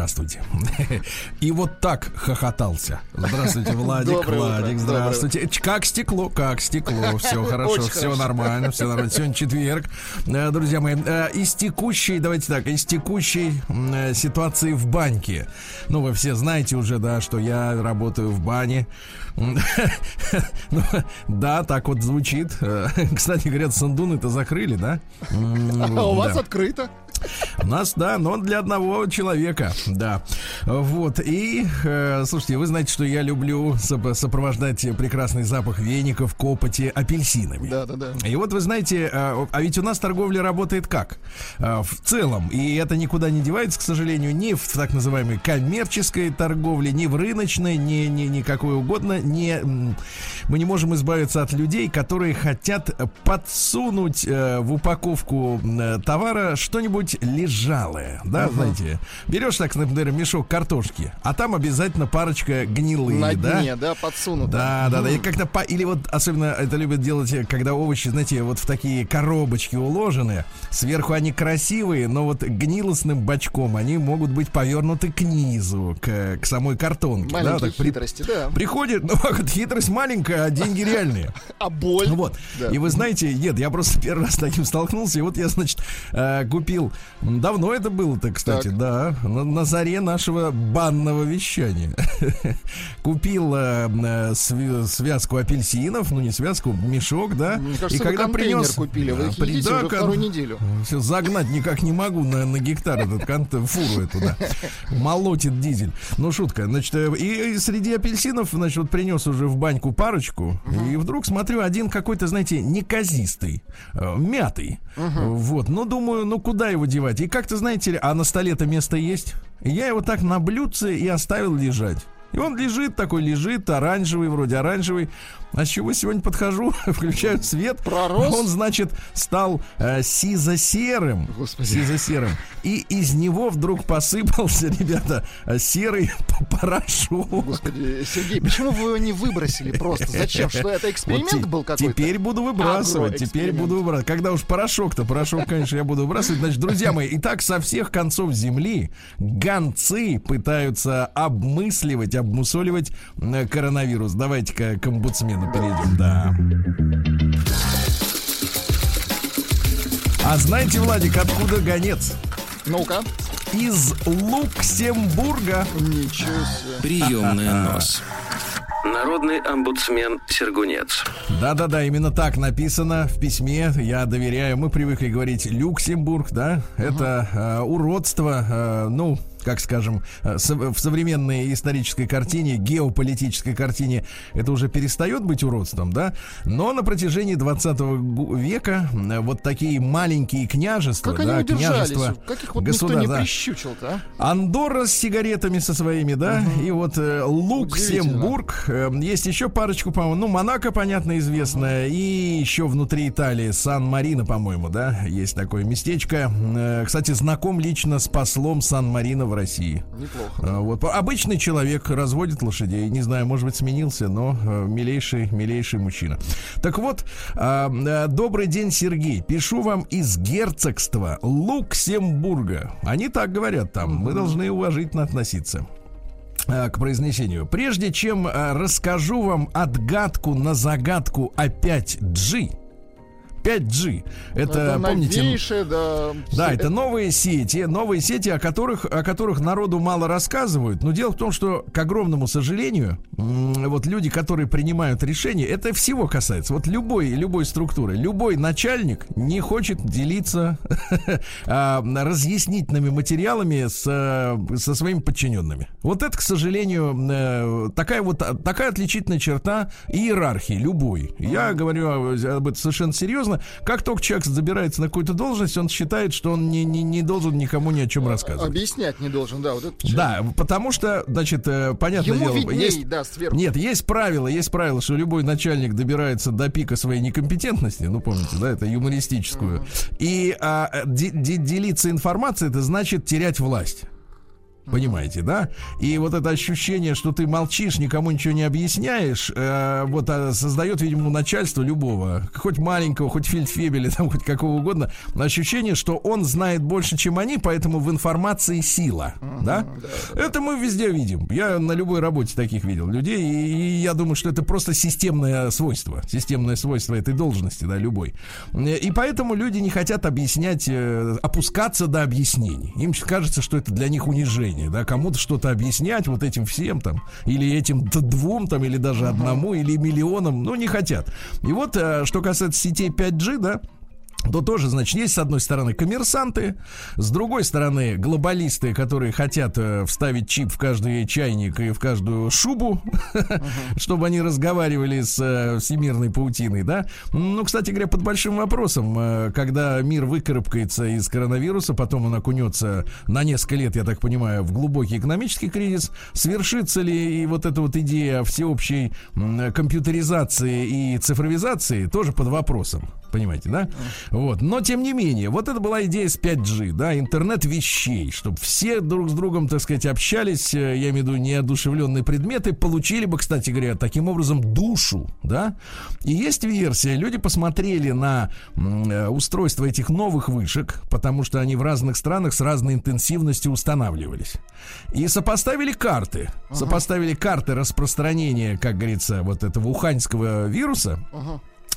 Здравствуйте. И вот так хохотался. Здравствуйте, Владик, Доброе утро. Владик, здравствуйте. Ч- Как стекло, как стекло. Все хорошо, Очень все хорошо. нормально, все нормально. Сегодня четверг. Э, Друзья мои, э, из текущей, давайте так, из текущей э, ситуации в банке. Ну, вы все знаете уже, да, что я работаю в бане. Ну, Да, так вот звучит. Кстати, говорят, сандуны-то закрыли, да? А у вас открыто. У нас, да, но для одного человека, да. Вот, и, э, слушайте, вы знаете, что я люблю соп- сопровождать прекрасный запах веников, копоти апельсинами. Да, да, да. И вот вы знаете, а а ведь у нас торговля работает как? А, В целом, и это никуда не девается, к сожалению, ни в так называемой коммерческой торговле, ни в рыночной, ни, ни, ни какой угодно. Не, мы не можем избавиться от людей, которые хотят подсунуть э, в упаковку э, товара что-нибудь лежалое. Да, знаете, берешь так, например, мешок картошки, а там обязательно парочка гнилые, На да? дне, да, подсунуто. Да, да, да. И как-то по... Или вот особенно это любят делать, э, когда овощи, знаете, вот в такие коробочки уложены. Сверху они красивые, но вот гнилостным бочком они могут быть повернуты к низу, к, к самой картонке. да, Маленькие так при- хитрости, да. Приходит, ну, вот хитрость маленькая, а деньги реальные. А боль? Вот. Да. И вы знаете, нет, я просто первый раз с таким столкнулся. И вот я, значит, э, купил. Давно это было-то, кстати, Так. да. На, на заре нашего банного вещания. Купил э, э, сви- связку апельсинов, ну не связку, мешок, да. Мне кажется, вы контейнер купили, вы их едите да, уже вторую неделю. Всё, загнать никак не могу на, на гектар этот конт, фуру эту, да. Молотит дизель. Ну, шутка. Значит, э, и, и среди апельсинов, значит, вот принес уже в баньку парочку. И вдруг смотрю, один какой-то, знаете, неказистый, э, мятый. Вот. Ну, думаю, ну куда его девать? И как-то, знаете ли, а на столе-то место есть. Я его так на блюдце и оставил лежать. И он лежит такой, лежит, оранжевый, вроде оранжевый. А с чего сегодня подхожу, включаю свет. Пророс? Он, значит, стал э, сизо-серым. Господи. Сизо-серым. И из него вдруг посыпался, ребята, серый порошок. Господи, Сергей, почему вы его не выбросили просто? Зачем? Что это эксперимент Вот был какой-то? Теперь буду выбрасывать, теперь буду выбрасывать. Когда уж порошок-то, порошок, конечно, я буду выбрасывать. Значит, друзья мои, и так со всех концов земли гонцы пытаются обмысливать, обмусоливать э, коронавирус. Давайте-ка к омбудсмену перейдем. Да. А знаете, Владик, откуда гонец? Ну-ка. Из Люксембурга. Ничего себе. Приемная нос. Народный омбудсмен Сергунец. Да-да-да, именно так написано в письме. Я доверяю. Мы привыкли говорить Люксембург, да? Это э, уродство, э, ну, как скажем, э, в современной исторической картине, геополитической картине, это уже перестает быть уродством, да? Но на протяжении 20 гу- века э, вот такие маленькие княжества, Как да, княжества, Как их вот государ- никто не да. а? Андорра с сигаретами со своими, да, и вот э, Люксембург. Э, есть еще парочку, по-моему, ну, Монако, понятно, известная, и еще внутри Италии Сан-Марино, по-моему, да, есть такое местечко. Э, кстати, знаком лично с послом Сан-Марино в России. Неплохо. Э, Вот обычный человек разводит лошадей, не знаю, может быть сменился, но э, милейший, милейший мужчина. Так вот, а, э, добрый день, Сергей. Пишу вам из герцогства Люксембурга. Они так говорят там. Мы должны уважительно относиться э, к произнесению. Прежде чем расскажу вам отгадку на загадку о 5G. 5G. Это, помните, новейшее, да. да, это новые сети, новые сети, о которых, о которых народу мало рассказывают. Но дело в том, что, к огромному сожалению, вот люди, которые принимают решения, это всего касается. Вот любой, любой структуры, любой начальник не хочет делиться а, разъяснительными материалами с, э, со своими подчиненными. Вот это, к сожалению, э, такая вот такая отличительная черта иерархии любой. Я говорю об этом совершенно серьезно. Система. Как только человек забирается на какую-то должность, он считает, что он не, не, не должен никому ни о чем рассказывать. Объяснять не должен, да. Вот это. Да, потому что, значит, э, понятное Ему дело, видней, есть, да, сверху. нет, есть правило, есть правило, что любой начальник добирается до пика своей некомпетентности, ну помните, да, это юмористическую, и а, де- де- делиться информацией, это значит терять власть. Понимаете, да? И вот это ощущение, что ты молчишь, никому ничего не объясняешь, э, вот а, создает, видимо, у начальства любого, хоть маленького, хоть фельдфебеля, там, хоть какого угодно, ощущение, что он знает больше, чем они, поэтому в информации сила, да? Это мы везде видим. Я на любой работе таких видел людей, и, и я думаю, что это просто системное свойство, системное свойство этой должности, да, любой. И поэтому люди не хотят объяснять, э, опускаться до объяснений. Им кажется, что это для них унижение, да, кому-то что-то объяснять вот этим всем там, или этим двум там, или даже одному, или миллионам, ну, не хотят. И вот, э, что касается сетей 5G, да, то тоже, значит, есть с одной стороны коммерсанты, с другой стороны глобалисты, которые хотят э, вставить чип в каждый чайник и в каждую шубу, чтобы они разговаривали с э, всемирной паутиной, да. Ну, кстати говоря, под большим вопросом, э, когда мир выкарабкается из коронавируса, потом он окунется на несколько лет, я так понимаю, в глубокий экономический кризис, свершится ли и вот эта вот идея всеобщей компьютеризации и цифровизации, тоже под вопросом. Понимаете, да? Вот. Но, тем не менее, вот это была идея с 5G, да, интернет вещей, чтобы все друг с другом, так сказать, общались, э, я имею в виду неодушевленные предметы, получили бы, кстати говоря, таким образом душу, да? И есть версия, люди посмотрели на э, устройство этих новых вышек, потому что они в разных странах с разной интенсивностью устанавливались. И сопоставили карты. Сопоставили карты распространения, как говорится, вот этого уханьского вируса.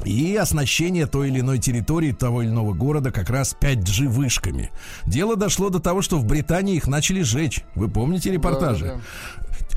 И оснащение той или иной территории того или иного города как раз 5G вышками. Дело дошло до того, что в Британии их начали жечь. Вы помните репортажи? Да,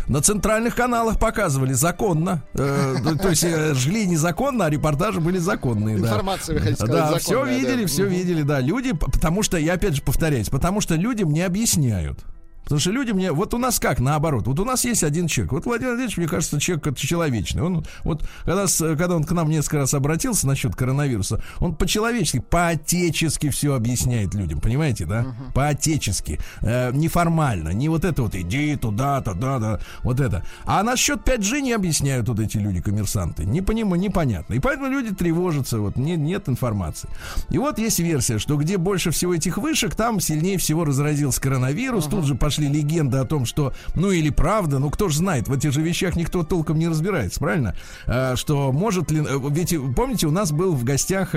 На центральных каналах показывали законно. Э, то- есть э, жгли незаконно, а репортажи были законные. да. Информация, вы хотите сказать, Да, все законная, видели, да. все видели, да. Люди, потому что, я опять же повторяюсь, потому что людям не объясняют. Потому что люди мне... Вот у нас как, наоборот. Вот у нас есть один человек. Вот Владимир Владимирович, мне кажется, человек это человечный. Он вот, когда, когда он к нам несколько раз обратился насчет коронавируса, он по-человечески, по-отечески все объясняет людям. Понимаете, да? По-отечески. Э, неформально. Не вот это вот иди туда, туда, да. Вот это. А насчет 5G не объясняют вот эти люди, коммерсанты. Не понимаю, непонятно. И поэтому люди тревожатся. Вот не- нет информации. И вот есть версия, что где больше всего этих вышек, там сильнее всего разразился коронавирус. Тут же пошли легенды о том, что, ну или правда, ну кто же знает, в этих же вещах никто толком не разбирается, правильно? А, что может ли... э, Ведь помните, у нас был в гостях...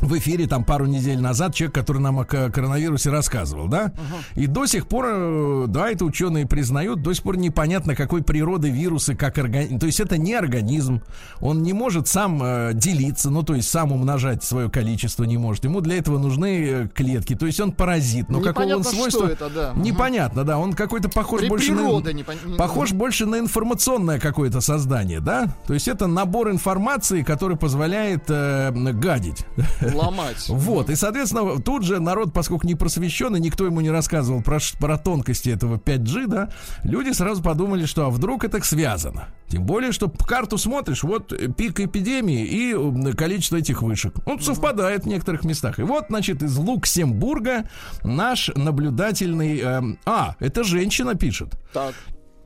в эфире там пару недель назад человек, который нам о ко- коронавирусе рассказывал, да? И до сих пор, э, да, это ученые признают, до сих пор непонятно, какой природы вирусы, как организм. То есть это не организм, он не может сам э, делиться, ну то есть сам умножать свое количество не может. Ему для этого нужны э, клетки, то есть он паразит. Но какого он Непонятно, что свойства? это, да. Непонятно, да. Он какой-то похож При- больше природа на... непон- Похож больше на информационное какое-то создание, да? То есть это набор информации, который позволяет э, гадить. Ломать. Вот, и, соответственно, тут же народ, поскольку не просвещенный, никто ему не рассказывал про, про тонкости этого 5G, да, люди сразу подумали, что а вдруг это связано. Тем более, что карту смотришь, вот э, пик эпидемии и количество этих вышек. Он совпадает в некоторых местах. И вот, значит, из Люксембурга наш наблюдательный... эм, а, это женщина пишет. Так.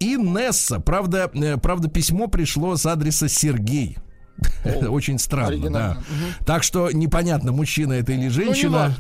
Инесса. Правда, э, правда, письмо пришло с адреса Сергей. Очень странно, да. Так что непонятно, мужчина это или Ну, женщина.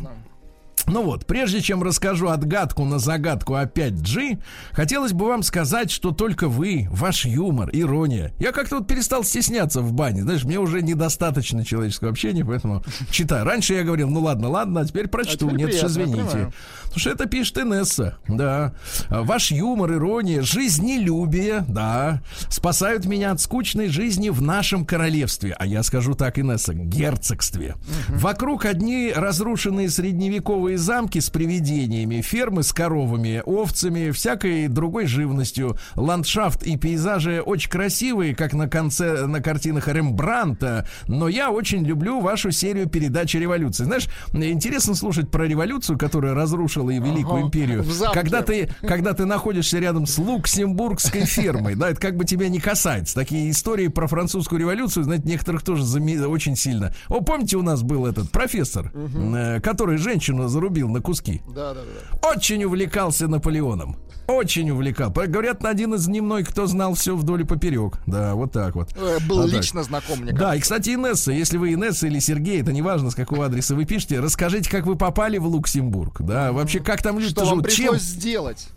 Ну вот, прежде чем расскажу отгадку на загадку о 5G, хотелось бы вам сказать, что только вы, ваш юмор, ирония. Я как-то вот перестал стесняться в бане. Знаешь, мне уже недостаточно человеческого общения, поэтому читаю. Раньше я говорил, ну ладно, ладно, а теперь прочту. А теперь Нет, приятно, извините. понимаю. Потому что это пишет Инесса, да. А, Ваш юмор, ирония, жизнелюбие, да, спасают меня от скучной жизни в нашем королевстве. А я скажу так, Инесса, герцогстве. Вокруг одни разрушенные средневековые дворцовые замки с привидениями, фермы с коровами, овцами, всякой другой живностью. Ландшафт и пейзажи очень красивые, как на конце на картинах Рембранта. Но я очень люблю вашу серию передач о революции. Знаешь, мне интересно слушать про революцию, которая разрушила и Великую Ага, империю. Когда ты, когда ты находишься рядом с Люксембургской фермой, да, это как бы тебя не касается. Такие истории про французскую революцию, знаете, некоторых тоже очень сильно. О, помните, у нас был этот профессор, э, который женщину зарубил на куски? Да, да, да. Очень увлекался Наполеоном. Очень увлекал. Говорят, один из дневной, кто знал все вдоль и поперек. Да, вот так вот. Э, Был А так. лично знаком, мне Да, и, кстати, Инесса, если вы Инесса или Сергей, это не важно, с какого адреса вы пишете, расскажите, как вы попали в Люксембург. Да, вообще, как там люди Что вам живут, чем, пришлось сделать?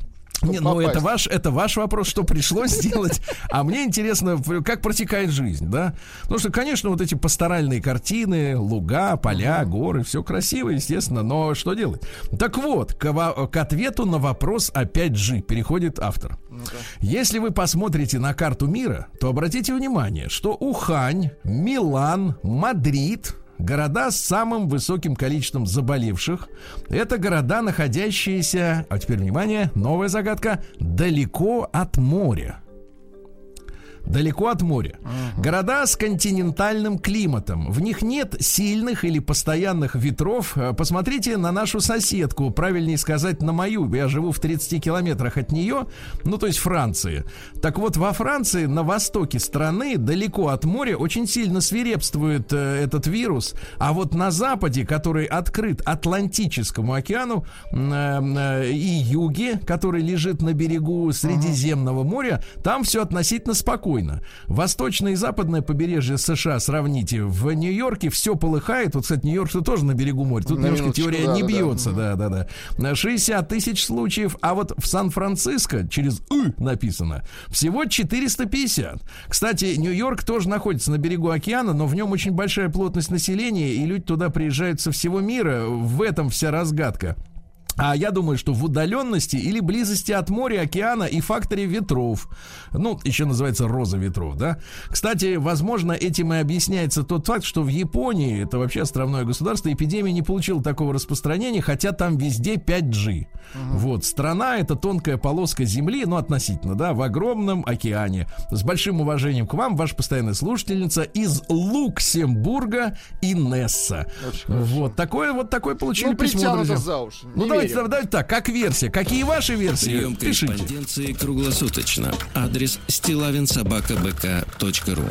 Не, ну, это ваш, это ваш вопрос, что пришлось сделать. А мне интересно, как протекает жизнь, да? Потому что, конечно, вот эти пасторальные картины, луга, поля, горы, все красиво, естественно, но что делать? Так вот, к, к ответу на вопрос опять же переходит автор. Если вы посмотрите на карту мира, то обратите внимание, что Ухань, Милан, Мадрид, Города с самым высоким количеством заболевших это города, находящиеся, а теперь внимание, новая загадка, далеко от моря. Далеко от моря. Города с континентальным климатом. В них нет сильных или постоянных ветров. Э, Посмотрите на нашу соседку, правильнее сказать, на мою. Я живу в 30 километрах от нее, ну, то есть Франции. Так вот, во Франции, на востоке страны, далеко от моря, очень сильно свирепствует э, этот вирус. А вот на западе, который открыт Атлантическому океану э, э, и юге, который лежит на берегу Средиземного моря, там все относительно спокойно. Восточное и западное побережье США сравните. В Нью-Йорке все полыхает. Вот, кстати, Нью-Йорк тоже на берегу моря. Тут На немножко теория да, не да. бьется. Да, да, да. На 60 тысяч случаев. А вот в Сан-Франциско через «ы» написано всего 450. Кстати, Нью-Йорк тоже находится на берегу океана, но в нем очень большая плотность населения, и люди туда приезжают со всего мира. В этом вся разгадка. А я думаю, что в удаленности или близости от моря, океана и факторе ветров. Ну, еще называется роза ветров, да? Кстати, возможно, этим и объясняется тот факт, что в Японии, это вообще островное государство, эпидемия не получила такого распространения, хотя там везде 5G. Вот, страна это тонкая полоска земли, ну, относительно, да, в огромном океане. С большим уважением к вам, ваша постоянная слушательница из Люксембурга Инесса. Очень хорошо. Вот, такое вот такое получили Ну, письмо, друзья. за уши. Ну, давайте, давайте так, как версия. Какие ваши версии? Прием Пишите. корреспонденции круглосуточно. Адрес стилавинсобакабк.ру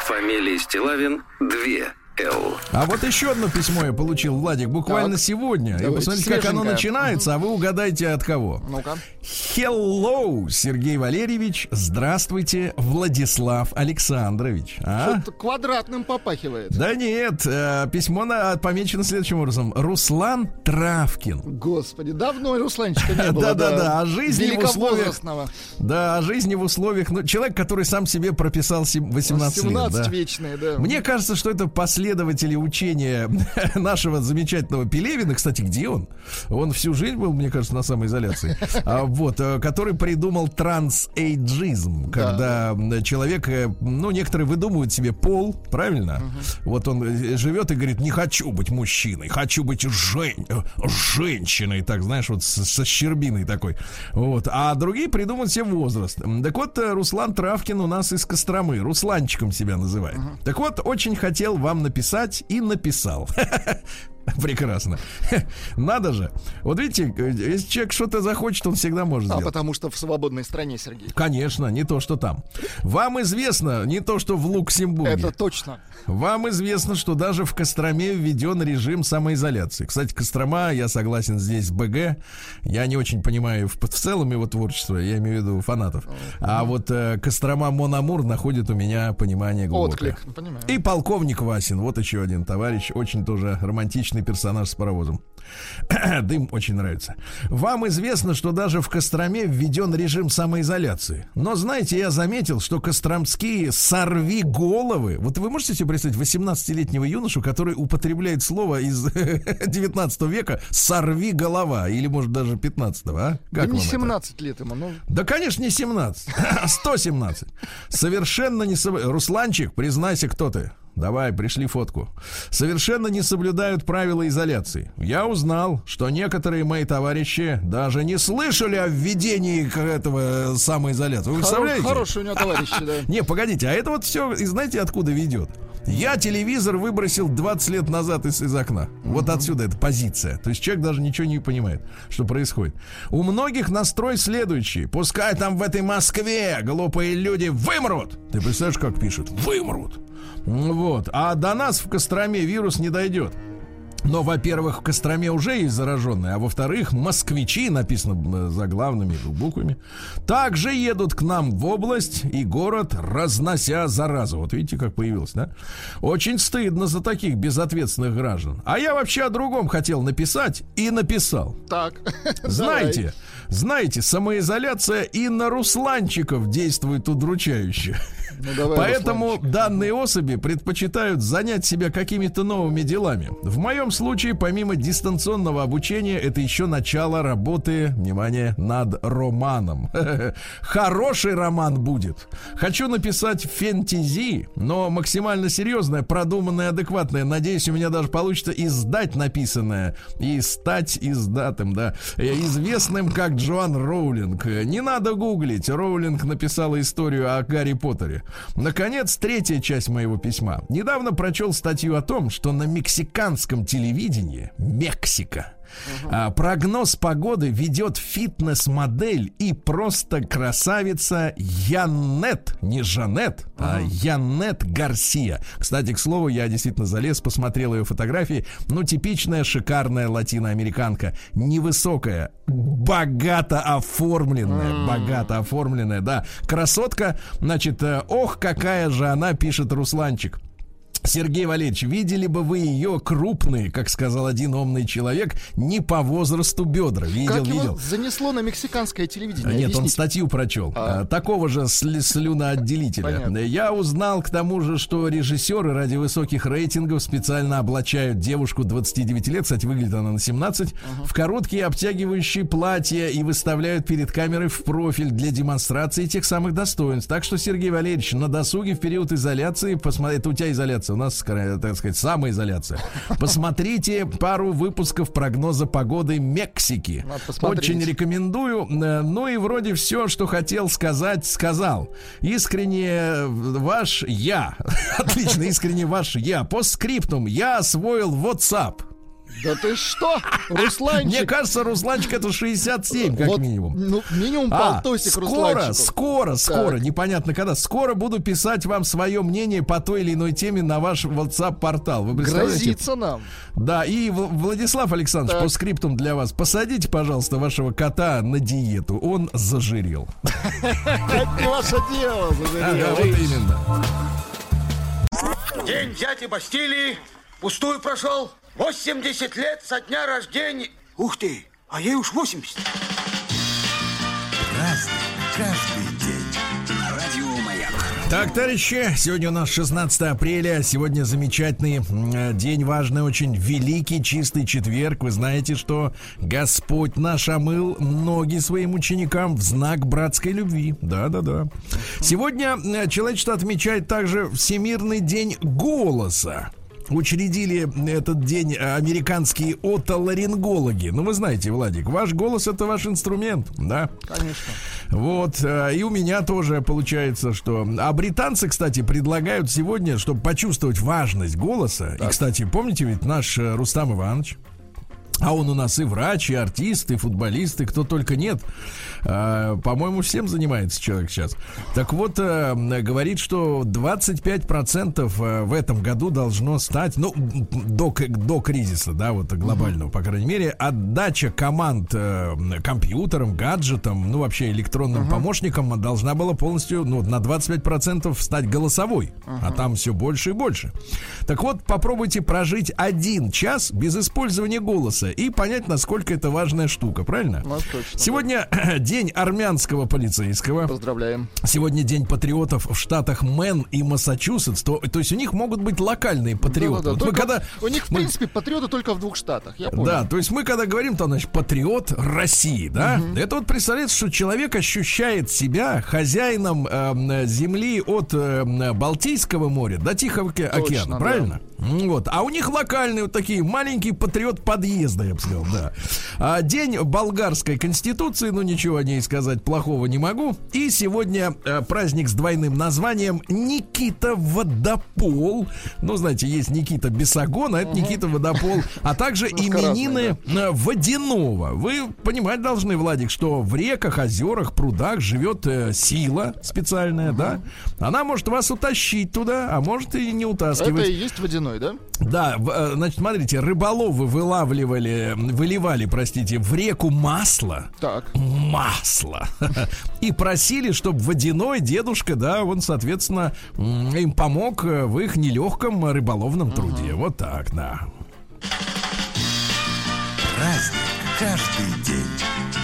Фамилия Стилавин 2 Л. А вот еще одно письмо я получил, Владик, буквально Так. сегодня. И посмотрите, как оно начинается, а вы угадайте от кого. Ну-ка. Hello, Сергей Валерьевич. Здравствуйте, Владислав Александрович. А? Что-то квадратным попахивает. Да нет, э, письмо на, помечено следующим образом. Руслан Травкин. Господи, давно Русланчика не было. Да-да-да, о жизни в условиях-. Да, о жизни в условиях... Ну, человек, который сам себе прописал сем- 18 лет. 17 да. вечные, да. Мне кажется, что это последователи учения нашего замечательного Пелевина. Кстати, где он? Он всю жизнь был, мне кажется, на самоизоляции. А, вот, э, который придумал трансэйджизм, когда человек, э, ну, некоторые выдумывают себе пол, правильно? Вот он э, живет и говорит, не хочу быть мужчиной, хочу быть жен- женщиной, так, знаешь, вот со щербиной такой. Вот. А другие придумывают себе возраст. Так вот, Руслан Травкин у нас из Костромы. Русланчиком себя называет. Так вот, очень хотел вам написать и написал. Прекрасно. Надо же. Вот видите, э, если человек что-то захочет, он всегда может А сделать. потому что в свободной стране, Сергей. Конечно, не то, что там. Вам известно, не то, что в Люксембурге. Это точно. Вам известно, что даже в Костроме введен режим самоизоляции. Кстати, Кострома, я согласен здесь БГ. Я не очень понимаю в, в целом его творчество, я имею в виду фанатов. А вот э, Кострома Мономур находит у меня понимание глубокое. Отклик. Понимаю. И полковник Васин, вот еще один товарищ, очень тоже романтичный сказочный персонаж с паровозом. Дым очень нравится. Вам известно, что даже в Костроме введен режим самоизоляции. Но знаете, я заметил, что костромские сорви головы. Вот вы можете себе представить 18-летнего юношу, который употребляет слово из 19 века сорви голова. Или, может, даже 15-го, а? Да Как не вам это? 17 лет ему, ну. Да, конечно, не 17, а 117. Совершенно не... Русланчик, признайся, кто ты. Давай, пришли фотку. Совершенно не соблюдают правила изоляции. Я узнал, что некоторые мои товарищи даже не слышали о введении этого э, самоизоляции. Вы Хоро- представляете? Хорошие у него товарищи, да. Не, погодите, а это вот все, и знаете, откуда ведет? Я телевизор выбросил 20 лет назад из, из окна. Вот отсюда эта позиция. То есть человек даже ничего не понимает, что происходит. У многих настрой следующий. Пускай там в этой Москве глупые люди вымрут. Ты представляешь, как пишут? Вымрут. Вот. А до нас в Костроме вирус не дойдет. Но, во-первых, в Костроме уже есть зараженные, а во-вторых, москвичи, написано э, заглавными буквами, также едут к нам в область и город, разнося заразу. Вот видите, как появилось, да? Очень стыдно за таких безответственных граждан. А я вообще о другом хотел написать и написал. Так. Знаете, знаете, самоизоляция и на русланчиков действует удручающе. Ну, давай, Поэтому Русланчик. данные особи предпочитают занять себя какими-то новыми делами. В моем случае, помимо дистанционного обучения, это еще начало работы, внимание, над романом. Хороший роман будет. Хочу написать фэнтези, но максимально серьезное, продуманное, адекватное. Надеюсь, у меня даже получится издать написанное и стать издатым, да, э, известным как Джоан Роулинг. Не надо гуглить. Роулинг написала историю о Гарри Поттере. Наконец, третья часть моего письма. Недавно прочел статью о том, что на мексиканском телевидении Мексика а, прогноз погоды ведет фитнес-модель и просто красавица Янет, не Жанет, а Янет Гарсия. Кстати, к слову, я действительно залез, посмотрел ее фотографии. Ну, типичная шикарная латиноамериканка. Невысокая, богато оформленная, богато оформленная, да. Красотка, значит, э, ох, какая же она, пишет Русланчик. Сергей Валерьевич, видели бы вы ее крупные, как сказал один умный человек, не по возрасту бедра. Видел, Как его видел. занесло на мексиканское телевидение? Нет, он Объясните. статью прочел. А. А, Такого же сли- слюноотделителя. Понятно. Я узнал к тому же, что режиссеры ради высоких рейтингов специально облачают девушку 29 лет, кстати, выглядит она на 17, в короткие обтягивающие платья и выставляют перед камерой в профиль для демонстрации тех самых достоинств. Так что, Сергей Валерьевич, на досуге в период изоляции, посмотри, это у тебя изоляция, нас, так сказать, самоизоляция. Посмотрите пару выпусков прогноза погоды Мексики. Посмотреть. Очень рекомендую. Э, Ну и вроде все, что хотел сказать, сказал. Искренне э, ваш я. Отлично, искренне ваш я. По скриптум я освоил WhatsApp. Да ты что, Русланчик? Мне кажется, Русланчик это 67, как Вот, минимум. Ну, минимум А, полтосик скоро, Русланчику. скоро, скоро, Так. непонятно когда. Скоро буду писать вам свое мнение по той или иной теме на ваш WhatsApp-портал. Вы представляете? Грозится нам. Да, и Владислав Александрович, Так. по скриптум для вас. Посадите, пожалуйста, вашего кота на диету. Он зажирел. Это не ваше дело, Загорелый. вот именно. День дяди Бастилии пустую прошел. 80 лет со дня рождения. Ух ты, а ей уж 80. Так, товарищи, сегодня у нас 16 апреля. Сегодня замечательный э, день, важный очень, великий чистый четверг. Вы знаете, что Господь наш омыл ноги своим ученикам в знак братской любви. Да-да-да. Сегодня э, человечество отмечает также Всемирный день голоса. Учредили этот день американские отоларингологи. Ну, вы знаете, Владик, ваш голос это ваш инструмент, да? Конечно. Вот, э, и у меня тоже получается, что... А британцы, кстати, предлагают сегодня, чтобы почувствовать важность голоса. И, кстати, помните ведь наш э, Рустам Иванович, А он у нас и врач, и артист, и футболист, и кто только нет. А, по-моему, всем занимается человек сейчас. Так вот, а, говорит, что 25% э, в этом году должно стать, ну, до, до кризиса, да, вот глобального, по крайней мере, отдача команд а, компьютерам, гаджетам, ну, вообще электронным uh-huh. помощникам должна была полностью, ну, на 25% стать голосовой. Uh-huh. А там все больше и больше. Так вот, попробуйте прожить один час без использования голоса и понять, насколько это важная штука, правильно? Ну, точно, Сегодня да. день армянского полицейского. Поздравляем. Сегодня день патриотов в штатах Мэн и Массачусетс. То, то есть у них могут быть локальные патриоты. Да, да, да. Вот когда у них, в мы... принципе, патриоты только в двух штатах. Я понял. Да, то есть мы когда говорим, то, значит, патриот России, да? Угу. Это вот представляется, что человек ощущает себя хозяином э, земли от э, Балтийского моря до Тихого океана, Точно, правильно? Да. Вот. А у них локальные вот такие маленькие патриот подъезда, я бы сказал, да. А, день болгарской конституции, ну ничего о ней сказать плохого не могу. И сегодня а, праздник с двойным названием Никита Водопол. Ну, знаете, есть Никита Бесогон, а это угу. Никита Водопол. А также именины да. Водяного. Вы понимать должны, Владик, что в реках, озерах, прудах живет э, сила специальная, угу. да? Она может вас утащить туда, а может и не утаскивать. Это и есть водяной водяной, да? Да, э, значит, смотрите, рыболовы вылавливали, выливали, простите, в реку масло. Так. Масло. И просили, чтобы водяной дедушка, да, он, соответственно, им помог в их нелегком рыболовном труде. Вот так, да. Праздник каждый день.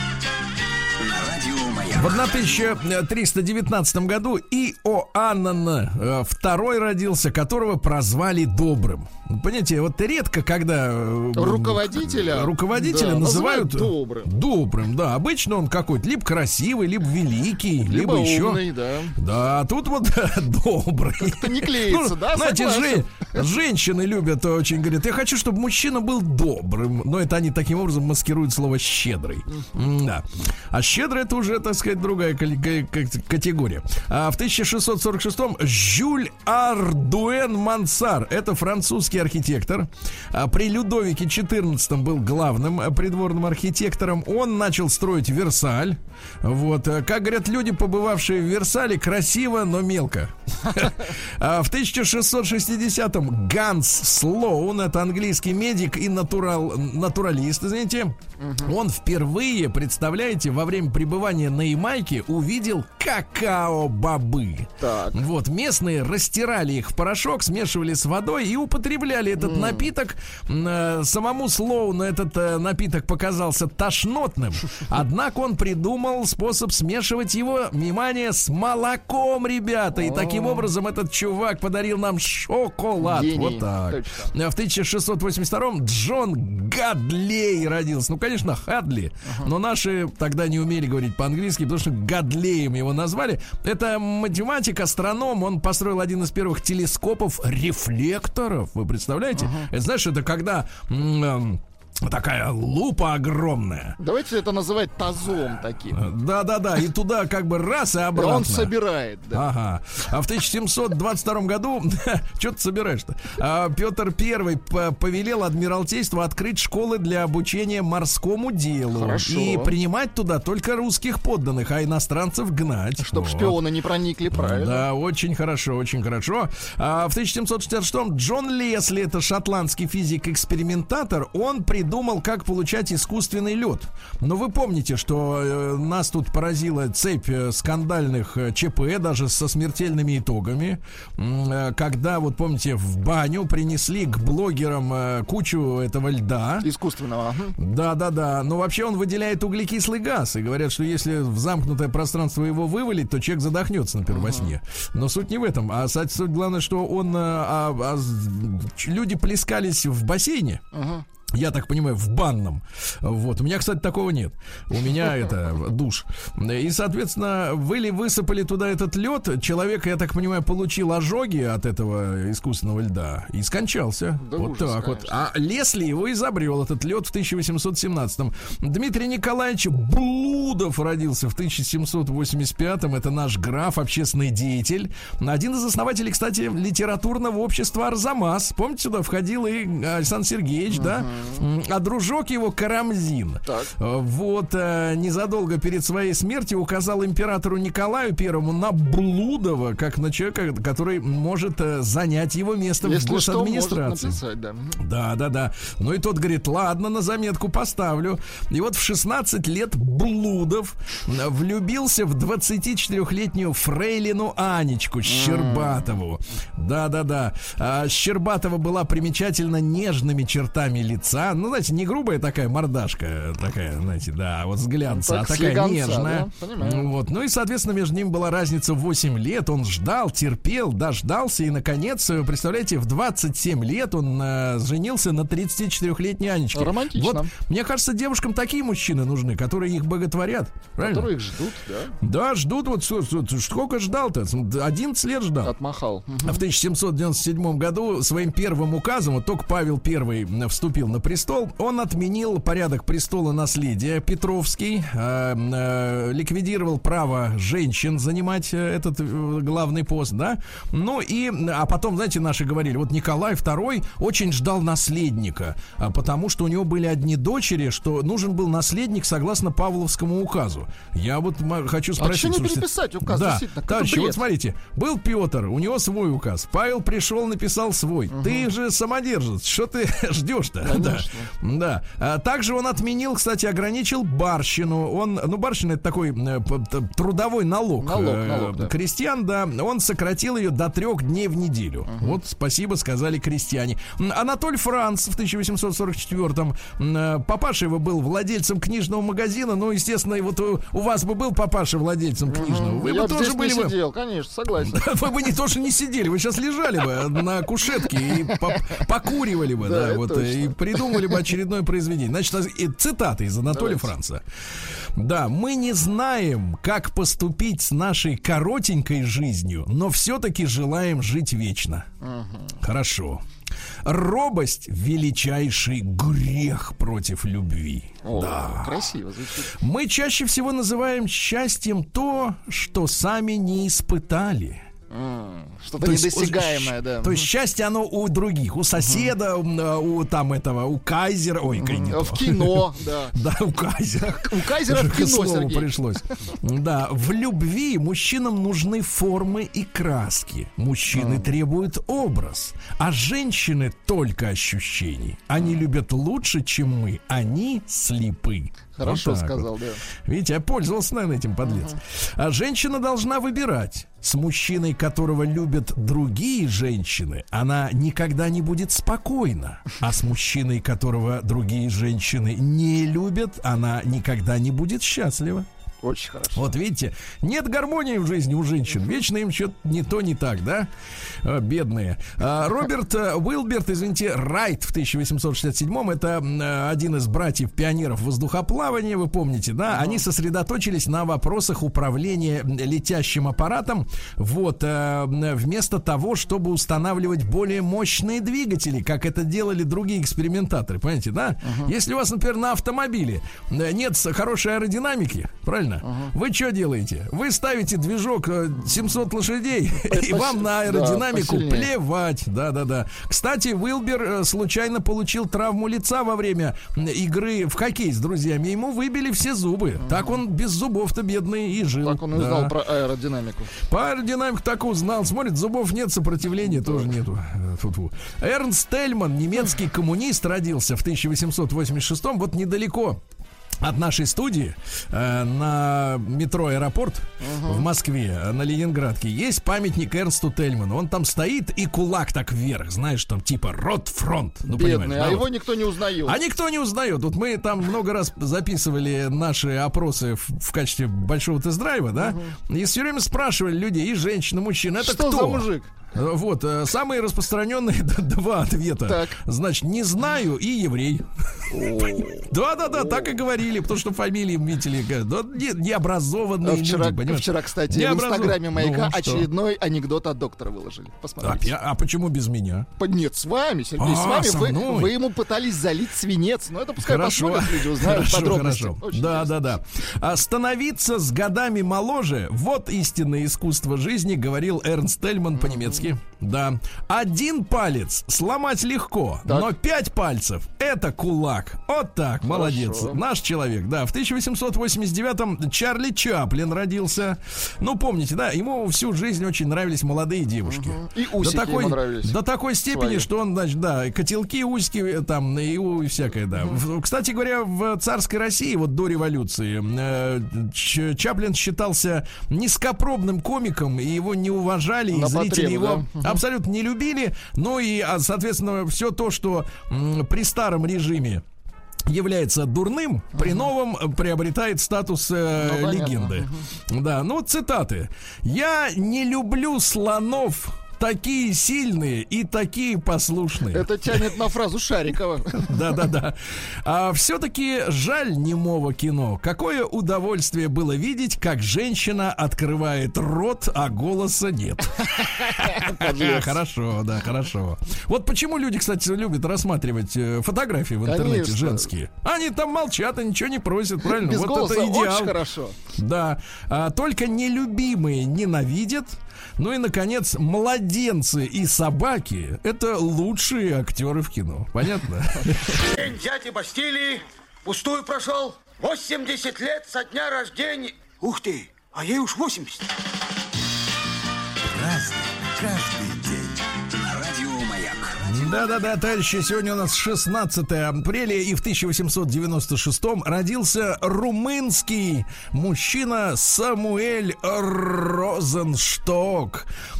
В 1319 году Иоаннан II родился, которого прозвали Добрым. Понимаете, вот редко, когда э, руководителя, руководителя да, называют, добрым. добрым. Да, обычно он какой-то либо красивый, либо великий, либо, либо еще. Умный, да. Да, тут вот добрый. Как-то не клеится, ну, да? Знаете, же, женщины любят очень, говорят, я хочу, чтобы мужчина был добрым. Но это они таким образом маскируют слово щедрый. Да. А щедрый это уже, так сказать, другая категория. А в 1646-м Жюль Ардуэн Мансар, это французский французский архитектор. А при Людовике XIV был главным э, придворным архитектором. Он начал строить Версаль. Вот. Э, как говорят люди, побывавшие в Версале, красиво, но мелко. А в 1660-м Ганс Слоун, это английский медик и натурал, натуралист, извините, он впервые, представляете, во время пребывания на Ямайке увидел какао-бобы. Вот, местные растирали их в порошок, смешивали с водой и употребляли этот mm. напиток. Э, самому Слоуну этот э, напиток показался тошнотным. Однако он придумал способ смешивать его, внимание, с молоком, ребята. И таким образом этот чувак подарил нам шоколад. Гений. Вот так. Точно. В 1682-м Джон Гадлей родился. Ну, конечно, Хадли. Но наши тогда не умели говорить по-английски, потому что Гадлеем его назвали. Это математик, астроном. Он построил один из первых телескопов рефлекторов. Вы представляете? uh Это, знаешь, это когда... М- такая лупа огромная. Давайте это называть тазом таким. Да, да, да. И туда как бы раз и обратно. И он собирает, да. Ага. А в 1722 году, что ты собираешь-то? А Петр Первый повелел Адмиралтейству открыть школы для обучения морскому делу. Хорошо. И принимать туда только русских подданных, а иностранцев гнать. Чтобы вот. шпионы не проникли, правильно? Да, очень хорошо, очень хорошо. А в 1766 Джон Лесли, это шотландский физик-экспериментатор, он придумал придумал, как получать искусственный лед. Но вы помните, что э, нас тут поразила цепь э, скандальных э, ЧП, даже со смертельными итогами, когда, вот помните, в баню принесли к блогерам кучу этого льда. Искусственного. Да, да, да. Но вообще он выделяет углекислый газ. И говорят, что если в замкнутое пространство его вывалить, то человек задохнется, например, во сне. Но суть не в этом. А суть главное, что он... А, а, люди плескались в бассейне. Uh-huh. Я так понимаю, в банном. Вот. У меня, кстати, такого нет. У меня это душ. И, соответственно, вы ли высыпали туда этот лед, человек, я так понимаю, получил ожоги от этого искусственного льда и скончался. Да вот ужас, так конечно. вот. А Лесли его изобрел, этот лед, в 1817-м. Дмитрий Николаевич Блудов родился в 1785-м. Это наш граф, общественный деятель. Один из основателей, кстати, литературного общества Арзамас. Помните, сюда входил и Александр Сергеевич, uh-huh. да? А дружок его Карамзин. Так. Э, Вот э, незадолго перед своей смертью указал императору Николаю Первому на Блудова, как на человека, который может э, занять его место в Если что, может госадминистрации. написать, да. Да, да, да. Ну и тот говорит, ладно, на заметку поставлю. И вот в 16 лет Блудов влюбился в 24-летнюю фрейлину Анечку Щербатову. Да, да, да. А Щербатова была примечательно нежными чертами лица. Ну, знаете, не грубая такая мордашка, такая, знаете, да, вот взглянца, Ну, а так, такая слегонца, нежная. да, понимаю. Вот. Ну и, соответственно, между ним была разница в 8 лет. Он ждал, терпел, дождался. И, наконец, э, представляете, в 27 лет он э, женился на 34-летней Анечке. Романтично. Вот, мне кажется, девушкам такие мужчины нужны, которые их боготворят. Правильно? Которые их ждут, да? Да, ждут. Вот с- с- сколько ждал-то? 11 лет ждал. Отмахал. Мгм. А В 1797 году своим первым указом, вот только Павел I вступил на престол, он отменил порядок престола наследия Петровский, э, э, ликвидировал право женщин занимать э, этот э, главный пост, да. Ну и, а потом, знаете, наши говорили, вот Николай II очень ждал наследника, а, потому что у него были одни дочери, что нужен был наследник согласно Павловскому указу. Я вот хочу спросить. что не слушайте, переписать указ, Да, товарищи, вот смотрите, был Петр, у него свой указ. Павел пришел, написал свой. Ты же самодержец, что ты ждешь-то? Да. да. А также он отменил, кстати, ограничил барщину. Он, ну, барщина это такой э, трудовой налог, Налог, э, налог, да. крестьян, да. Он сократил ее до трех дней в неделю. Вот спасибо сказали крестьяне. Анатоль Франц в 1844-м, м, э, папаша его был владельцем книжного магазина. Ну, естественно, и вот у, у вас бы был папаша владельцем книжного. Вы Я бы тоже были бы. сидел, конечно, согласен. Вы бы не тоже не сидели, вы сейчас лежали бы на кушетке и по- покуривали бы, Да, вот, точно. и придумали бы очередное произведение. Значит, цитаты из Анатолия. Франца. Да, мы не знаем, как поступить с нашей коротенькой жизнью, но все-таки желаем жить вечно. Хорошо. Робость — величайший грех против любви. О, да. красиво звучит. Мы чаще всего называем счастьем то, что сами не испытали. Что-то есть, недосягаемое, да. То есть счастье оно у других, у соседа, а, у там этого, у кайзера, ой, не. В кино, да. Да, у кайзера. У Кайзера в кино, Сергей. пришлось. Да, в любви мужчинам нужны формы и краски. Мужчины требуют образ, а женщины только ощущений. Они любят лучше, чем мы. Они слепы. Хорошо Вот так вот. сказал, да. Видите, я пользовался, наверное, этим подлец. А женщина должна выбирать. С мужчиной, которого любят другие женщины, она никогда не будет спокойна. А с мужчиной, которого другие женщины не любят, она никогда не будет счастлива. Очень хорошо. Вот видите, нет гармонии в жизни у женщин. Вечно им что-то не то, не так, да? А, бедные. А, Роберт э, Уилберт, извините, Райт в 1867-м, это один из братьев-пионеров воздухоплавания, вы помните, да? Они сосредоточились на вопросах управления летящим аппаратом, вот, э, вместо того, чтобы устанавливать более мощные двигатели, как это делали другие экспериментаторы, понимаете, да? Если у вас, например, на автомобиле э, нет хорошей аэродинамики, правильно? Вы что делаете? Вы ставите движок э, 700 лошадей, и вам на да, аэродинамику посильнее. плевать. Да-да-да. Кстати, Уилбер э, случайно получил травму лица во время игры в хоккей с друзьями. Ему выбили все зубы. Так он без зубов-то бедный и жил. Так он и Да. узнал про аэродинамику. По аэродинамику так узнал. Смотрит, зубов нет, сопротивления тоже нету. Э, Фу-фу. Эрнст Тельман, немецкий коммунист, родился в 1886 вот недалеко от нашей студии э, на метро аэропорт в Москве, э, на Ленинградке, есть памятник Эрнсту Тельману. Он там стоит и кулак так вверх, знаешь, там типа рот фронт. Ну, Бедный, понимаешь, а да, его вот. никто не узнает. А никто не узнает. Вот мы там много раз записывали наши опросы в, в качестве большого тест-драйва, да? И все время спрашивали людей, и женщин, и мужчин, это Что кто? за мужик? Вот, э, самые распространенные два ответа. Так. Значит, не знаю и еврей. Да-да-да, так и говорили, потому что фамилии, видите ли, необразованные А вчера, люди, понимаешь? вчера, кстати, в инстаграме маяка Ну, что? очередной анекдот от доктора выложили. А, Посмотрите. я- а почему без меня? Нет, с вами, Сергей, А, с вами. Вы, ему пытались залить свинец. Но это пускай посмотрят люди, узнают подробности. хорошо. Очень Да, интересно. да, да. А становиться с годами моложе, вот истинное искусство жизни, говорил Эрнст Тельман по-немецки. По-немецки. Да. Один палец сломать легко, Так. но пять пальцев это кулак. Вот так, молодец. Наш человек, да. В 1889-м Чарли Чаплин родился. Ну, помните, да, ему всю жизнь очень нравились молодые девушки. И усики до такой, ему нравились. До такой степени, Свои. что он, значит, да, котелки, усики, э, там, и, и всякое, да. В- Кстати говоря, в царской России, вот до революции, э, Чаплин считался низкопробным комиком, и его не уважали, и зрители его да? абсолютно не любили. Ну и, а, соответственно, все то, что при старом режиме является дурным, при новом э, приобретает статус э, Ну, понятно. легенды. Да, ну цитаты. Я не люблю слонов. Такие сильные и такие послушные. Это тянет на фразу Шарикова. Да-да-да. А все-таки жаль немого кино. Какое удовольствие было видеть, как женщина открывает рот, а голоса нет. Хорошо, да, хорошо. Вот почему люди, кстати, любят рассматривать э, фотографии в интернете женские. Они там молчат и ничего не просят, правильно? Без вот голоса это идеал. очень хорошо. Да. А, только нелюбимые ненавидят. Ну и, наконец, младенцы и собаки — это лучшие актеры в кино. Понятно? День дяди Бастилии пустую прошел. 80 лет со дня рождения. Ух ты, а ей уж 80. Праздник каждый день. Радио Маяк. Да-да-да, товарищи, сегодня у нас 16 апреля, и в 1896 родился румынский мужчина Самуэль Розеншток.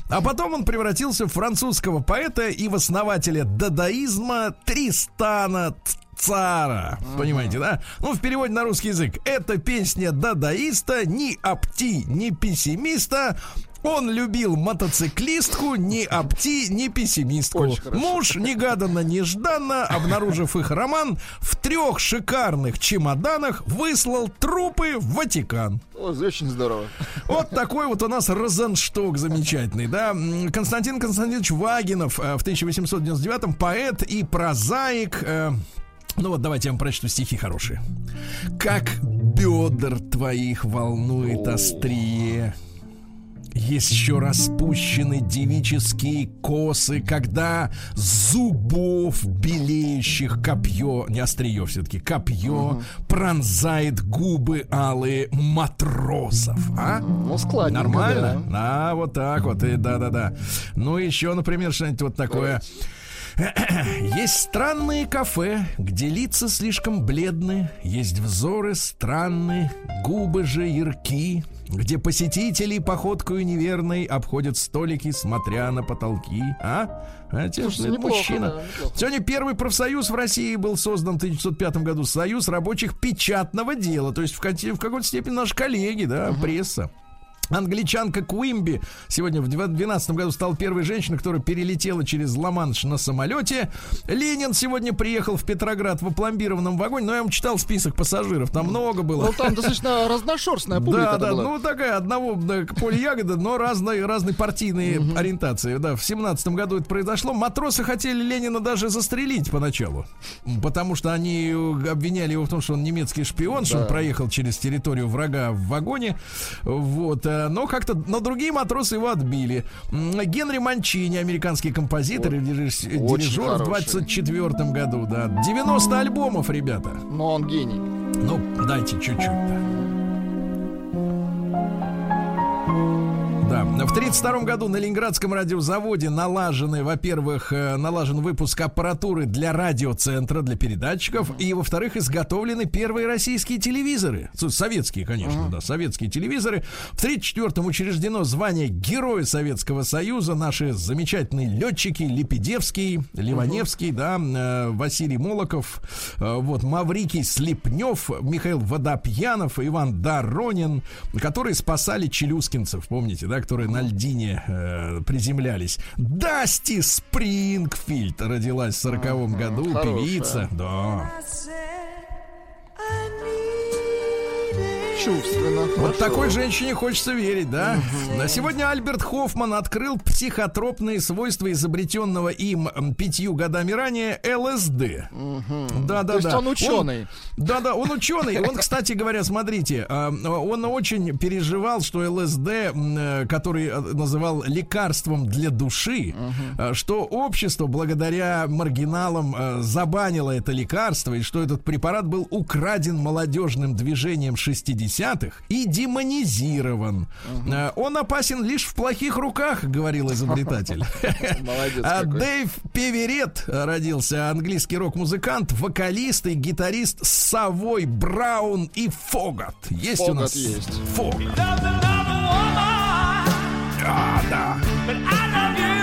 А потом он превратился в французского поэта и в основателя дадаизма Тристана Цара. Понимаете, да? Ну, в переводе на русский язык. Это песня дадаиста, ни апти, ни пессимиста. Он любил мотоциклистку, ни апти, ни пессимистку. Муж негаданно-нежданно, обнаружив их роман, в трех шикарных чемоданах выслал трупы в Ватикан. Очень здорово. Вот такой вот у нас Розеншток замечательный, да. Константин Константинович Вагинов э, в 1899-м поэт и прозаик. э, Ну вот, давайте я вам прочту стихи хорошие. Как бедр твоих волнует острие, еще распущены девические косы, когда зубов белеющих копье, не острие все-таки, копье пронзает губы алые матросов, а? Ну, складненько, Нормально? да. А, вот так вот, и да-да-да. Ну, еще, например, что-нибудь вот такое. Есть странные кафе, где лица слишком бледны, есть взоры странные, губы же ярки, где посетители походкою неверной обходят столики, смотря на потолки. А? Отечественный Слушайте, неплохо, мужчина. да, неплохо. Сегодня первый профсоюз в России был создан в 1905 году. Союз рабочих печатного дела. То есть в, в какой-то степени наши коллеги, да, пресса. Англичанка Куимби сегодня в 2012 году стала первой женщиной, которая перелетела через Ла-Манш на самолете. Ленин сегодня приехал в Петроград в опломбированном вагоне, но я вам читал список пассажиров, там много было. Ну, там достаточно разношерстная публика Да, да, была. ну такая одного да, поле ягода, но разной, разной партийной ориентации. Да, в семнадцатом году это произошло. Матросы хотели Ленина даже застрелить поначалу, потому что они обвиняли его в том, что он немецкий шпион, что он проехал через территорию врага в вагоне. Вот, но как-то, но другие матросы его отбили. Генри Манчини, американский композитор и дириж- дирижер в хороший. 24 году, да. 90 альбомов, ребята. Но он гений. Ну, дайте чуть-чуть-то. Да, в 1932 году на Ленинградском радиозаводе налажены, во-первых, э, налажен выпуск аппаратуры для радиоцентра, для передатчиков, и, во-вторых, изготовлены первые российские телевизоры. Советские, конечно, да, советские телевизоры. В 1934-м учреждено звание Героя Советского Союза. Наши замечательные летчики Лепедевский, Ливаневский, да, э, Василий Молоков, э, вот, Маврикий Слепнев, Михаил Водопьянов, Иван Доронин, которые спасали челюскинцев, помните, да, которые на льдине э, приземлялись. Дасти Спрингфильд родилась в сороковом году, хорошая. певица, да. Чувственно. Вот Хорошо. такой женщине хочется верить, да? На сегодня Альберт Хоффман открыл психотропные свойства изобретенного им пятью годами ранее ЛСД. Да, да, То есть да. он ученый. Да, да, он ученый. Он, кстати говоря, смотрите, а, он очень переживал, что ЛСД, э, который э, называл лекарством для души, э, что общество благодаря маргиналам э, забанило это лекарство, и что этот препарат был украден молодежным движением 60-х и демонизирован. Э, Он опасен лишь в плохих руках, говорил изобретатель. Молодец А. Дэйв Певерет родился, английский рок-музыкант, вокалист и гитарист Совой, Браун и Фогат. Есть у нас? есть. Фогат. А, да.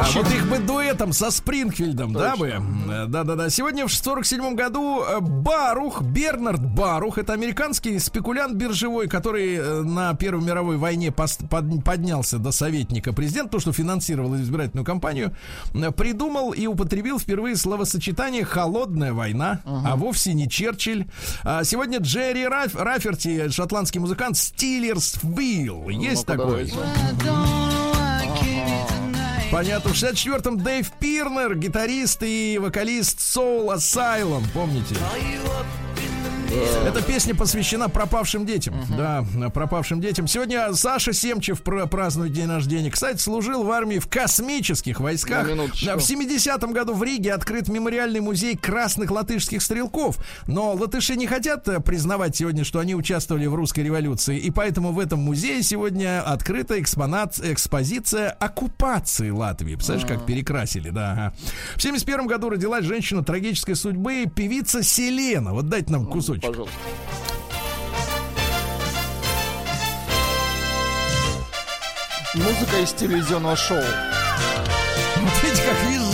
А Кричит. вот их бы дуэтом со Спрингфильдом, да бы? Точно. Да-да-да. Сегодня в 47 году э, Барух, Бернард Барух, это американский спекулянт биржевой, который э, на Первой мировой войне поднялся до советника президента, то, что финансировал избирательную кампанию, э, придумал и употребил впервые словосочетание «холодная война», а вовсе не Черчилль. А сегодня Джерри Раф- Раферти, шотландский музыкант, Стиллерс Вилл. Есть Ну-ка, такой? давайте. Понятно. В 64-м Дэйв Пирнер, гитарист и вокалист Soul Asylum, помните? Эта песня посвящена пропавшим детям. Да, пропавшим детям. Сегодня Саша Семчев пра- празднует день рождения. Кстати, служил в армии в космических войсках. В 70-м году в Риге открыт мемориальный музей красных латышских стрелков. Но латыши не хотят э, признавать сегодня, что они участвовали в русской революции. И поэтому в этом музее сегодня открыта экспонат, экспозиция оккупации Латвии. Представляешь, как перекрасили, да. ага. В 71 году родилась женщина трагической судьбы, певица Селена. Вот дайте нам кусочек. Пожалуйста. Музыка из телевизионного шоу. Видите, как визжит.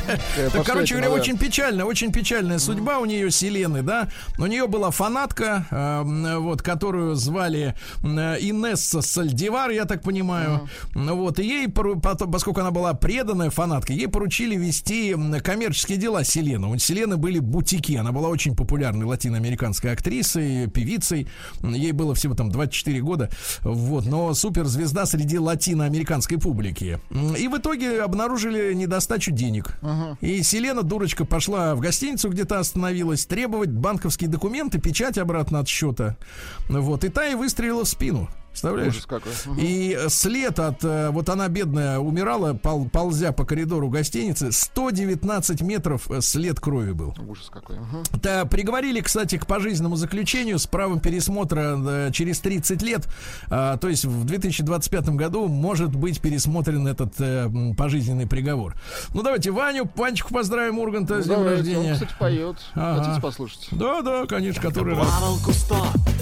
Такая Так, короче говоря, очень печальная, очень печальная судьба у нее Селены, да. У нее была фанатка, э, м, вот, которую звали э, Инесса Сальдивар, я так понимаю. Ну Вот, и ей, поскольку она была преданная фанатка, ей поручили вести коммерческие дела Селены. У Селены были бутики, она была очень популярной латиноамериканской актрисой, певицей. Ей было всего там 24 года, вот, но суперзвезда среди латиноамериканской публики. И в итоге обнаружили недостачу денег. И Селена, дурочка, пошла в гостиницу, где-то остановилась, требовать банковские документы, печать обратно от счета. Вот, и та и выстрелила в спину. Представляешь? Ужас какой. И э, след от... э, Вот она, бедная, умирала, пол- ползя по коридору гостиницы. 119 метров э, след крови был. Ужас какой. Да, приговорили, кстати, к пожизненному заключению с правом пересмотра через 30 лет. А, то есть в 2025 году может быть пересмотрен этот э, пожизненный приговор. Ну, давайте Ваню, Ванечку поздравим, Урганта, с днем рождения. Он, кстати, поет. Ага. Хотите послушать? Да, да, конечно, который раз.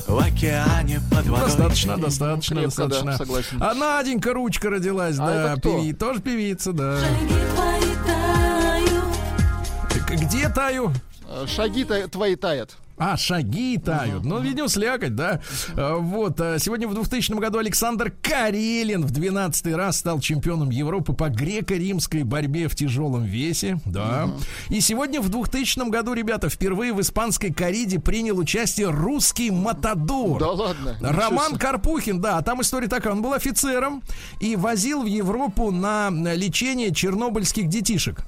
В океане под водой. Достаточно, достаточно, Крепко, да, достаточно. согласен. А Наденька Ручка родилась, А да, это кто? певи- тоже певица, да. Шаги твои тают. К- Где таю? Э, Шаги твои таят. А, шаги тают. Ну, видимо, слякоть, да. А, Вот. а, Сегодня в 2000 году Александр Карелин в 12 раз стал чемпионом Европы по греко-римской борьбе в тяжелом весе. Да. И сегодня в 2000 году, ребята, впервые в испанской кориде принял участие русский матадор. Да ладно. Роман. Карпухин, да, там история такая. Он был офицером и возил в Европу на лечение чернобыльских детишек.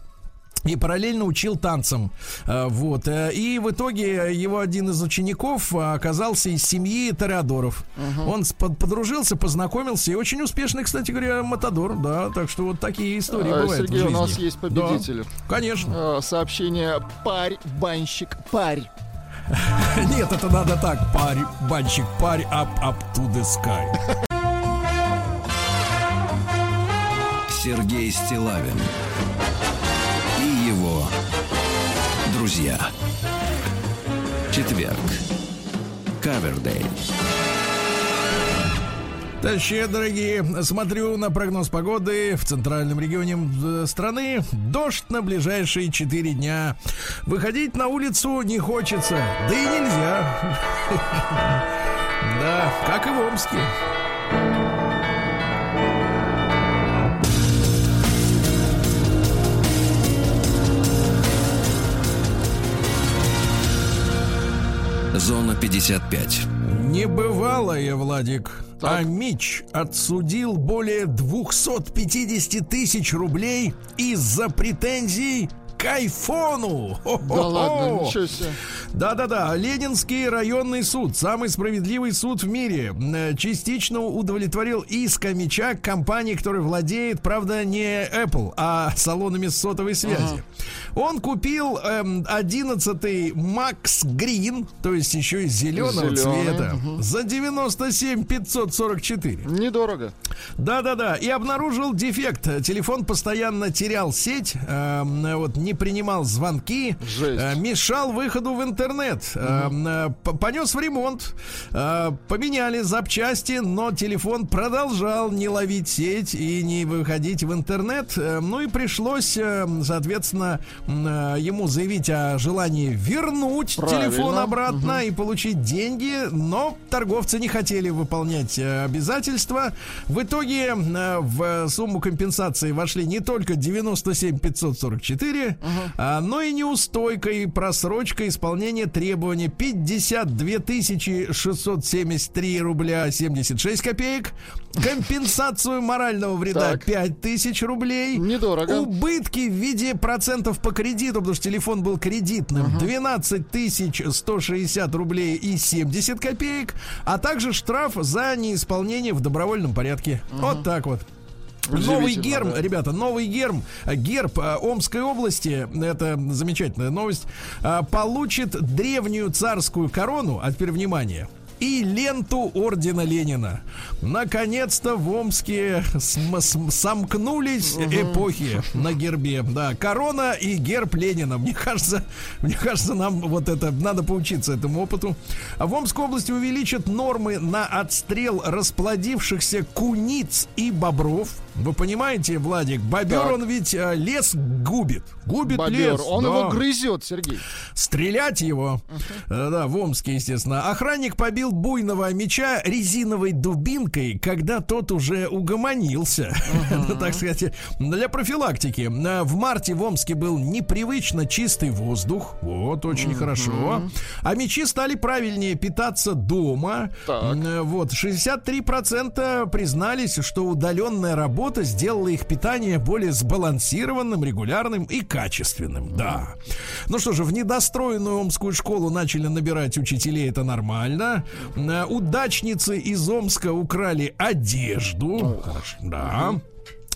И параллельно учил танцам. А, Вот. э, И в итоге его один из учеников а, оказался из семьи Тореадоров. Он с- под- подружился, познакомился и очень успешный, кстати говоря, Матадор. Да, так что вот такие истории А, бывают. в Сергей, у жизни. нас есть победители. Да, конечно. Э, Сообщение парь, банщик, парь. Нет, это надо так. Парь, банщик, парь, up, up to the sky. Сергей Стилавин друзья. Четверг. Кавердей. Товарищи дорогие, смотрю на прогноз погоды в центральном регионе э, страны. Дождь на ближайшие 4 дня. Выходить на улицу не хочется, да и нельзя. Да, как и в Омске. Зона 55. Небывалое, Владик. А Мич отсудил более 250 тысяч рублей из-за претензий к айфону. Да ладно, ничего себе. Да-да-да, Ленинский районный суд, самый справедливый суд в мире, э, частично удовлетворил иск Мича компании, которая владеет, правда, не Apple, а салонами сотовой связи. Он купил эм, 11-й Max Green, то есть еще и зеленого Зелёный, цвета, мгм. за 97 544. Недорого. Да-да-да. И обнаружил дефект. Телефон постоянно терял сеть, эм, вот не принимал звонки, Жесть. э, мешал выходу в интернет. П- понес в ремонт, поменяли запчасти, но телефон продолжал не ловить сеть и не выходить в интернет. Ну и пришлось, соответственно, ему заявить о желании вернуть Правильно. телефон обратно и получить деньги, но торговцы не хотели выполнять обязательства. В итоге в сумму компенсации вошли не только 97 544, а, но и неустойка и просрочка исполнения требований 52 673 рубля 76 копеек. Компенсацию морального вреда Так. 5 тысяч рублей. Недорого. Убытки в виде процентов по кредиту, потому что телефон был кредитным, 12 тысяч 160 рублей и 70 копеек, а также штраф за неисполнение в добровольном порядке. Вот так вот. Новый герм, да. ребята, новый герм, герб э, Омской области, это замечательная новость, э, получит древнюю царскую корону, а теперь внимание, и ленту ордена Ленина. Наконец-то в Омске см- см- сомкнулись эпохи на гербе. Да, корона и герб Ленина. Мне кажется, мне кажется, нам вот это надо поучиться этому опыту. В Омской области увеличат нормы на отстрел расплодившихся куниц и бобров. Вы понимаете, Владик, бобер Так. он ведь э, лес губит. Губит Бобер, лес. он да. его грызет, Сергей. Стрелять его. Э, Да, в Омске, естественно. Охранник побил буйного меча резиновой дубинкой, когда тот уже угомонился. Ну, Так сказать, для профилактики. Э, В марте в Омске был непривычно чистый воздух. Вот, очень хорошо. А мечи стали правильнее питаться дома. Так. Э, Вот, 63% признались, что удаленная работа сделала их питание более сбалансированным, регулярным и качественным. Да. Ну что же, в недостроенную омскую школу начали набирать учителей, это нормально. Э, Удачницы из Омска украли одежду. Хорошо. Да.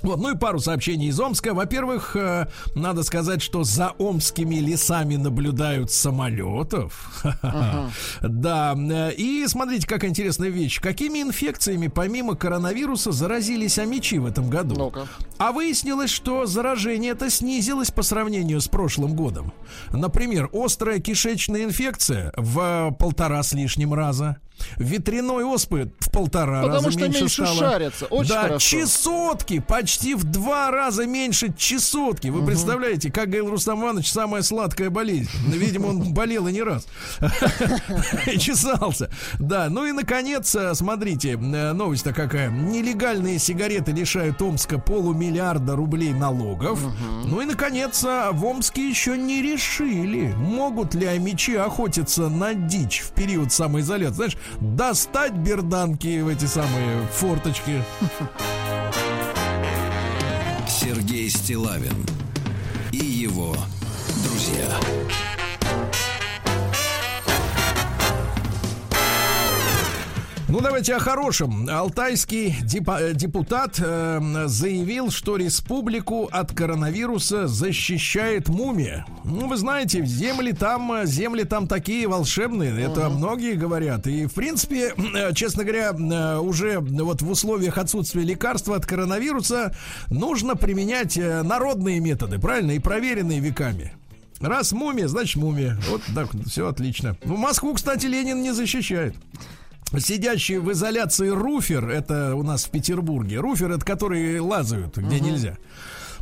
Вот, ну и пару сообщений из Омска. Во-первых, э, надо сказать, что за омскими лесами наблюдают самолетов. Да. э, И смотрите, какая интересная вещь. Какими инфекциями помимо коронавируса заразились амичи в этом году? Ну-ка. А выяснилось, что заражение это снизилось по сравнению с прошлым годом. Например, острая кишечная инфекция в полтора с лишним раза. Ветряной оспы в полтора Потому раза что меньше меньше стало. шарятся. Очень да, хорошо. чесотки почти в два раза меньше чесотки. Вы представляете, как говорил Рустам Иванович, самая сладкая болезнь. Ну, Видимо, он болел и не раз. И чесался. Да, ну и, наконец, э, смотрите, э, новость-то какая. Нелегальные сигареты лишают Омска полумиллиарда рублей налогов. Ну и, наконец, э, в Омске еще не решили, могут ли амичи охотиться на дичь в период самоизоляции. Знаешь, достать берданки в эти самые форточки. Сергей Стилавин и его друзья. Ну, давайте о хорошем. Алтайский э, депутат э, заявил, что республику от коронавируса защищает мумия. Ну, вы знаете, земли там, э, земли там такие волшебные. Это многие говорят. И, в принципе, э, честно говоря, уже вот в условиях отсутствия лекарства от коронавируса нужно применять народные методы, правильно, и проверенные веками. Раз мумия, значит мумия. Вот так, все отлично. В Москву, кстати, Ленин не защищает. Сидящий в изоляции руфер, это у нас в Петербурге, руфер, это которые лазают, где нельзя,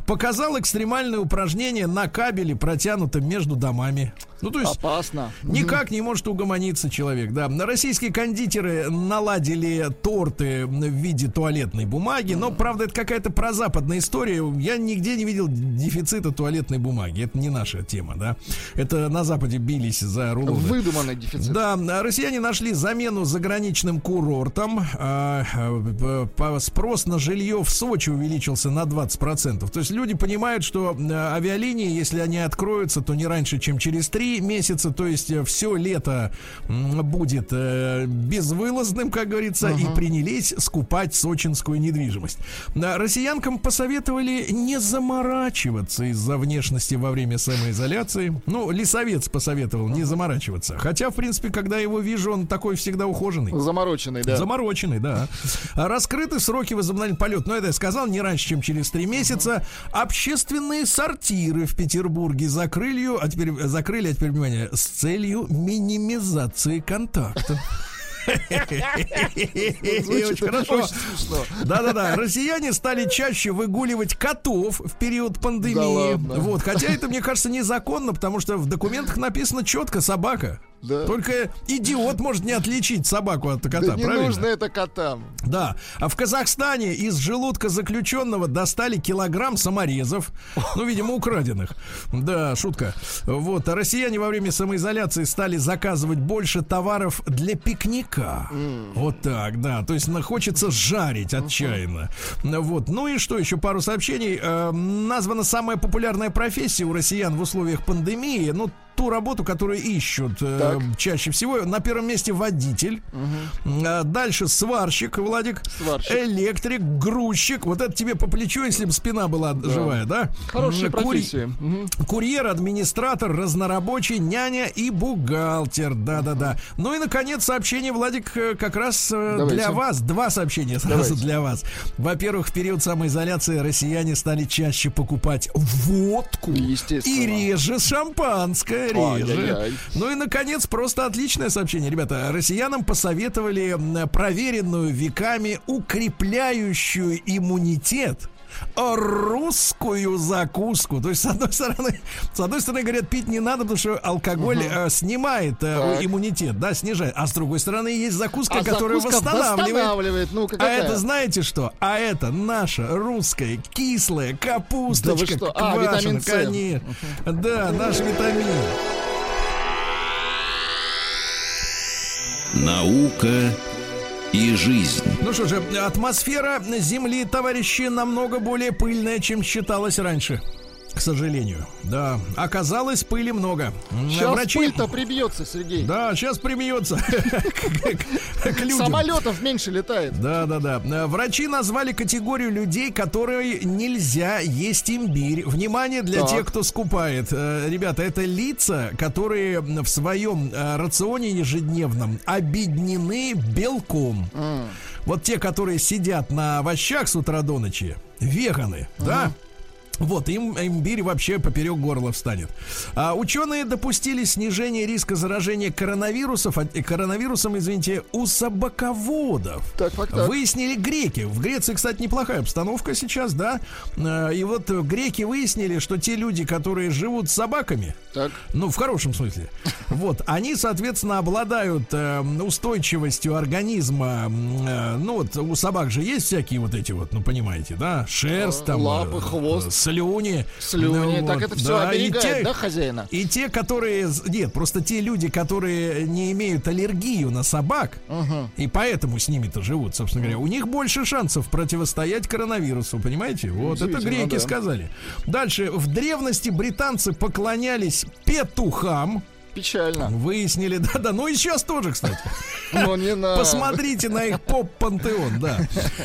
показал экстремальное упражнение на кабеле, протянутом между домами. Ну, то есть Опасно. Никак не может угомониться человек, да. Российские кондитеры наладили торты в виде туалетной бумаги, но, правда, это какая-то прозападная история. Я нигде не видел дефицита туалетной бумаги. Это не наша тема, да. Это на Западе бились за рулоны. Выдуманный дефицит. Да, россияне нашли замену заграничным курортам. А, а, Спрос на жилье в Сочи увеличился на 20%. То есть люди понимают, что э, авиалинии, если они откроются, то не раньше, чем через три месяца. То есть все лето будет э, безвылазным, как говорится, и принялись скупать сочинскую недвижимость. Россиянкам посоветовали не заморачиваться из-за внешности во время самоизоляции. Ну, лесовец посоветовал не заморачиваться. Хотя, в принципе, когда его вижу, он такой всегда ухоженный. Замороченный, да. Замороченный, да. Раскрыты сроки возобновления полета. Но это я сказал не раньше, чем через три месяца. Общественные сортиры в Петербурге закрыли, а теперь закрыли, а теперь внимание, с целью минимизации контакта. Очень хорошо. Да-да-да, россияне стали чаще выгуливать котов в период пандемии. вот, хотя это, мне кажется, незаконно, потому что в документах написано четко собака. Да. Только идиот может не отличить собаку от кота, Да не правильно? нужно это котам. Да. А в Казахстане из желудка заключенного достали килограмм саморезов. Ну, видимо, украденных. Да, шутка. Вот. А россияне во время самоизоляции стали заказывать больше товаров для пикника. Вот так, да. То есть хочется жарить отчаянно. Вот. Ну и что, еще пару сообщений. Э, названа самая популярная профессия у россиян в условиях пандемии. Ну, ту работу, которую ищут э, чаще всего. На первом месте водитель. А, Дальше сварщик, Владик. Сварщик. Электрик, грузчик. Вот это тебе по плечу, если бы спина была живая, да? Хорошие М, кури- профессии. Мгм. Курьер, администратор, разнорабочий, няня и бухгалтер. Да-да-да. Ну и, наконец, сообщение, Владик, э, как раз э, Давайте. для вас. Два сообщения сразу Давайте. для вас. Во-первых, в период самоизоляции россияне стали чаще покупать водку. И реже шампанское, реже. Ну и, наконец, просто отличное сообщение, ребята. Россиянам посоветовали проверенную веками укрепляющую иммунитет русскую закуску. То есть, с одной стороны, с одной стороны, говорят, пить не надо, потому что алкоголь э, снимает э, Так. иммунитет, да, снижает. А с другой стороны, есть закуска, А которая закуска восстанавливает. восстанавливает. Ну-ка, А это знаете что? А это наша русская кислая капусточка. Да вы что? А, витамин С. конечно. Да, наш витамин. Наука и жизнь. Ну что же, атмосфера Земли, товарищи, намного более пыльная, чем считалось раньше. К сожалению. Да, оказалось, пыли много. Сейчас Врачи... пыль-то прибьется, Сергей. Да, сейчас людям. Самолетов меньше летает. Да, да, да. Врачи назвали категорию людей, которые нельзя есть имбирь. Внимание для тех, кто скупает. Э, Ребята, это лица, которые в своем э, рационе ежедневном обеднены белком. Вот те, которые сидят на овощах с утра до ночи, веганы, да? Вот, им имбирь вообще поперек горла встанет. А ученые допустили снижение риска заражения коронавирусов, а, коронавирусом, извините, у собаководов. Так, так, так. Выяснили греки. В Греции, кстати, неплохая обстановка сейчас, да. Э, И вот греки выяснили, что те люди, которые живут с собаками, Так. ну, в хорошем смысле. Вот, они, соответственно, обладают э, устойчивостью организма. э, ну, вот у собак же есть всякие вот эти вот, ну, понимаете, да, шерсть там. Лапы, э, хвост. Слюни. Слюни. Ну, так вот, это все да, оберегает, те- да, хозяина? и те, которые... Нет, просто те люди, которые не имеют аллергию на собак, и поэтому с ними-то живут, собственно говоря, у них больше шансов противостоять коронавирусу, понимаете? Вот это греки да. сказали. Дальше. В древности британцы поклонялись петухам. Печально. Выяснили, да-да, ну и сейчас тоже, кстати. Но не на... Посмотрите на их поп-пантеон, да.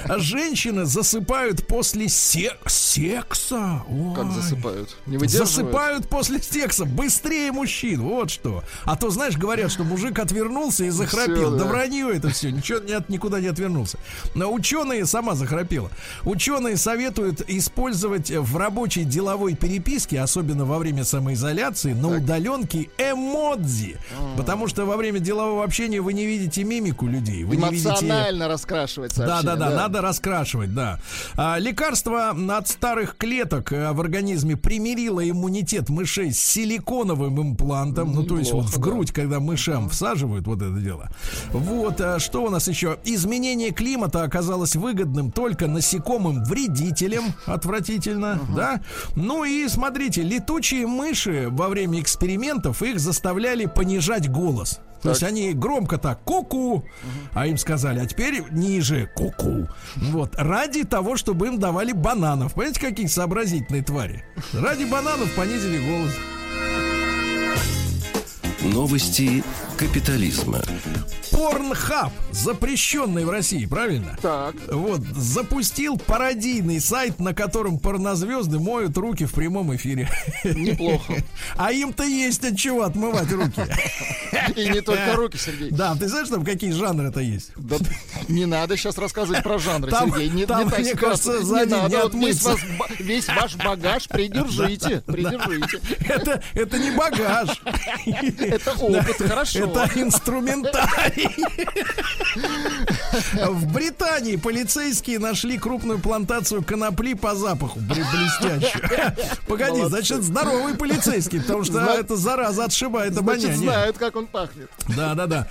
А Женщины засыпают после се- секса. Как Ой. засыпают? Не? Засыпают после секса быстрее мужчин, вот что. А то, знаешь, говорят, что мужик отвернулся и захрапел. Всё, да. да. вранье это все, ничего не от- никуда не отвернулся. Но ученые, сама захрапела. Ученые советуют использовать в рабочей деловой переписке, особенно во время самоизоляции, на удаленке эмодзи. Потому что во время делового общения вы не видите мимику людей. Вы не видите... Эмоционально раскрашивать Да, сообщение. да, да, надо раскрашивать, да. А, лекарство от старых клеток э, в организме примирило иммунитет мышей с силиконовым имплантом. Ну, то есть вот в грудь, когда мышам всаживают вот это дело. Вот, а что у нас еще? Изменение климата оказалось выгодным только насекомым вредителям. Отвратительно, да? Ну и смотрите, летучие мыши во время экспериментов их заставляли понижать голос. То есть они громко так ку-ку, а им сказали, а теперь ниже ку-ку. Вот, ради того, чтобы им давали бананов. Понимаете, какие сообразительные твари? Ради бананов понизили голос. Новости капитализма. Порнхаб, запрещенный в России, правильно? Так. Вот, запустил пародийный сайт, на котором порнозвезды моют руки в прямом эфире. Неплохо. А им-то есть от чего отмывать руки. И не только руки, Сергей. Да, ты знаешь, там какие жанры это есть? Да, не надо сейчас рассказывать про жанры, Там- Сергей. Не, там, не так мне кажется, за не надо. не Вот весь, вас весь ваш багаж придержите. Придержите. Это, это не багаж. Это опыт, хорошо. Это инструментарий. В Британии полицейские нашли крупную плантацию конопли по запаху. Блестящую. Погоди, значит, здоровый полицейский, потому что эта зараза отшибает обоняние. знают, как он пахнет. Да, да, да.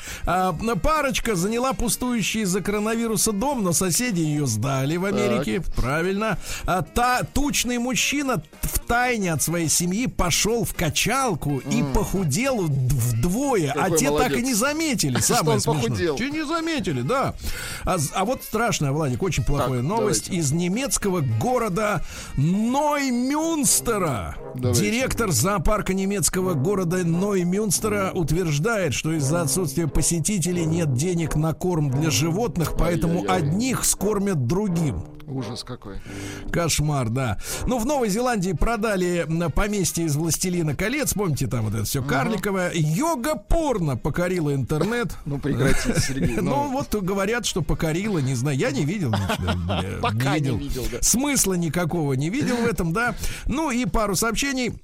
Парочка заняла пустующий из-за коронавируса дом, но соседи ее сдали в Америке. Правильно. А, та, тучный мужчина в тайне от своей семьи пошел в качалку и похудел вдвое, а Какой те так и молодец. не заметили. Что Самое он смешное. Те не заметили, да. А, а вот страшная, Владик, очень плохая Так, новость давайте. из немецкого города Ноймюнстера. Давайте. Директор зоопарка немецкого города Ноймюнстера утверждает, что из-за отсутствия посетителей нет денег на корм для животных, поэтому Ай-яй-яй. одних скормят другим. Ужас какой. Кошмар, да. Ну, в Новой Зеландии продали поместье из «Властелина колец». Помните, там вот это все карликовое. Йога-порно покорила интернет. Ну, прекратите, Сергей. Ну, вот говорят, что покорила, не знаю. Я не видел ничего. Пока не видел. Смысла никакого не видел в этом, да. Ну и пару сообщений.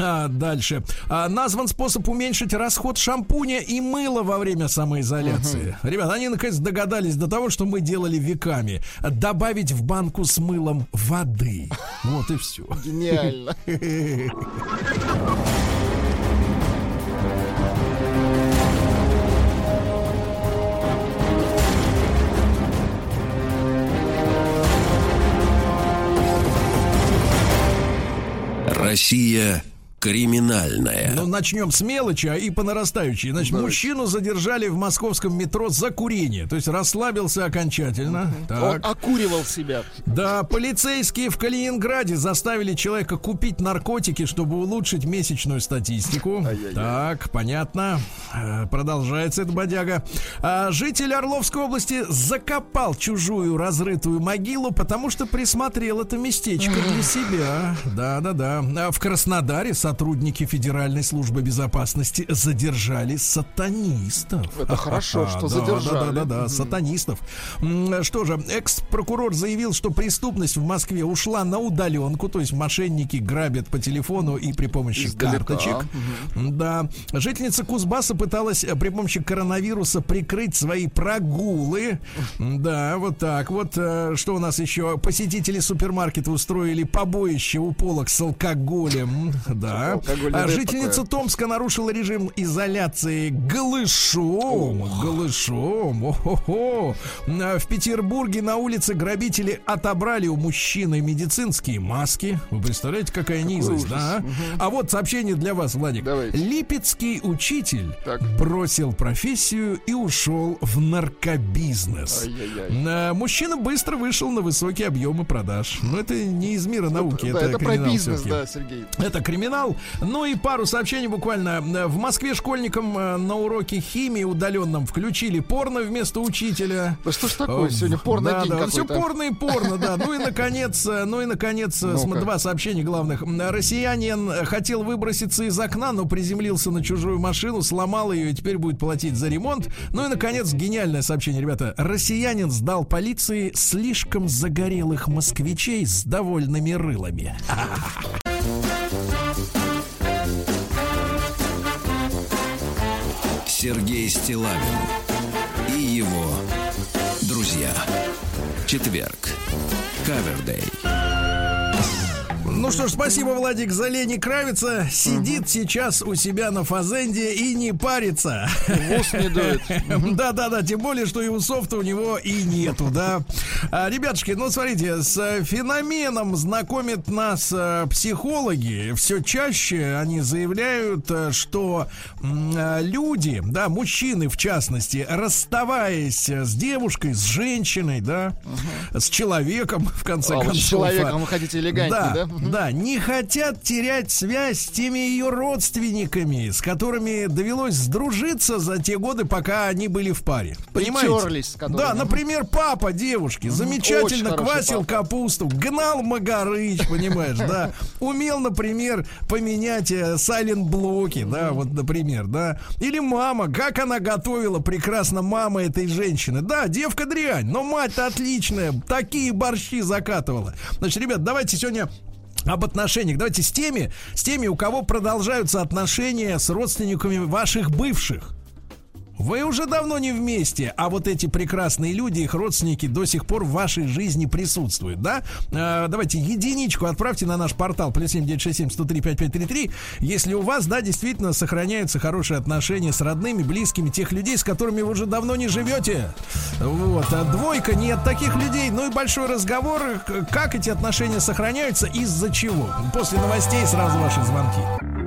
А, дальше. А, назван способ уменьшить расход шампуня и мыла во время самоизоляции. Ребята, они наконец догадались до того, что мы делали веками. Добавить в банку с мылом воды. Вот и все. Гениально. Россия криминальная. Ну, начнем с мелочи, а и по нарастающей. Значит, мужчину задержали в московском метро за курение. То есть расслабился окончательно. Он Так. окуривал себя. Да, полицейские в Калининграде заставили человека купить наркотики, чтобы улучшить месячную статистику. Ай-яй-яй. Так, понятно. Э, Продолжается эта бодяга. А, житель Орловской области закопал чужую разрытую могилу, потому что присмотрел это местечко для себя. Да-да-да. А В Краснодаре сотрудники Федеральной службы безопасности задержали сатанистов. Это хорошо, что да, задержали. Да, да, да, сатанистов. М, Что же, экс-прокурор заявил, что преступность в Москве ушла на удаленку, то есть мошенники грабят по телефону и при помощи Издалека. карточек. Да. Жительница Кузбасса пыталась э, при помощи коронавируса прикрыть свои прогулы. Да, вот так вот. Э, Что у нас еще? Посетители супермаркета устроили побоище у полок с алкоголем. Да. А жительница такой. Томска нарушила режим изоляции голышом. Голышом. О-хо-хо. А В Петербурге на улице грабители отобрали у мужчины медицинские маски. Вы представляете, какая низость, ужас. да? А вот сообщение для вас, Владик. Давайте. Липецкий учитель Так. бросил профессию и ушел в наркобизнес. Ай-яй-яй. Мужчина быстро вышел на высокие объемы продаж. Но это не из мира науки, Да, это, это про криминал бизнес, всё-таки. да, Сергей. Это криминал. Ну и пару сообщений буквально. В Москве школьникам э, на уроке химии удаленном включили порно вместо учителя. Да что ж такое? Сегодня порно да, день да, все порно и порно, да. Ну и наконец, э, ну и наконец, Ну-ка. два сообщения главных. Россиянин хотел выброситься из окна, но приземлился на чужую машину, сломал ее и теперь будет платить за ремонт. Ну и наконец, гениальное сообщение, ребята. Россиянин сдал полиции слишком загорелых москвичей с довольными рылами. Сергей Стилавин и его друзья. Четверг. Кавердей. Ну что ж, спасибо, Владик, за Лени Кравица. Сидит сейчас у себя на фазенде и не парится. В ус не дует. Да-да-да, тем более, что и усов-то у него и нету, да. А, ребятушки, ну смотрите, с феноменом знакомят нас а, психологи. Все чаще они заявляют, а, что а, люди, да, мужчины в частности, расставаясь с девушкой, с женщиной, да, с человеком, в конце А концов. с а, человеком вы хотите элегантнее, да? Мгм. Да, не хотят терять связь с теми ее родственниками, с которыми довелось сдружиться за те годы, пока они были в паре. Понимаете? Притерлись. Да, например, папа девушки замечательно Очень квасил капусту, гнал магарыч, понимаешь, да. Умел, например, поменять сайлент-блоки, да, вот, например, да. Или мама, как она готовила прекрасно мама этой женщины. Да, девка дрянь, но мать-то отличная, такие борщи закатывала. Значит, ребят, давайте сегодня об отношениях. Давайте с теми, с теми, у кого продолжаются отношения с родственниками ваших бывших. Вы уже давно не вместе, а вот эти прекрасные люди, их родственники до сих пор в вашей жизни присутствуют, да? Э, давайте единичку отправьте на наш портал плюс 7967 103 5533, если у вас, да, действительно сохраняются хорошие отношения с родными, близкими тех людей, с которыми вы уже давно не живете. Вот. А двойка нет таких людей. Ну и большой разговор, как эти отношения сохраняются, из-за чего. После новостей сразу ваши звонки.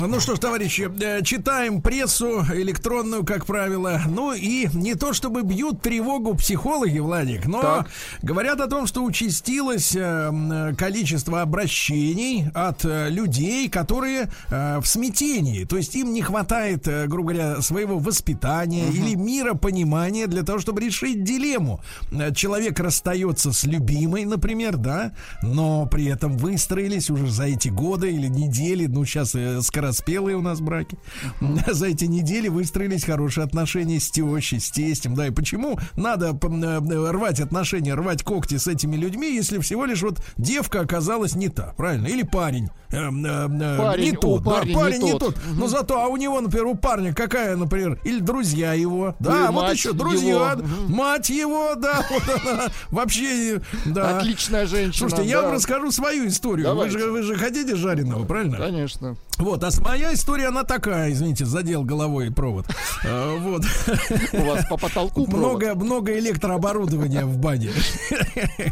Ну что ж, товарищи, э, читаем прессу электронную, как правило. Ну и не то чтобы бьют тревогу психологи, Владик, но Так. говорят о том, что участилось э, м, количество обращений от э, людей, которые э, в смятении. То есть им не хватает, э, грубо говоря, своего воспитания или миропонимания для того, чтобы решить дилемму. Э, Человек расстается с любимой, например, да, но при этом выстроились уже за эти годы или недели, ну сейчас э, скороспелые у нас браки, за эти недели выстроились хорошие отношения с тещей, с тестем, да, и почему надо п- э, рвать отношения, рвать когти с этими людьми, если всего лишь вот девка оказалась не та, правильно, или парень, э, э, э, Парень, не тот, да, парня не парень не тот. тот, но зато, а у него, например, у парня какая, например, или друзья его, да, вот еще друзья, его. мать его, да, вот она, вообще, да. Отличная женщина. Слушайте, я вам расскажу свою историю. Вы Давайте. же, вы же хотите жареного, правильно? Конечно. Вот, а моя история, она такая, извините, задел головой провод. А, Вот. У вас по потолку провод. Много, много электрооборудования в бане.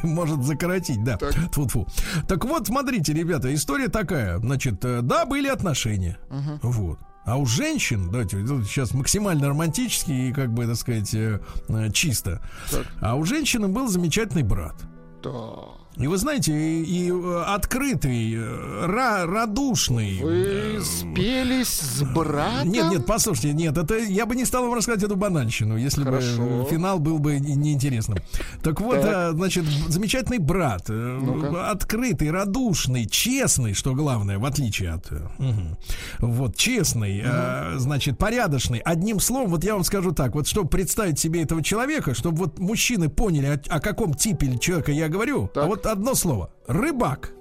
Может закоротить, да. Так. Тьфу-тьфу. Так вот, смотрите, ребята, история такая. Значит, э, да, были отношения. Вот. А у женщин, давайте сейчас максимально романтически и, как бы, так сказать, э, э, чисто. Так. А у женщины был замечательный брат. Да. И вы знаете, и, и, э, открытый, э, ра- радушный. Вы э, спелись с братом? Нет, нет, послушайте, нет, это я бы не стал вам рассказать эту банальщину, если Хорошо. бы финал был бы не- неинтересным. Так вот, Так. значит, замечательный брат, Ну-ка. открытый, радушный, честный, что главное, в отличие от, мгм. вот честный, э, значит, порядочный. Одним словом, вот я вам скажу так, вот чтобы представить себе этого человека, чтобы вот мужчины поняли, о, о каком типе человека я говорю, а Так. Вот одно слово: рыбак.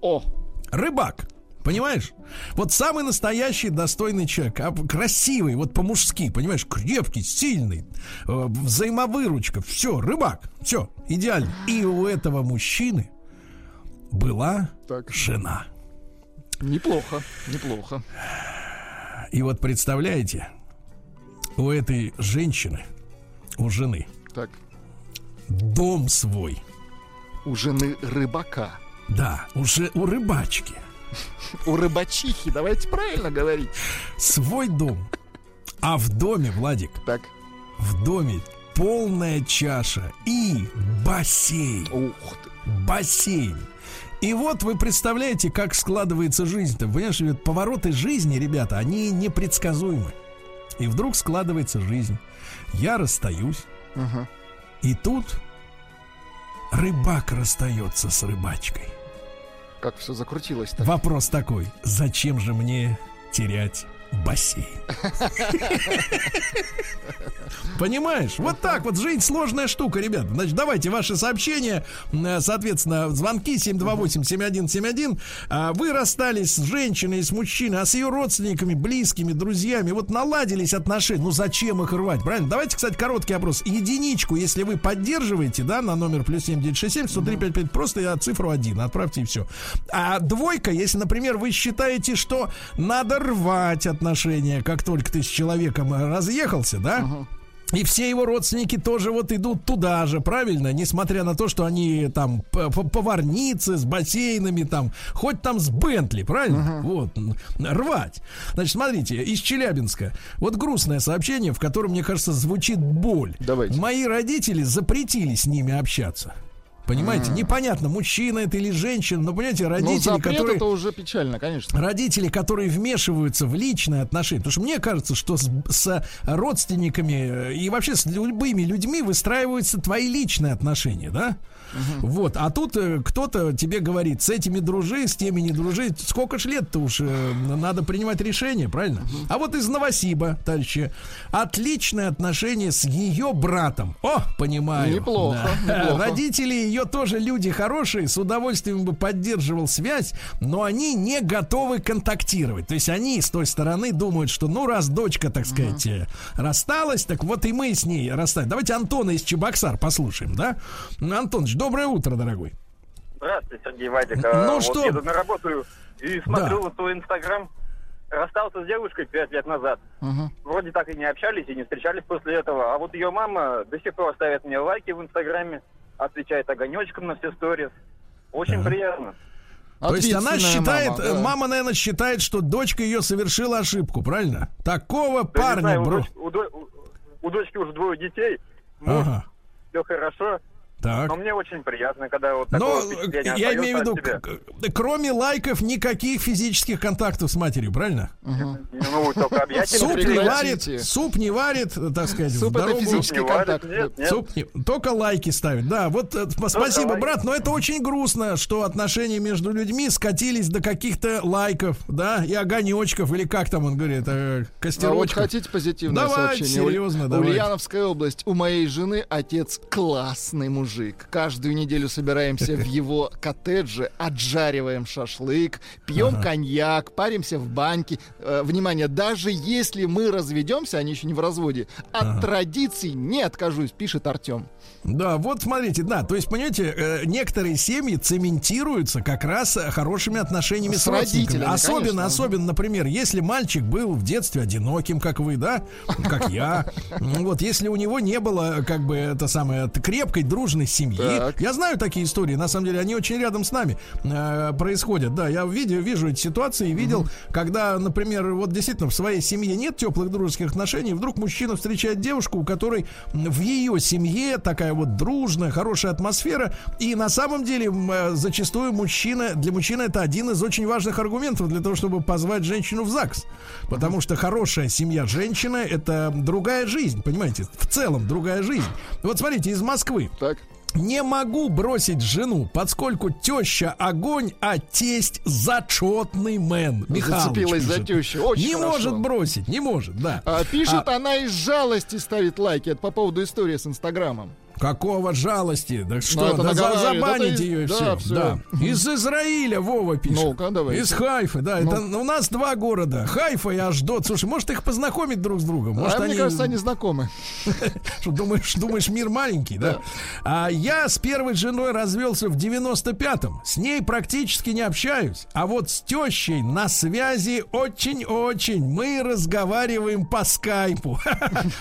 О, Рыбак. Понимаешь? Вот самый настоящий достойный человек, а, красивый, вот по-мужски, понимаешь, крепкий, сильный, э, взаимовыручка, все, рыбак, все, идеально. И у этого мужчины была Так. жена. неплохо, неплохо. И вот представляете, у этой женщины, у жены, Так, дом свой. У жены рыбака. Да, уже у рыбачки. У рыбачихи, давайте правильно говорить. Свой дом. А в доме, Владик, Так, в доме полная чаша и бассейн. ух ты. Бассейн. И вот вы представляете, как складывается жизнь-то. Понимаешь, ведь повороты жизни, ребята, они непредсказуемы. И вдруг складывается жизнь. Я расстаюсь. Ага. И тут рыбак расстается с рыбачкой. Как все закрутилось-то. Вопрос такой, зачем же мне терять бассейн. Понимаешь? Вот так вот. Жизнь сложная штука, ребят. Значит, давайте ваши сообщения. Э, Соответственно, звонки 728-7171. А Вы расстались с женщиной, с мужчиной, а с ее родственниками, близкими, друзьями. Вот наладились отношения. Ну зачем их рвать? Правильно? Давайте, кстати, короткий опрос. Единичку, если вы поддерживаете, да, на номер плюс 7967 103 55, просто я цифру один отправьте и все. А двойка, если, например, вы считаете, что надо рвать отношения, как только ты с человеком разъехался, да? И все его родственники тоже вот идут туда же, правильно? Несмотря на то, что они там поварницы с бассейнами, там, хоть там с Бентли, правильно? Вот, н- рвать. Значит, смотрите, из Челябинска. Вот грустное сообщение, в котором, мне кажется, звучит боль. Давайте. Мои родители запретили с ними общаться. Понимаете, непонятно, мужчина это или женщина, но понимаете, Ну, родители, запрет которые... это уже печально, конечно. Родители, которые вмешиваются в личные отношения. Потому что мне кажется, что с, с родственниками э, и вообще с любыми людьми выстраиваются твои личные отношения, да? Вот, а тут э, кто-то тебе говорит, с этими дружи, с теми не дружи. Сколько ж лет-то уж э, надо принимать решение, правильно? А вот из Новосиба, товарищи, отличные отношения с ее братом. О, понимаю. Неплохо, Да. неплохо. Родители ее тоже люди хорошие, с удовольствием бы поддерживал связь, но они не готовы контактировать. То есть они с той стороны думают, что ну раз дочка, так сказать, э, рассталась, так вот и мы с ней расстались. Давайте Антона из Чебоксар послушаем, да? Антоныч, доброе утро, дорогой. Здравствуйте, Сергей Вадик. Ну А, вот что? еду на работу и смотрю Да. вот твой инстаграм. Расстался с девушкой пять лет назад. Мгм. Вроде так и не общались, и не встречались после этого. А вот ее мама до сих пор ставит мне лайки в инстаграме, отвечает огонечком на все сторис. Очень приятно. То есть она считает, мама, да. мама, наверное, считает, что дочка ее совершила ошибку, правильно? Такого Да, парня, знаю, у, бро. доч- у до- у- у дочки уже двое детей. Муж, Ага. все хорошо. Так. Но мне очень приятно, когда вот Но такое я имею в виду, кроме лайков, никаких физических контактов с матерью, правильно? Ну, только объятия. Суп не варит, суп не варит, так сказать, в Суп это физический Не варит, контакт. нет, нет. Суп не- только лайки ставит. Да, вот э, сп- спасибо, лайки. брат, но это очень грустно, что отношения между людьми скатились до каких-то лайков, да, и огонечков, или как там он говорит, э, А вот костерочков. хотите позитивное Давайте, сообщение? серьезно, давайте. Ульяновская область. У моей жены отец классный мужик. Каждую неделю собираемся в его коттедже, отжариваем шашлык, пьем коньяк, паримся в баньке. Э, внимание, даже если мы разведемся, они еще не в разводе, от традиций не откажусь, пишет Артем. Да, вот смотрите, да, то есть, понимаете, э, некоторые семьи цементируются как раз э, хорошими отношениями с, С родителями, Особенно, конечно. особенно, например, если мальчик был в детстве одиноким, как вы, да, как я. Вот, если у него не было, как бы, это самое, крепкой, дружной семьи. Так. Я знаю такие истории, на самом деле, они очень рядом с нами э, происходят. Да, я видел, вижу эти ситуации, видел, когда, например, вот действительно в своей семье нет теплых дружеских отношений, вдруг мужчина встречает девушку, у которой в ее семье такая вот дружная, хорошая атмосфера, и на самом деле э, зачастую мужчина, для мужчины это один из очень важных аргументов для того, чтобы позвать женщину в ЗАГС. Потому что хорошая семья женщины это другая жизнь, понимаете? В целом другая жизнь. Вот смотрите, из Москвы. Так. Не могу бросить жену, поскольку теща огонь, а тесть зачетный мэн. Михалыч Зацепилась за пишет. тещу. Очень не хорошо. может бросить, не может, да. А, пишет она из жалости ставит лайки. Это по поводу истории с Инстаграмом. Какого жалости? Да что, это да за- забанить Это ее и да, все. Да. Из Израиля Вова пишет. Ну-ка, давайте. Из Хайфы, да. Ну. Это у нас два города. Хайфа и Аждот. Слушай, может их познакомить друг с другом? Может, а мне кажется, они знакомы. Что думаешь, думаешь, мир маленький, да? А я с первой женой развелся в 95-м. С ней практически не общаюсь. А вот с тещей на связи очень-очень. Мы разговариваем по скайпу.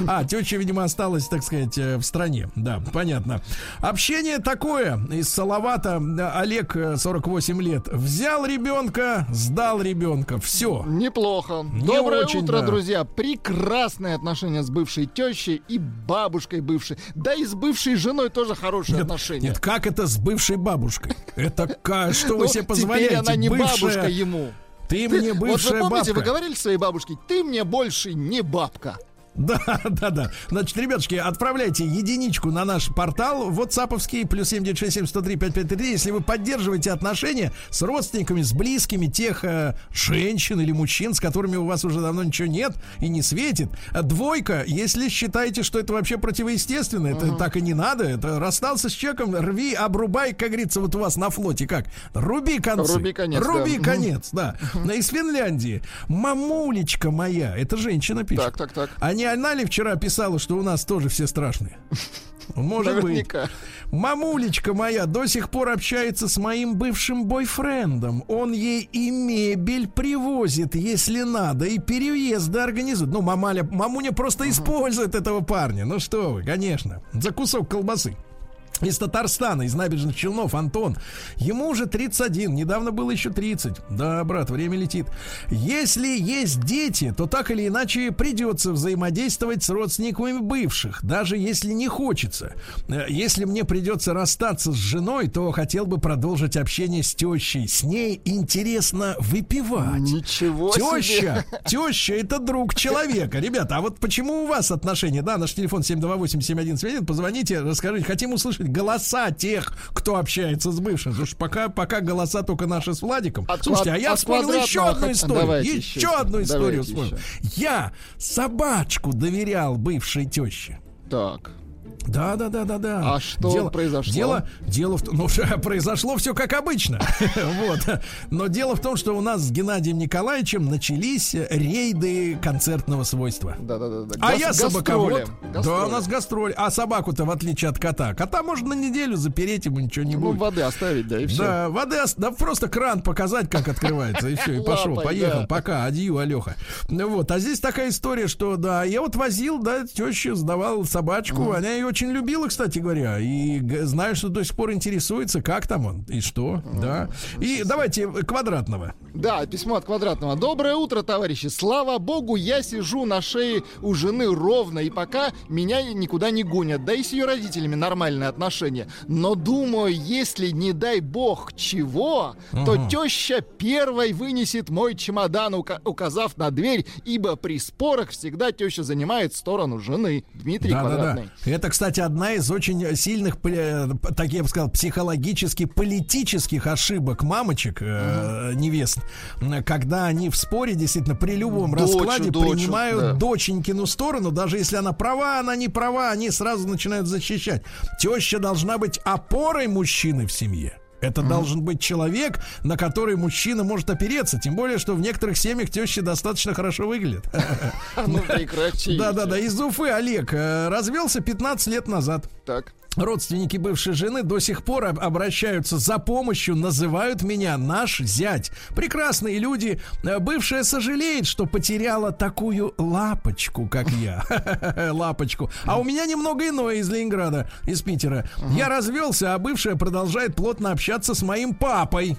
А, теща, видимо, осталась, так сказать, э, в стране. Да, понятно. Общение такое. Из Салавата э, Олег, э, 48 лет. Взял ребенка, сдал ребенка. Все. Неплохо. Не Доброе очень, утро, да. друзья. Прекрасные отношения с бывшей тещей и бабушкой бывшей. Да и с бывшей женой тоже хорошие отношения. Нет, как это с бывшей бабушкой? Это что вы Ну, себе теперь позволяете? она не бабушка ему. Ты Ты- мне вот бывшая вы помните, бабка. вы говорили своей бабушке, ты мне больше не бабка. Да, да, да. Значит, ребятушки, отправляйте единичку на наш портал WhatsApp'овский, плюс 7967 если вы поддерживаете отношения с родственниками, с близкими тех э, женщин или мужчин, с которыми у вас уже давно ничего нет и не светит. Двойка, если считаете, что это вообще противоестественно, это так и не надо, это расстался с человеком, рви, обрубай, как говорится, вот у вас на флоте как, руби концы. Руби конец, Руби да. конец, да. Из Финляндии. Мамулечка моя, это женщина пишет. Так, так, так. А не она ли вчера писала, что у нас тоже все страшные? Может Наверняка. быть. Мамулечка моя до сих пор общается с моим бывшим бойфрендом. Он ей и мебель привозит, если надо, и переезды организует. Ну, мамаля, мамуня просто использует этого парня. Ну что вы, конечно. За кусок колбасы. Из Татарстана, из набережных Челнов, Антон. Ему уже 31, недавно было еще 30. Да, брат, время летит. Если есть дети, то так или иначе придется взаимодействовать с родственниками бывших, даже если не хочется. Э, Если мне придется расстаться с женой, то хотел бы продолжить общение с тещей. С ней интересно выпивать. Ничего себе. Теща, теща это друг человека. Ребята, а вот почему у вас отношения? Да, наш телефон 728-7171. Позвоните, расскажите. Хотим услышать голоса тех, кто общается с бывшим. Потому что пока, пока голоса только наши с Владиком. От Слушайте, а я вспомнил еще одну историю. Давайте еще, еще. одну историю вспомнил. Я собачку доверял бывшей теще. Так. Да, да, да, да, да. А что произошло? Дело, дело в том, ну, произошло все как обычно. вот. Но дело в том, что у нас с Геннадием Николаевичем начались рейды концертного свойства. Да, да, да. да. А Гас- я собаковод. Да, у нас гастроль. А собаку-то, в отличие от кота, кота можно на неделю запереть, ему ничего не Ну, будет. воды оставить, да, и все. Да, воды, да просто кран показать, как открывается, и все, и пошел, Лапой, поехал, да. пока, адью, Алеха. Ну вот, а здесь такая история, что, да, я вот возил, да, теща сдавал собачку, она ее очень любила, кстати говоря, и знаю, что до сих пор интересуется, как там он, и что, да. И давайте квадратного. Да, письмо от Квадратного. Доброе утро, товарищи. Слава богу, я сижу на шее у жены ровно, и пока меня никуда не гонят. Да и с ее родителями нормальные отношения. Но думаю, если, не дай бог, чего, то теща первой вынесет мой чемодан, ука- указав на дверь, ибо при спорах всегда теща занимает сторону жены. Дмитрий Да, да, Квадратный. да. Это, кстати, одна из очень сильных, э, так я бы сказал, психологически политических ошибок мамочек, э, невест, когда они в споре действительно при любом Дочу, раскладе дочу, принимают да. доченькину сторону, даже если она права, она не права, они сразу начинают защищать. Теща должна быть опорой мужчины в семье. Это должен быть человек, на который мужчина может опереться. Тем более, что в некоторых семьях тещи достаточно хорошо выглядят. Ну, прекратите. Да-да-да, из Уфы Олег э, развелся 15 лет назад. Так. Родственники бывшей жены до сих пор об- обращаются за помощью, называют меня наш зять. Прекрасные люди. Э, Бывшая сожалеет, что потеряла такую лапочку, как я. Лапочку. А у меня немного иное из Ленинграда, из Питера. Я развелся, а бывшая продолжает плотно общаться с моим папой.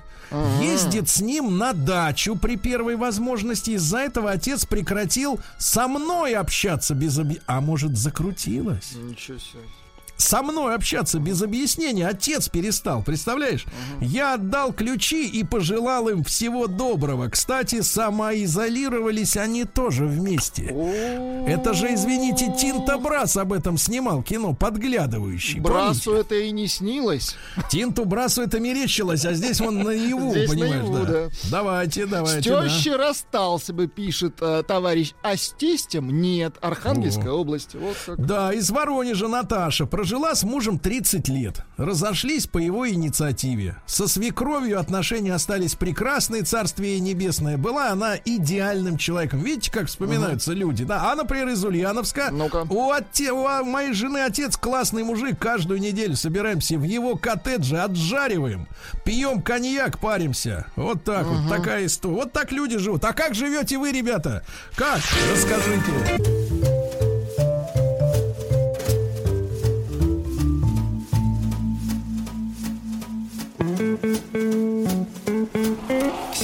Ездит с ним на дачу при первой возможности. Из-за этого отец прекратил со мной общаться без. А может, закрутилась? Ничего себе. Со мной общаться без объяснения. Отец перестал, представляешь? Я отдал ключи и пожелал им всего доброго. Кстати, самоизолировались они тоже вместе. Это же, извините, Тинта Брас об этом снимал кино, подглядывающий. Брасу Помните? это и не снилось. Тинту Брасу это мерещилось, а здесь он наяву, Здесь понимаешь, наяву, да. да. Давайте, С давайте. да. тещей расстался бы, пишет э, товарищ. А с тестем нет. Архангельская область. Вот как. Да, из Воронежа Наташа прожила с мужем 30 лет. Разошлись по его инициативе. Со свекровью отношения остались прекрасные, царствие небесное. Была она идеальным человеком. Видите, как вспоминаются люди? Да, а, например, из Ульяновска. Ну-ка. У, отте- у моей жены отец классный мужик. Каждую неделю собираемся в его коттедже, отжариваем, пьем коньяк, паримся. Вот так вот, такая история. Вот так люди живут. А как живете вы, ребята? Как? Расскажите.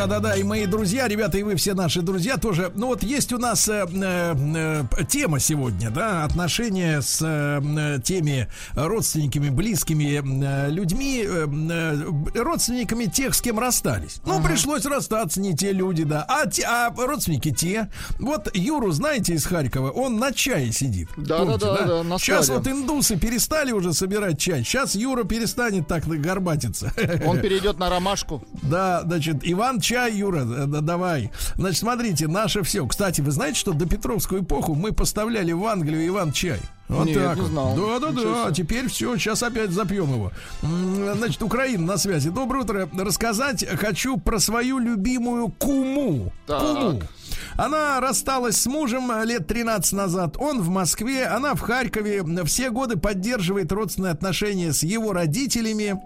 Да, да, да, и мои друзья, ребята, и вы все наши друзья тоже. Ну вот есть у нас э, э, э тема сегодня, да, отношения с э, теми родственниками, близкими э, людьми, э, э, родственниками тех, с кем расстались. Ну, ага. пришлось расстаться, не те люди, да, а, те, а родственники те. Вот Юру, знаете, из Харькова, он на чае сидит. Да, Помните, да, да, да, да Сейчас вот индусы перестали уже собирать чай, сейчас Юра перестанет так горбатиться. Он перейдет на ромашку. Да, значит, Иван чай, Юра, да, давай. Значит, смотрите, наше все. Кстати, вы знаете, что до Петровскую эпоху мы поставляли в Англию Иван чай? Вот Нет, так. Не знал. Да, да, да. А теперь все, сейчас опять запьем его. Значит, Украина на связи. Доброе утро. Рассказать хочу про свою любимую куму. Так. Куму. Она рассталась с мужем лет 13 назад. Он в Москве, она в Харькове. Все годы поддерживает родственные отношения с его родителями.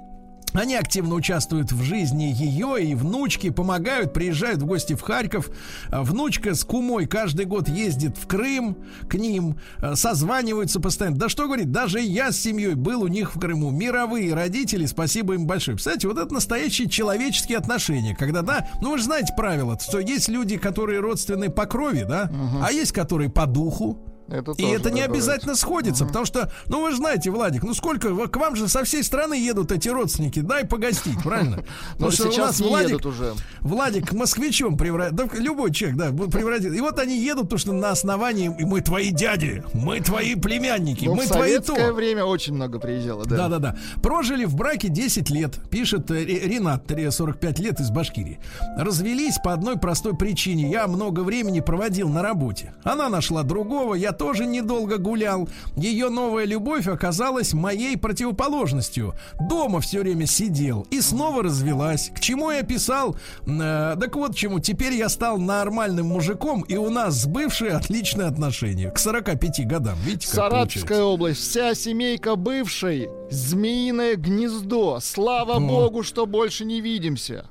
Они активно участвуют в жизни ее и внучки, помогают, приезжают в гости в Харьков. А внучка с кумой каждый год ездит в Крым к ним, а, созваниваются постоянно. Да что говорит, даже я с семьей был у них в Крыму. Мировые родители, спасибо им большое. Кстати, вот это настоящие человеческие отношения, когда, да, ну вы же знаете правила, что есть люди, которые родственные по крови, да, угу. а есть которые по духу. Это и это не обязательно сходится, угу. потому что, ну вы же знаете, Владик, ну сколько, к вам же со всей страны едут эти родственники, дай погостить, правильно? Потому что у нас Владик, уже. Владик москвичом превратит, да, любой человек, да, превратит. И вот они едут, потому что на основании мы твои дяди, мы твои племянники, ну, мы твои то. В время очень много приезжало, да. Да-да-да. Прожили в браке 10 лет, пишет э, Ренат, 45 лет из Башкирии. Развелись по одной простой причине. Я много времени проводил на работе. Она нашла другого, я тоже недолго гулял. Ее новая любовь оказалась моей противоположностью. Дома все время сидел и снова развелась. К чему я писал? Э, так вот чему. Теперь я стал нормальным мужиком, и у нас с бывшей отличные отношения. К 45 годам. Видите, как Саратовская получается? область. Вся семейка бывшей. Змеиное гнездо. Слава О. богу, что больше не видимся.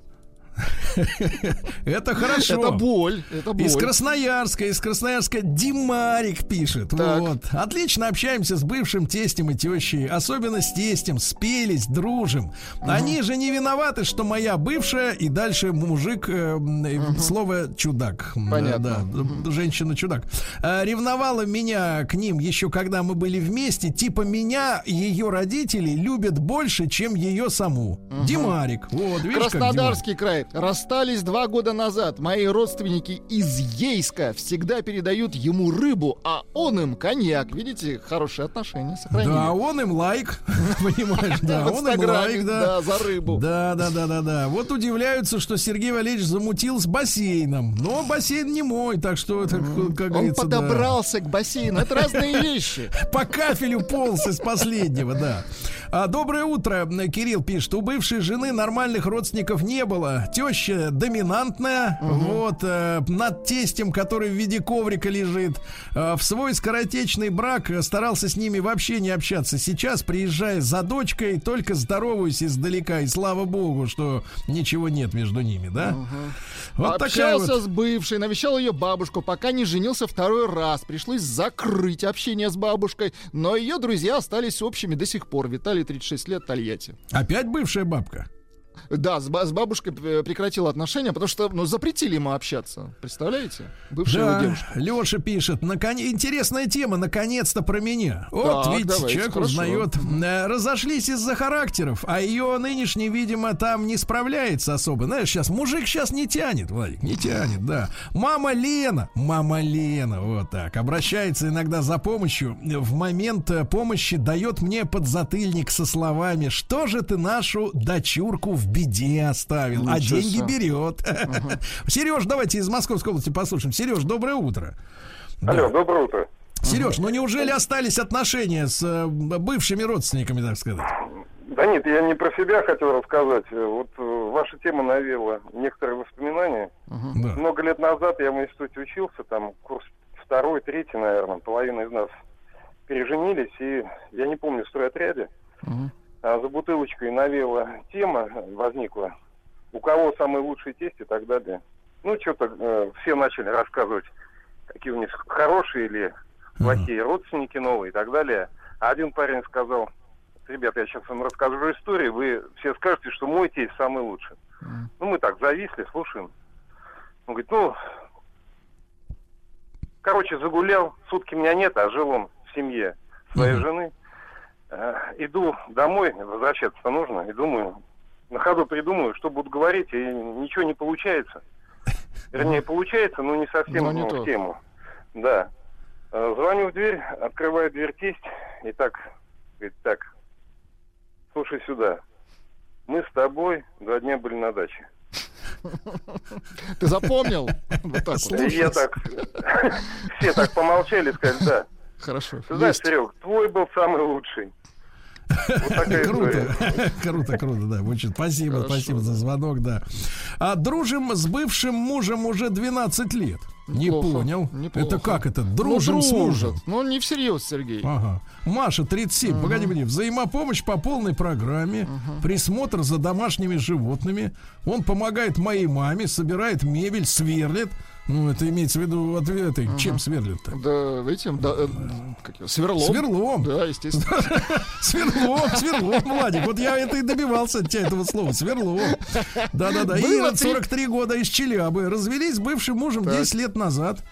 Это хорошо. Это боль. Это боль. Из Красноярска, из Красноярска Димарик пишет. Так. Вот. Отлично общаемся с бывшим тестем и тещей. Особенно с тестем. Спелись, дружим. Угу. Они же не виноваты, что моя бывшая и дальше мужик, э, угу. слово чудак. Понятно. Да, угу. женщина-чудак. Э, ревновала меня к ним еще когда мы были вместе. Типа меня ее родители любят больше, чем ее саму. Угу. Димарик. Вот, видишь, Краснодарский край расстались два года назад. Мои родственники из Ейска всегда передают ему рыбу, а он им коньяк. Видите, хорошие отношения сохранили. Да, он им лайк, понимаешь, да, он им лайк, да. за рыбу. Да, да, да, да, да. Вот удивляются, что Сергей Валерьевич замутил с бассейном. Но бассейн не мой, так что это, как говорится, Он подобрался к бассейну. Это разные вещи. По кафелю полз из последнего, да. А, доброе утро, Кирилл пишет. У бывшей жены нормальных родственников не было. Теща доминантная, угу. вот, э, над тестем, который в виде коврика лежит. Э, в свой скоротечный брак старался с ними вообще не общаться. Сейчас, приезжая за дочкой, только здороваюсь издалека. И слава богу, что ничего нет между ними, да? Угу. Вот Общался вот... с бывшей, навещал ее бабушку, пока не женился второй раз. Пришлось закрыть общение с бабушкой, но ее друзья остались общими до сих пор. Виталий 36 лет, Тольятти. Опять бывшая бабка? Да, с, с бабушкой э, прекратил отношения, потому что ну, запретили ему общаться. Представляете? Бывшая да, девушка. Леша пишет. Након... Интересная тема, наконец-то про меня. Вот так, видите, давайте, человек хорошо. узнает. Э, разошлись из-за характеров, а ее нынешний, видимо, там не справляется особо. Знаешь, сейчас мужик сейчас не тянет, Владик, не тянет, да. Мама Лена, мама Лена, вот так, обращается иногда за помощью. В момент э, помощи дает мне подзатыльник со словами, что же ты нашу дочурку в беде оставил, а Ничего а деньги берет. Угу. Сереж, давайте из Московской области послушаем. Сереж, доброе утро. Алло, да. доброе утро. Сереж, ну неужели остались отношения с э, бывшими родственниками, так сказать? Да нет, я не про себя хотел рассказать. Вот э, ваша тема навела некоторые воспоминания. Угу. Да. Много лет назад я в институте учился, там курс второй, третий, наверное, половина из нас переженились, и я не помню, в стройотряде. Угу. А за бутылочкой навела тема возникла, у кого самый лучший тесть и так далее. Ну, что-то э, все начали рассказывать, какие у них хорошие или плохие mm-hmm. родственники новые и так далее. А один парень сказал, ребята, я сейчас вам расскажу историю, вы все скажете, что мой тесть самый лучший. Mm-hmm. Ну, мы так зависли, слушаем. Он говорит, ну, короче, загулял, сутки меня нет, а жил он в семье своей жены. Э, иду домой, возвращаться нужно, и думаю, на ходу придумаю, что буду говорить, и ничего не получается. Вернее, получается, но не совсем Но не ну, то. в тему. Да. Э, Звоню в дверь, открывает дверь тесть, и так, говорит, так, слушай сюда, мы с тобой два дня были на даче. Ты запомнил? Вот так вот. И я так, все так помолчали, сказали, да. Хорошо. Ты знаешь, Есть. Серег, твой был самый лучший. Вот. Круто, круто, круто, да. Очень спасибо, Хорошо, спасибо за звонок, да. А дружим с бывшим мужем уже 12 лет. Не Неплохо, понял. неплохо. Это как это? Ну, Дружим с мужем. дружат. Ну, не всерьез, Сергей. Ага. Маша, 37. Погоди, погоди. Взаимопомощь по полной программе. Присмотр за домашними животными. Он помогает моей маме, собирает мебель, сверлит. Ну, это имеется в виду ответы. Чем сверлит-то? Да, этим, да, э, как сверлом. Сверлом. Да, естественно. Сверлом, сверлом, Владик. Вот я это и добивался от тебя этого слова. Сверлом. Да-да-да. Ира, три- 43 года из Челябы. Развелись с бывшим мужем Так. 10 лет назад.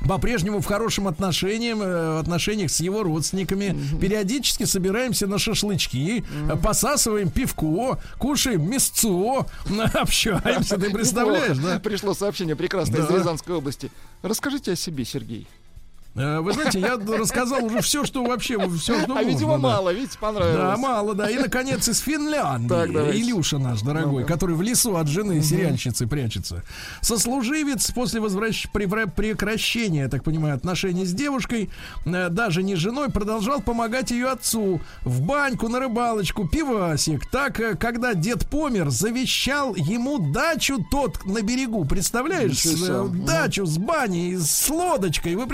По-прежнему в хорошем отношении, э, отношениях с его родственниками. Периодически собираемся на шашлычки, э, посасываем пивко, кушаем мясцо, общаемся. Ты представляешь, да? Пришло сообщение прекрасное из Да. Рязанской области. Расскажите о себе, Сергей. Э, Вы знаете, я рассказал уже все, что вообще, все, что а, видимо, можно, да. мало, видите, понравилось. Да, мало, да. И, наконец, из Финляндии. Так, давайте. Илюша наш дорогой, Ну-ка. который в лесу от жены сериальщицы прячется. Сослуживец после возвращ... прекращения, я так понимаю, отношений с девушкой, э, даже не женой, продолжал помогать ее отцу в баньку, на рыбалочку, пивасик. Так, э, когда дед помер, завещал ему дачу тот на берегу. Представляешь? Дачу с баней, с лодочкой. Вы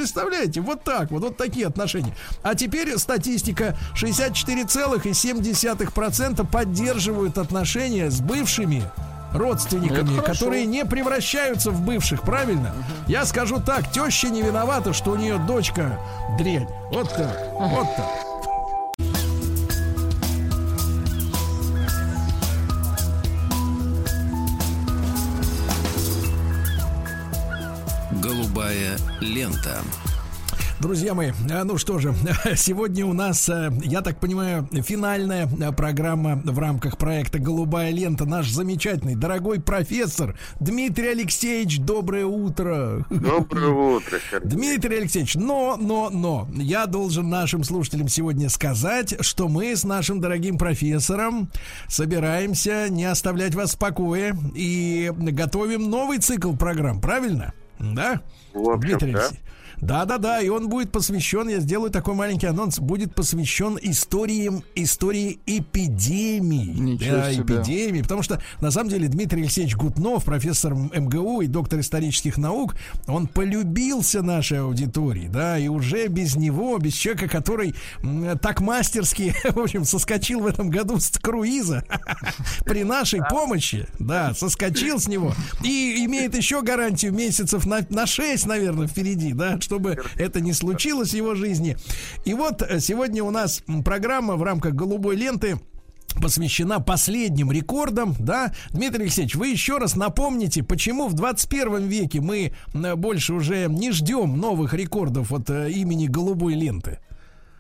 представляете? Вот так вот, вот такие отношения. А теперь статистика. 64,7% поддерживают отношения с бывшими родственниками, Это хорошо. которые не превращаются в бывших, правильно? Я скажу так, теща не виновата, что у нее дочка дрянь. Вот так, вот так. Голубая лента. Друзья мои, а, ну что же, сегодня у нас, э, я так понимаю, финальная э, программа в рамках проекта «Голубая лента». Наш замечательный, дорогой профессор Дмитрий Алексеевич, доброе утро. Доброе утро, Сергей. Дмитрий Алексеевич, но, но, но, я должен нашим слушателям сегодня сказать, что мы с нашим дорогим профессором собираемся не оставлять вас в покое и готовим новый цикл программ, правильно? Да? В общем, Дмитрий да. Алексеевич. Да, да, да, и он будет посвящен, я сделаю такой маленький анонс, будет посвящен историям, истории эпидемий. Ничего да, себе. эпидемий, потому что, на самом деле, Дмитрий Алексеевич Гутнов, профессор МГУ и доктор исторических наук, он полюбился нашей аудитории, да, и уже без него, без человека, который так мастерски, в общем, соскочил в этом году с круиза при нашей помощи, да, соскочил с него и имеет еще гарантию месяцев на, на 6, наверное, впереди, да, чтобы это не случилось в его жизни. И вот э, сегодня у нас программа в рамках «Голубой ленты» посвящена последним рекордам, да? Дмитрий Алексеевич, вы еще раз напомните, почему в 21 веке мы м, больше уже не ждем новых рекордов от э, имени «Голубой ленты»?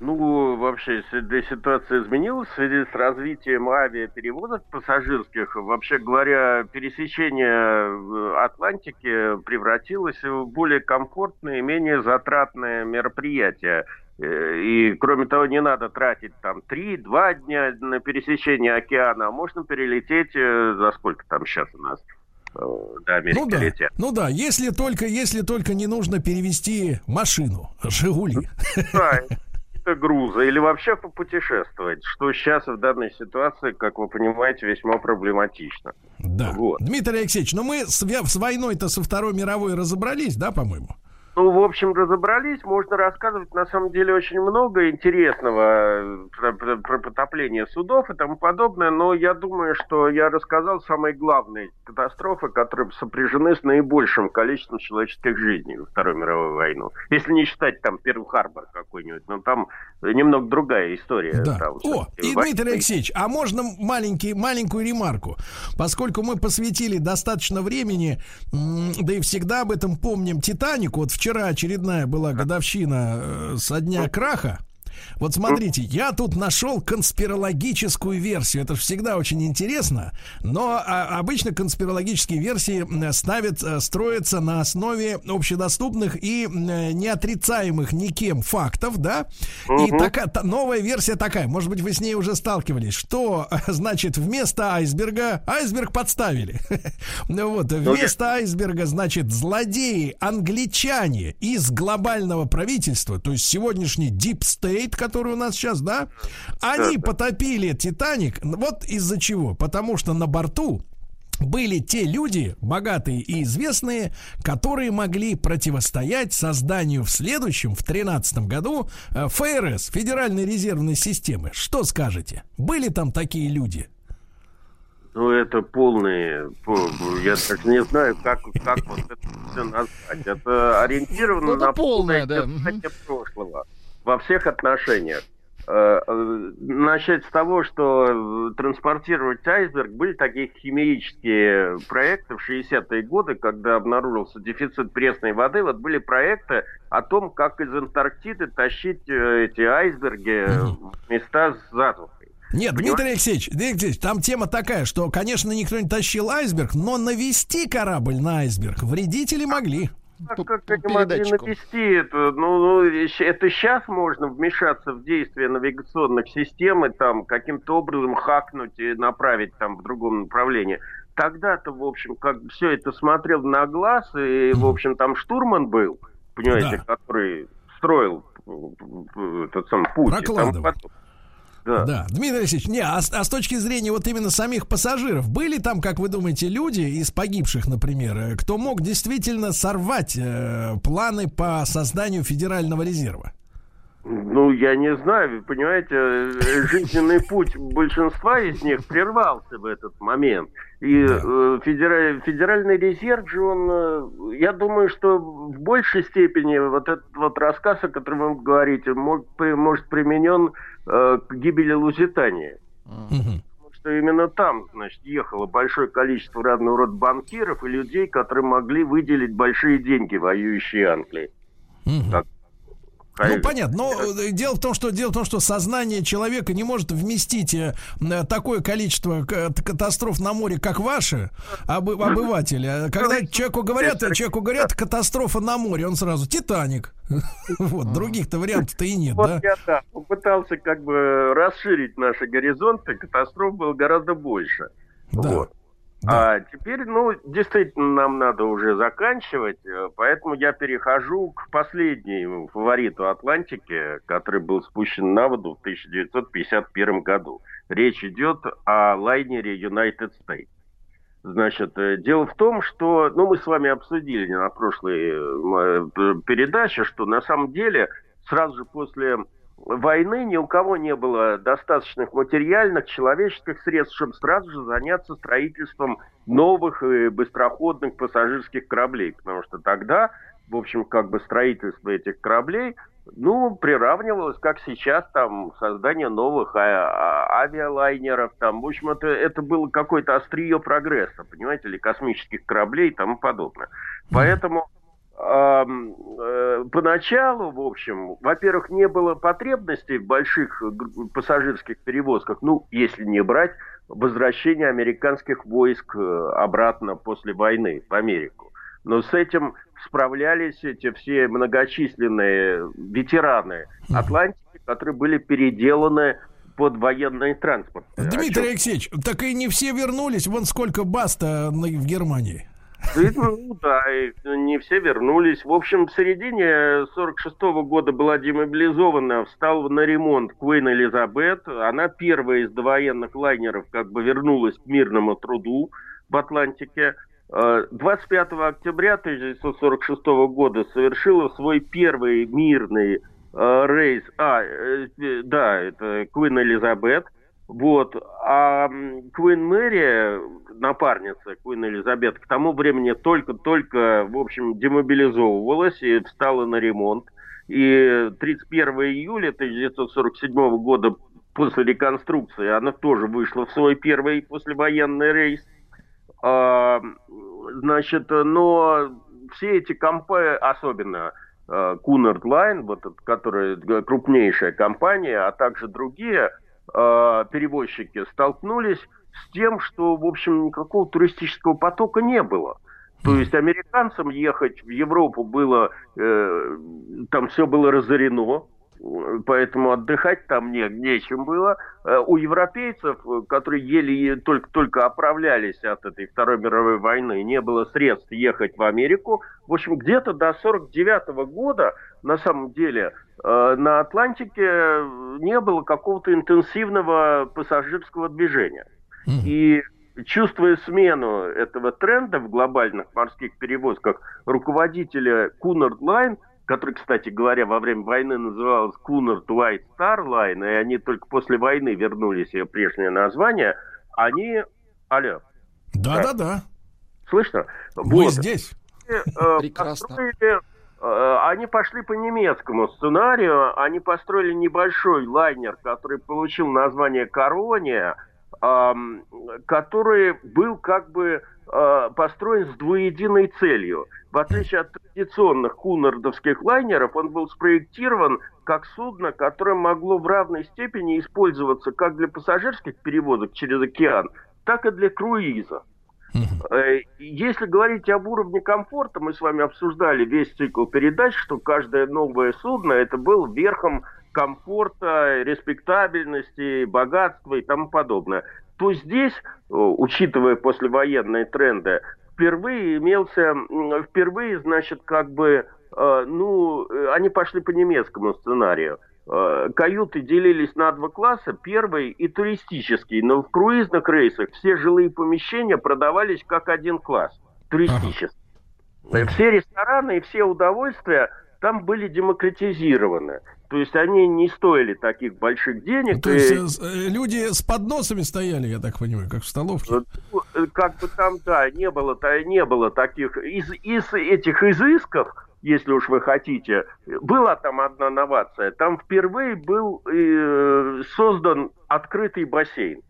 Ну, вообще, ситуация изменилась в связи с развитием авиаперевозок пассажирских. Вообще говоря, пересечение э, Атлантики превратилось в более комфортное и менее затратное мероприятие. Э, И, кроме того, не надо тратить там 3-2 дня на пересечение океана, а можно перелететь э, за сколько там сейчас у нас до Америки Ну да, летят. ну да, если только, если только не нужно перевести машину, Жигули. Да, какие-то грузы или вообще попутешествовать, что сейчас в данной ситуации, как вы понимаете, весьма проблематично. Да. Вот. Дмитрий Алексеевич, ну мы с, с войной-то со Второй мировой разобрались, да, по-моему? Ну, в общем, разобрались. Можно рассказывать, на самом деле, очень много интересного э, про, про- про потопление судов и тому подобное. Но я думаю, что я рассказал самые главные катастрофы, которые сопряжены с наибольшим количеством человеческих жизней во Вторую мировую войну. Если не считать там Перл-Харбор какой-нибудь. Но там немного другая история. Да. Там, О, и Дмитрий Алексеевич, а можно маленький, маленькую ремарку? Поскольку мы посвятили достаточно времени, да и всегда об этом помним, Титанику, вот вчера очередная была годовщина э, со дня краха, вот смотрите, я тут нашел конспирологическую версию. Это же всегда очень интересно. Но а, обычно конспирологические версии ставят, э, строятся на основе общедоступных и неотрицаемых никем фактов, да? Угу. И такая та, новая версия такая. Может быть, вы с ней уже сталкивались. Что, значит, вместо айсберга айсберг подставили. Ну вот, вместо айсберга, значит, злодеи англичане из глобального правительства, то есть сегодняшний Deep State, Тайт, который у нас сейчас, да, они потопили Титаник. Вот из-за чего? Потому что на борту были те люди, богатые и известные, которые могли противостоять созданию в следующем, в 2013 году, э, ФРС, Федеральной резервной системы. Что скажете? Были там такие люди? Ну, это полные, я так не знаю, как, как вот это все назвать. Это ориентировано ну, это на полное, да. прошлого во всех отношениях. Э, э, начать с того, что транспортировать айсберг были такие химические проекты в 60-е годы, когда обнаружился дефицит пресной воды. Вот были проекты о том, как из Антарктиды тащить э, эти айсберги в места с затухой. Нет, Понимаете? Дмитрий Алексеевич, Дмитрий Алексеевич, там тема такая, что, конечно, никто не тащил айсберг, но навести корабль на айсберг вредители могли как, как они могли навести это? Ну, ну, это сейчас можно вмешаться в действие навигационных систем и там каким-то образом хакнуть и направить там в другом направлении. Тогда-то, в общем, как все это смотрел на глаз, и, в общем, там штурман был, понимаете, да. который строил этот сам путь. Прокладывал. Там, да. да. Дмитрий Алексеевич, не, а, а с точки зрения вот именно самих пассажиров, были там, как вы думаете, люди из погибших, например, э, кто мог действительно сорвать э, планы по созданию Федерального резерва? Ну, я не знаю, вы понимаете, жизненный путь большинства из них прервался в этот момент. И да. э, федераль, федеральный резерв же, он, э, я думаю, что в большей степени вот этот вот рассказ, о котором вы говорите, может, может применен э, к гибели Лузитании. Угу. Потому что именно там, значит, ехало большое количество разного рода банкиров и людей, которые могли выделить большие деньги воюющей Англии. Угу. Так, ну, понятно. Но э, дело в том, что дело в том, что сознание человека не может вместить э, такое количество катастроф на море, как ваши об, обыватели. А когда человеку говорят, человеку говорят катастрофа на море, он сразу Титаник. Вот, других-то вариантов-то и нет, да? я да, попытался как бы расширить наши горизонты, катастроф было гораздо больше. Да. Вот. Да. А теперь, ну, действительно, нам надо уже заканчивать, э, поэтому я перехожу к последнему фавориту Атлантики, который был спущен на воду в 1951 году. Речь идет о лайнере United States. Значит, э, дело в том, что, ну, мы с вами обсудили на прошлой э, передаче, что на самом деле сразу же после войны ни у кого не было достаточных материальных, человеческих средств, чтобы сразу же заняться строительством новых и быстроходных пассажирских кораблей. Потому что тогда, в общем, как бы строительство этих кораблей, ну, приравнивалось, как сейчас, там, создание новых а- а- авиалайнеров, там, в общем, это, это было какое-то острие прогресса, понимаете, или космических кораблей и тому подобное. Поэтому Э, поначалу, в общем, во-первых, не было потребности в больших пассажирских перевозках, ну, если не брать возвращение американских войск э, обратно после войны в Америку. Но с этим справлялись эти все многочисленные ветераны Атлантики, которые были переделаны под военный транспорт. Дмитрий Алексеевич, так и не все вернулись. Вон сколько баста в Германии. Ну да, и не все вернулись. В общем, в середине 46 -го года была демобилизована, встал на ремонт Куин Элизабет. Она первая из довоенных лайнеров как бы вернулась к мирному труду в Атлантике. 25 э, октября 1946 года совершила свой первый мирный э, рейс. А, э, да, это Куин Элизабет – вот. А Куин Мэри, напарница Куин Элизабет, к тому времени только-только, в общем, демобилизовывалась и встала на ремонт. И 31 июля 1947 года после реконструкции она тоже вышла в свой первый послевоенный рейс. А, значит, но все эти компании, особенно Кунард Лайн, вот, которая крупнейшая компания, а также другие э, перевозчики, столкнулись с тем, что, в общем, никакого туристического потока не было. То есть американцам ехать в Европу было, э, там все было разорено, поэтому отдыхать там не, нечем было. Э, у европейцев, которые еле только-только оправлялись от этой Второй мировой войны, не было средств ехать в Америку. В общем, где-то до 49 года, на самом деле, на Атлантике не было какого-то интенсивного пассажирского движения. И чувствуя смену этого тренда в глобальных морских перевозках, руководители Cunard Line – который, кстати говоря, во время войны называлась Cunard White Star Line, и они только после войны вернулись ее прежнее название, они... Алло. Да-да-да. Слышно? Мы вот. здесь. Э, Прекрасно. Построили, э, они пошли по немецкому сценарию, они построили небольшой лайнер, который получил название «Корония», э, который был как бы э, построен с двуединой целью – в отличие от традиционных кунардовских лайнеров, он был спроектирован как судно, которое могло в равной степени использоваться как для пассажирских перевозок через океан, так и для круиза. Э, если говорить об уровне комфорта, мы с вами обсуждали весь цикл передач, что каждое новое судно это был верхом комфорта, респектабельности, богатства и тому подобное то здесь, э, учитывая послевоенные тренды, впервые имелся, впервые, значит, как бы, э, ну, они пошли по немецкому сценарию. Э, каюты делились на два класса, первый и туристический, но в круизных рейсах все жилые помещения продавались как один класс, туристический. Ага. Все рестораны и все удовольствия там были демократизированы. То есть они не стоили таких больших денег. То есть и... люди с подносами стояли, я так понимаю, как в столовке. Ну, как бы там, да, не было, не было таких из, из этих изысков, если уж вы хотите, была там одна новация. Там впервые был э, создан открытый бассейн.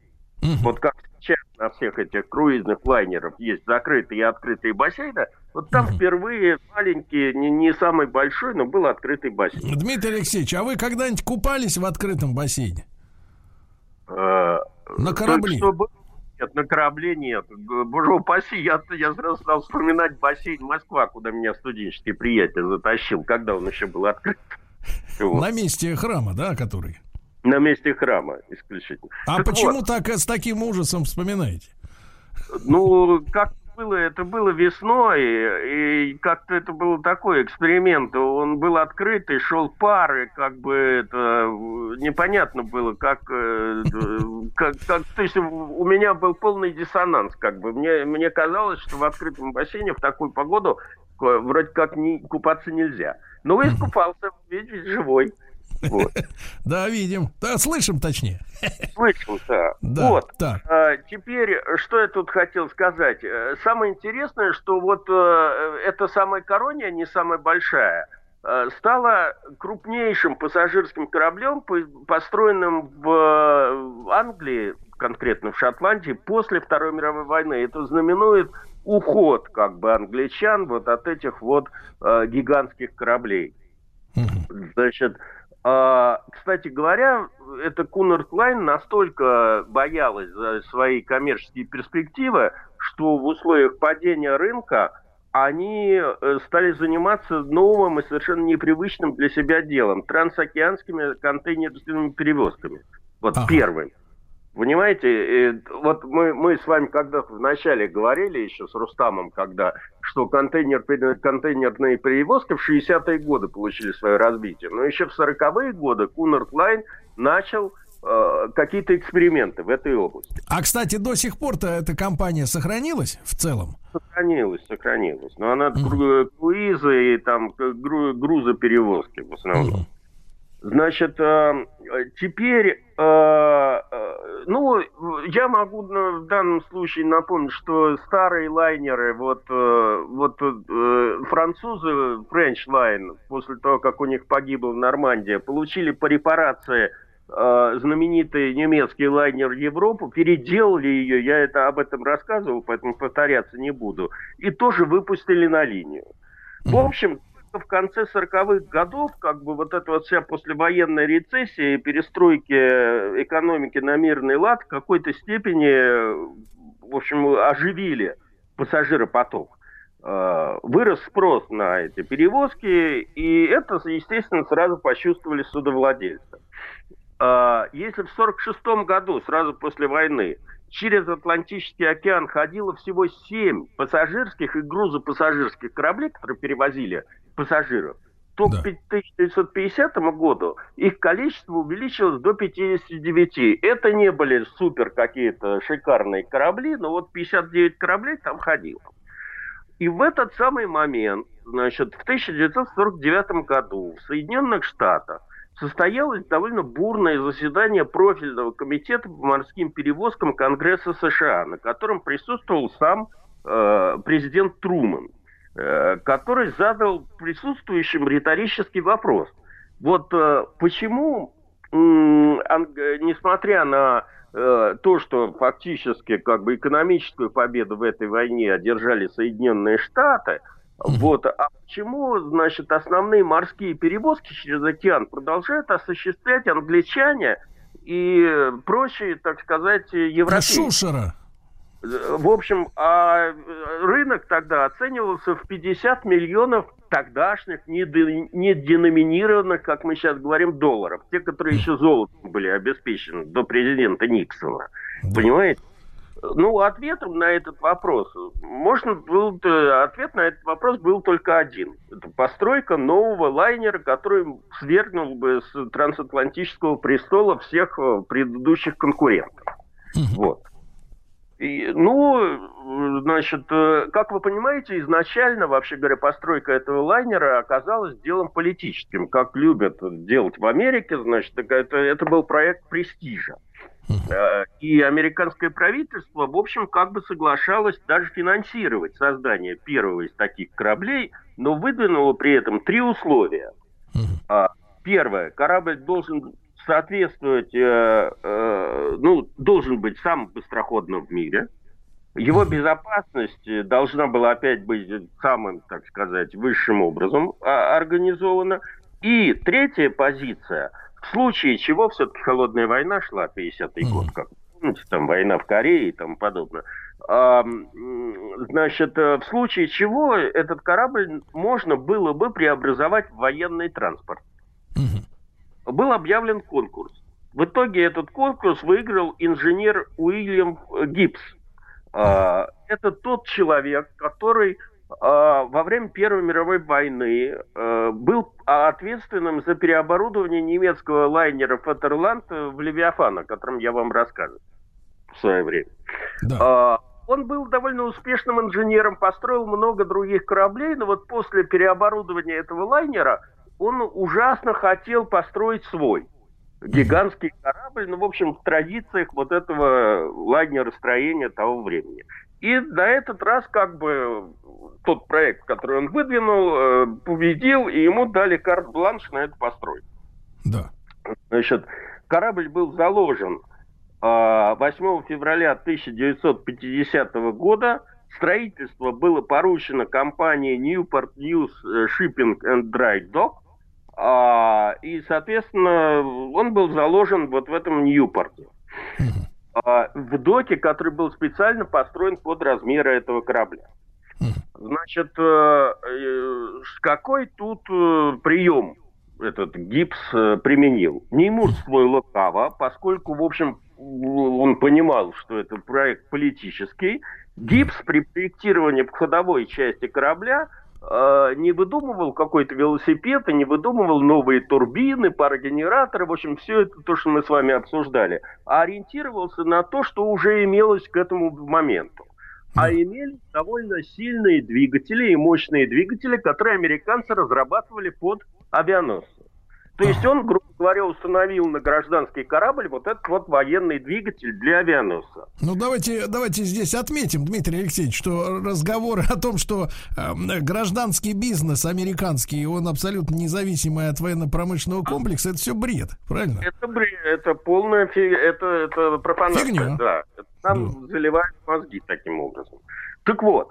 Угу. Вот как сейчас на всех этих круизных лайнеров есть закрытые и открытые бассейны, вот там угу. впервые маленький, не, не самый большой, но был открытый бассейн. Дмитрий Алексеевич, а вы когда-нибудь купались в открытом бассейне? А, на корабле? Чтобы... Нет, на корабле нет. Боже упаси, я, я сразу стал вспоминать бассейн Москва, куда меня студенческий приятель затащил, когда он еще был открыт. Вот. На месте храма, да, который? На месте храма исключительно. А так почему вот. так с таким ужасом вспоминаете? Ну, как было, это было весной, и как-то это был такой эксперимент. Он был открытый, шел пар, и как бы это непонятно было, как, э, как, как то есть у меня был полный диссонанс, как бы. Мне, мне казалось, что в открытом бассейне в такую погоду вроде как не, купаться нельзя. Но искупался, ведь живой. Вот. Да, видим. Да, слышим точнее. Слышим, да. да вот. Так. А, теперь, что я тут хотел сказать. Э, самое интересное, что вот э, эта самая корония, не самая большая, э, стала крупнейшим пассажирским кораблем, построенным в Англии, конкретно в Шотландии, после Второй мировой войны. Это знаменует уход как бы англичан вот от этих вот э, гигантских кораблей. Значит, а, кстати говоря, эта Кунард Лайн настолько боялась за свои коммерческие перспективы, что в условиях падения рынка они э, стали заниматься новым и совершенно непривычным для себя делом – трансокеанскими контейнерными перевозками. Вот ага. первым. Понимаете, вот мы, мы с вами когда-то вначале говорили еще с Рустамом, когда, что контейнер, контейнерные перевозки в 60-е годы получили свое развитие. Но еще в 40-е годы Кунард Лайн начал э, какие-то эксперименты в этой области. А, кстати, до сих пор-то эта компания сохранилась в целом? Сохранилась, сохранилась. Но она mm-hmm. круизы и там грузоперевозки в основном. Mm-hmm. Значит, э, теперь э, ну, я могу в данном случае напомнить, что старые лайнеры, вот, э, вот э, французы French Line, после того, как у них погибла Нормандия, получили по репарации э, знаменитый немецкий лайнер Европу, переделали ее, я это об этом рассказывал, поэтому повторяться не буду, и тоже выпустили на линию. В общем, в конце 40-х годов, как бы вот эта вот вся послевоенная рецессия и перестройки экономики на мирный лад в какой-то степени, в общем, оживили пассажиропоток. Э, вырос спрос на эти перевозки, и это, естественно, сразу почувствовали судовладельцы. Э, если в 1946 году, сразу после войны, через Атлантический океан ходило всего семь пассажирских и грузопассажирских кораблей, которые перевозили пассажиров, то да. к 1950 году их количество увеличилось до 59. Это не были супер какие-то шикарные корабли, но вот 59 кораблей там ходило. И в этот самый момент, значит, в 1949 году в Соединенных Штатах состоялось довольно бурное заседание профильного комитета по морским перевозкам Конгресса США, на котором присутствовал сам э, президент Труман, э, который задал присутствующим риторический вопрос. Вот э, почему, э, несмотря на э, то, что фактически как бы экономическую победу в этой войне одержали Соединенные Штаты, вот. А почему, значит, основные морские перевозки через океан продолжают осуществлять англичане и прочие, так сказать, европейцы? Шушера. В общем, а рынок тогда оценивался в 50 миллионов тогдашних неденоминированных, как мы сейчас говорим, долларов. Те, которые еще золотом были обеспечены до президента Никсона. Понимаете? Ну, ответом на этот вопрос, можно был, ответ на этот вопрос был только один. Это постройка нового лайнера, который свергнул бы с трансатлантического престола всех э, предыдущих конкурентов. Вот. И, ну, значит, э, как вы понимаете, изначально, вообще говоря, постройка этого лайнера оказалась делом политическим, как любят делать в Америке, значит, это, это был проект престижа. И американское правительство, в общем, как бы соглашалось даже финансировать создание первого из таких кораблей, но выдвинуло при этом три условия. А, первое, корабль должен соответствовать, э, э, ну, должен быть самым быстроходным в мире. Его безопасность должна была опять быть самым, так сказать, высшим образом а, организована. И третья позиция – в случае чего все-таки холодная война шла, 50-й mm. год, как помните, там война в Корее и тому подобное. А, значит, э, в случае чего этот корабль можно было бы преобразовать в военный транспорт. Mm-hmm. Был объявлен конкурс. В итоге этот конкурс выиграл инженер Уильям Гибс. А, это тот человек, который во время Первой мировой войны а, был ответственным за переоборудование немецкого лайнера «Фатерланд» в «Левиафан», о котором я вам рассказывал в свое время. Да. А, он был довольно успешным инженером, построил много других кораблей, но вот после переоборудования этого лайнера он ужасно хотел построить свой гигантский корабль, ну, в общем, в традициях вот этого лайнеростроения того времени. И на этот раз как бы тот проект, который он выдвинул, э, победил, и ему дали карт-бланш на эту постройку. Да. Значит, корабль был заложен 8 а, февраля 1950 года. Строительство было поручено компании Newport News Shipping and Dry Dock. А, и, соответственно, он был заложен вот в этом Ньюпорте. В доке, который был специально построен под размеры этого корабля. Значит, э, э, какой тут э, прием этот гипс применил? Не мужской лукаво, поскольку, в общем, он понимал, что это проект политический. Гипс при проектировании ходовой части корабля не выдумывал какой-то велосипед и не выдумывал новые турбины, парогенераторы, в общем, все это то, что мы с вами обсуждали, а ориентировался на то, что уже имелось к этому моменту. А имели довольно сильные двигатели и мощные двигатели, которые американцы разрабатывали под авианосцы. То есть он, грубо говоря, установил на гражданский корабль вот этот вот военный двигатель для авианосца. Ну давайте, давайте здесь отметим, Дмитрий Алексеевич, что разговоры о том, что э, гражданский бизнес американский, он абсолютно независимый от военно-промышленного комплекса, это все бред, правильно? Это бред, это полная фиг... это, это пропаганда. Фигня. Да, нам да. заливают мозги таким образом. Так вот,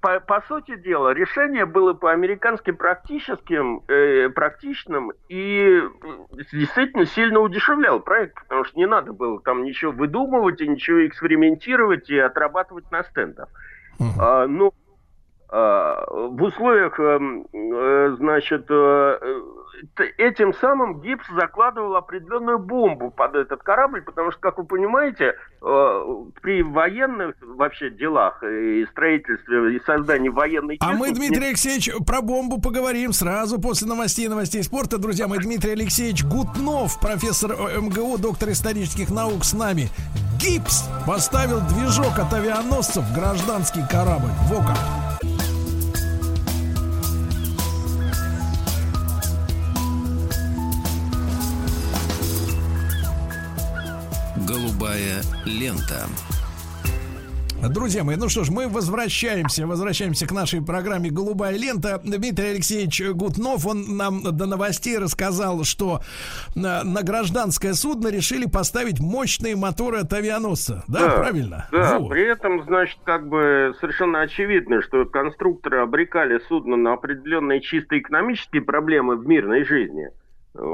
по, по сути дела, решение было по-американски практическим, э, практичным и действительно сильно удешевлял проект, потому что не надо было там ничего выдумывать и ничего экспериментировать и отрабатывать на стендах. Uh-huh. А, ну, а, в условиях, эм, э, значит, э, этим самым гипс закладывал определенную бомбу под этот корабль, потому что, как вы понимаете, э, при военных вообще делах и строительстве и создании военной. А мы, Дмитрий Алексеевич, про бомбу поговорим сразу после новостей и новостей спорта. Друзья мои, Дмитрий Алексеевич Гутнов, профессор МГУ, доктор исторических наук с нами. Гипс поставил движок от авианосцев в гражданский корабль. Во как! Голубая лента. Друзья мои, ну что ж, мы возвращаемся, возвращаемся к нашей программе «Голубая лента». Дмитрий Алексеевич Гутнов, он нам до новостей рассказал, что на, на гражданское судно решили поставить мощные моторы от авианосца. Да, да правильно? Да, вот. при этом, значит, как бы совершенно очевидно, что конструкторы обрекали судно на определенные чисто экономические проблемы в мирной жизни –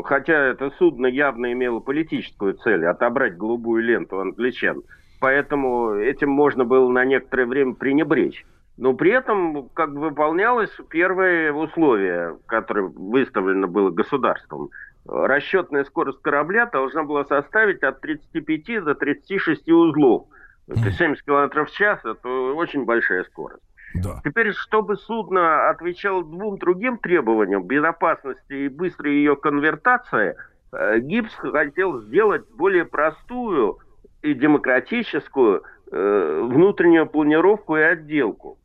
Хотя это судно явно имело политическую цель – отобрать голубую ленту англичан. Поэтому этим можно было на некоторое время пренебречь. Но при этом как бы выполнялось первое условие, которое выставлено было государством. Расчетная скорость корабля должна была составить от 35 до 36 узлов. Это 70 км в час, это очень большая скорость. Да. Теперь, чтобы судно отвечало двум другим требованиям, безопасности и быстрой ее конвертации, э, Гибс хотел сделать более простую и демократическую э, внутреннюю планировку и отделку.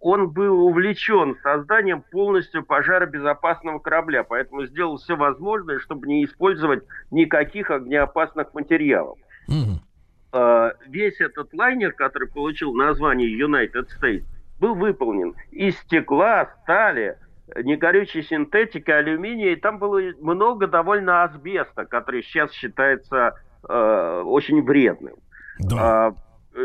Он был увлечен созданием полностью пожаробезопасного корабля, поэтому сделал все возможное, чтобы не использовать никаких огнеопасных материалов. Угу. Весь этот лайнер, который получил название United States, был выполнен из стекла, стали, негорючей синтетики, алюминия, и там было много довольно асбеста, который сейчас считается э, очень вредным. Да. А,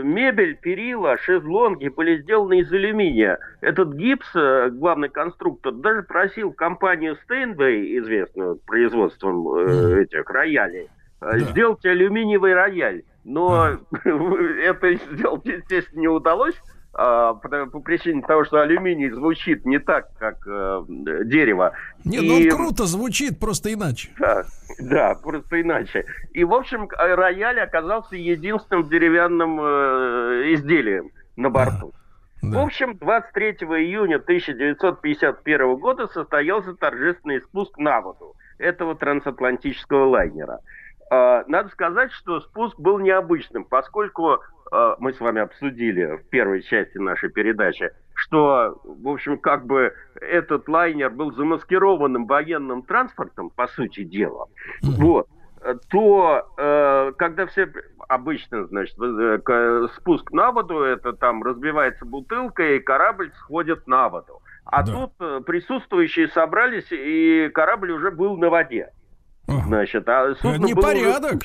мебель, перила, шезлонги были сделаны из алюминия. Этот гипс, э, главный конструктор, даже просил компанию Steinway, известную производством э, этих роялей, э, да. сделать алюминиевый рояль. Но ага. это сделать, естественно, не удалось, а, по, по причине того, что алюминий звучит не так, как э, дерево. Нет, ну и... он круто звучит, просто иначе. Да, да, просто иначе. И, в общем, рояль оказался единственным деревянным э, изделием на борту. Да. В общем, 23 июня 1951 года состоялся торжественный спуск на воду этого трансатлантического лайнера. Э, надо сказать, что спуск был необычным, поскольку Э, мы с вами обсудили в первой части нашей передачи, что, в общем, как бы этот лайнер был замаскированным военным транспортом, по сути дела, вот, то э, когда все обычно, значит, э, спуск на воду, это там разбивается бутылка, и корабль сходит на воду. А да. тут присутствующие собрались, и корабль уже был на воде. Значит, а судно было порядок.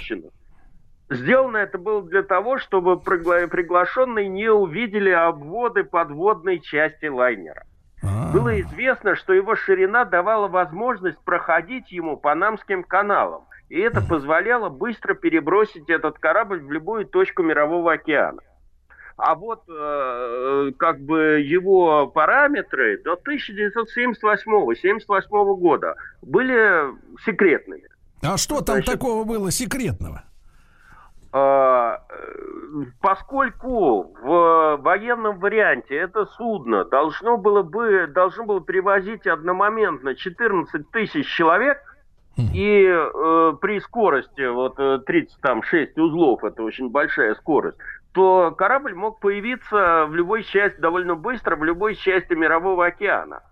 Сделано это было для того, чтобы пригла- приглашенные не увидели обводы подводной части лайнера. А-а-а. Было известно, что его ширина давала возможность проходить ему Панамским каналам, и это позволяло быстро перебросить этот корабль в любую точку Мирового океана. А вот э, как бы его параметры до 1978-78 года были секретными. А что там Значит, такого было секретного? А, поскольку в военном варианте это судно должно было бы должно было перевозить одномоментно 14 тысяч человек, и э, при скорости вот 36 э, узлов, это очень большая скорость, то корабль мог появиться в любой части довольно быстро, в любой части Мирового океана.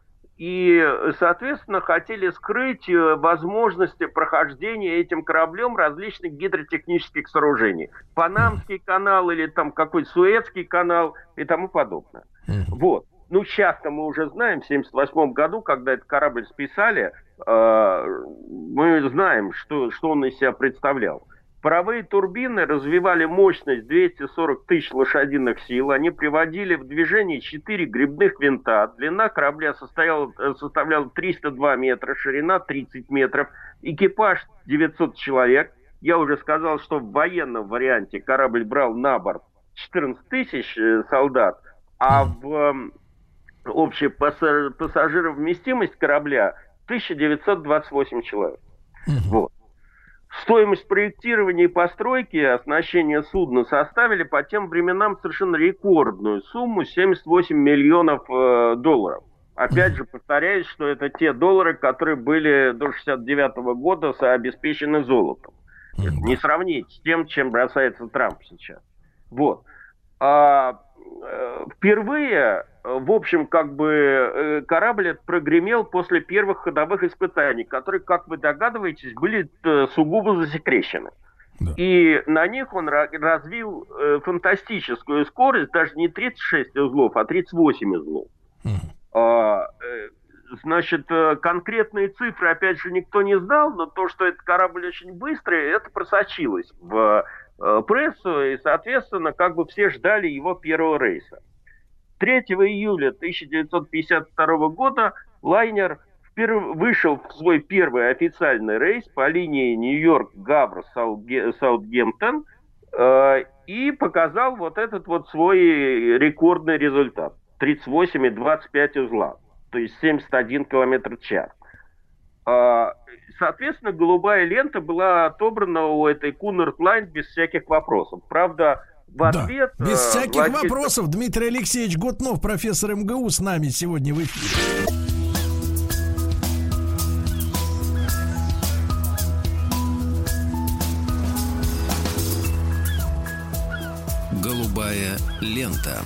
И, соответственно, хотели скрыть э, возможности прохождения этим кораблем различных гидротехнических сооружений. Панамский канал или там какой-то Суэцкий канал и тому подобное. Вот. Ну, сейчас-то мы уже знаем, в 1978 году, когда этот корабль списали, э, мы знаем, что, что он из себя представлял. Паровые турбины развивали мощность 240 тысяч лошадиных сил. Они приводили в движение 4 грибных винта. Длина корабля состояла, составляла 302 метра, ширина 30 метров. Экипаж 900 человек. Я уже сказал, что в военном варианте корабль брал на борт 14 тысяч э, солдат, а в общая пассажировместимость корабля 1928 человек. Вот. Стоимость проектирования и постройки оснащения судна составили по тем временам совершенно рекордную сумму 78 миллионов э, долларов. Опять же, повторяюсь, что это те доллары, которые были до 69 года обеспечены золотом. Не сравнить с тем, чем бросается Трамп сейчас. Вот. А, э, впервые в общем, как бы э, корабль прогремел после первых ходовых испытаний, которые, как вы догадываетесь, были э, сугубо засекречены. Да. И на них он развил э, фантастическую скорость, даже не 36 узлов, а 38 узлов. Угу. А, значит, конкретные цифры, опять же, никто не знал, но то, что этот корабль очень быстрый, это просочилось в прессу, и, соответственно, как бы все ждали его первого рейса. 3 июля 1952 года лайнер вперв... вышел в свой первый официальный рейс по линии Нью-Йорк-Гавр-Саутгемптон э, и показал вот этот вот свой рекордный результат. 38,25 узла, то есть 71 км в час. Э, соответственно, голубая лента была отобрана у этой Cunard Line без всяких вопросов. Правда, в ответ... Да. Без э, всяких владельцев... вопросов. Дмитрий Алексеевич Гутнов, профессор МГУ, с нами сегодня в эфире. Голубая лента.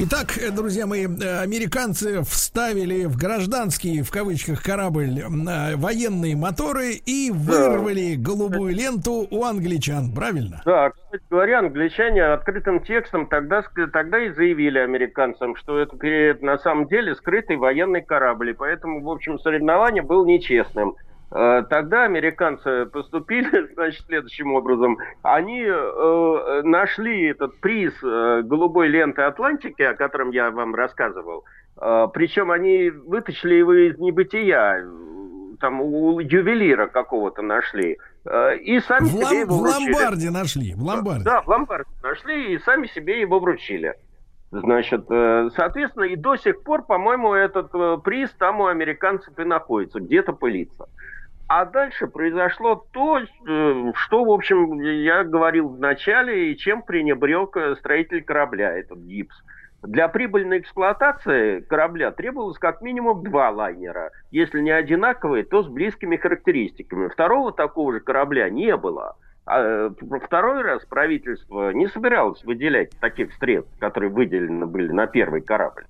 Итак, друзья мои, э, американцы вставили в гражданский, в кавычках, корабль э, военные моторы и вырвали да. голубую ленту у англичан, правильно? Да, кстати говоря, англичане открытым текстом тогда, тогда и заявили американцам, что это на самом деле скрытый военный корабль, и поэтому, в общем, соревнование было нечестным. Э, тогда американцы поступили, значит, следующим образом. Они э, нашли этот приз э, голубой ленты Атлантики, о котором я вам рассказывал. Э, причем они вытащили его из небытия. Там у ювелира какого-то нашли. Э, и сами в себе его В ломбарде нашли. В ломбарде. Да, в ломбарде нашли и сами себе его вручили. Значит, э, соответственно, и до сих пор, по-моему, этот приз там у американцев и находится, где-то пылится. А дальше произошло то, э, что, в общем, я говорил в начале, и чем пренебрег э, строитель корабля, этот гипс. Для прибыльной эксплуатации корабля требовалось как минимум два лайнера. Если не одинаковые, то с близкими характеристиками. Второго такого же корабля не было. А э, второй раз правительство не собиралось выделять таких средств, которые выделены были на первый корабль.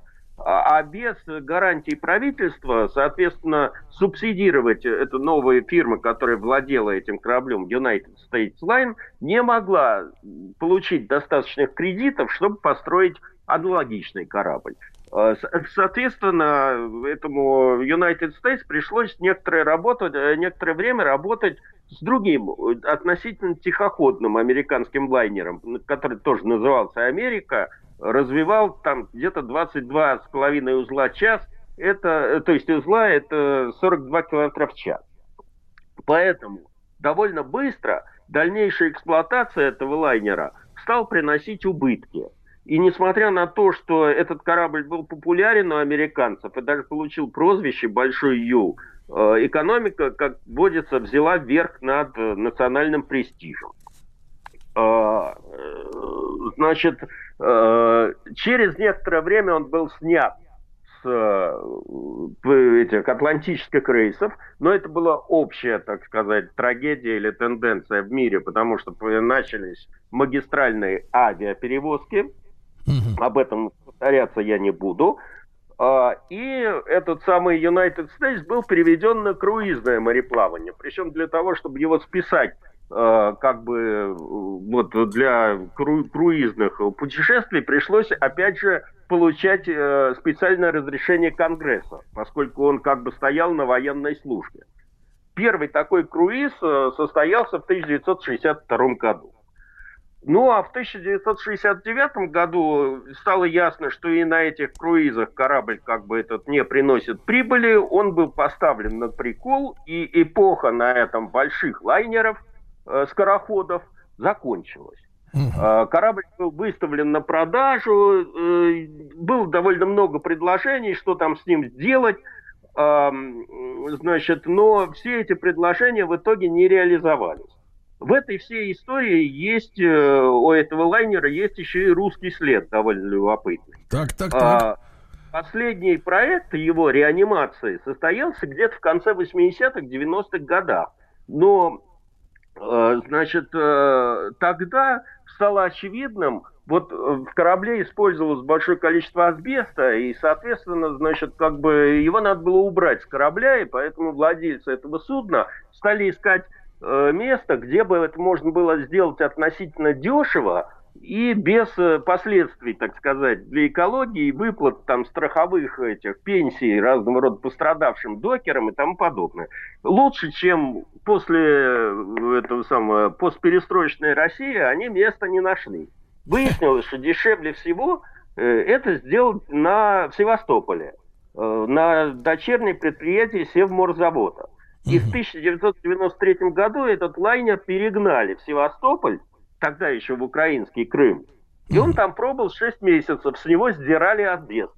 А, а без гарантий правительства, соответственно, субсидировать эту новую фирму, которая владела этим кораблем United States Line, не могла получить достаточных кредитов, чтобы построить аналогичный корабль. А, соответственно, этому United States пришлось некоторое, работать, э, некоторое время работать с другим, относительно тихоходным американским лайнером, который тоже назывался «Америка», развивал там где-то 22,5 узла в час, это, э, то есть узла это 42 км в час. Поэтому довольно быстро дальнейшая эксплуатация этого лайнера стала приносить убытки. И несмотря на то, что этот корабль был популярен у американцев и даже получил прозвище «Большой Ю», э, экономика, как водится, взяла верх над э, национальным престижем. Значит, Э, через некоторое время он был снят с э, этих атлантических рейсов, но это была общая, так сказать, трагедия или тенденция в мире, потому что начались магистральные авиаперевозки. Угу. Об этом повторяться я не буду. А, и этот самый United States был переведен на круизное мореплавание. Причем для того, чтобы его списать как бы вот для кру- круизных путешествий пришлось опять же получать э, специальное разрешение Конгресса, поскольку он как бы стоял на военной службе. Первый такой круиз э, состоялся в 1962 году. Ну а в 1969 году стало ясно, что и на этих круизах корабль как бы этот не приносит прибыли. Он был поставлен на прикол, и эпоха на этом больших лайнеров, э, скороходов, закончилась. Угу. Корабль был выставлен на продажу, э, было довольно много предложений, что там с ним сделать. Э, значит, но все эти предложения в итоге не реализовались. В этой всей истории есть, э, у этого лайнера есть еще и русский след довольно любопытный. Так, так, так. А, последний проект его реанимации состоялся где-то в конце 80-х, 90-х годах. Но, э, значит, э, тогда стало очевидным, вот в корабле использовалось большое количество асбеста, и, соответственно, значит, как бы его надо было убрать с корабля, и поэтому владельцы этого судна стали искать Э, место, где бы это можно было сделать относительно дешево и без э, последствий, так сказать, для экологии, выплат там страховых этих пенсий разного рода пострадавшим докерам и тому подобное. Лучше, чем после э, этого самого постперестроечной России, они места не нашли. Выяснилось, что дешевле всего это сделать на в Севастополе, на дочернее предприятие Севморзавода. И в 1993 году этот лайнер перегнали в Севастополь, тогда еще в украинский Крым. И он там пробыл 6 месяцев, с него сдирали отбест.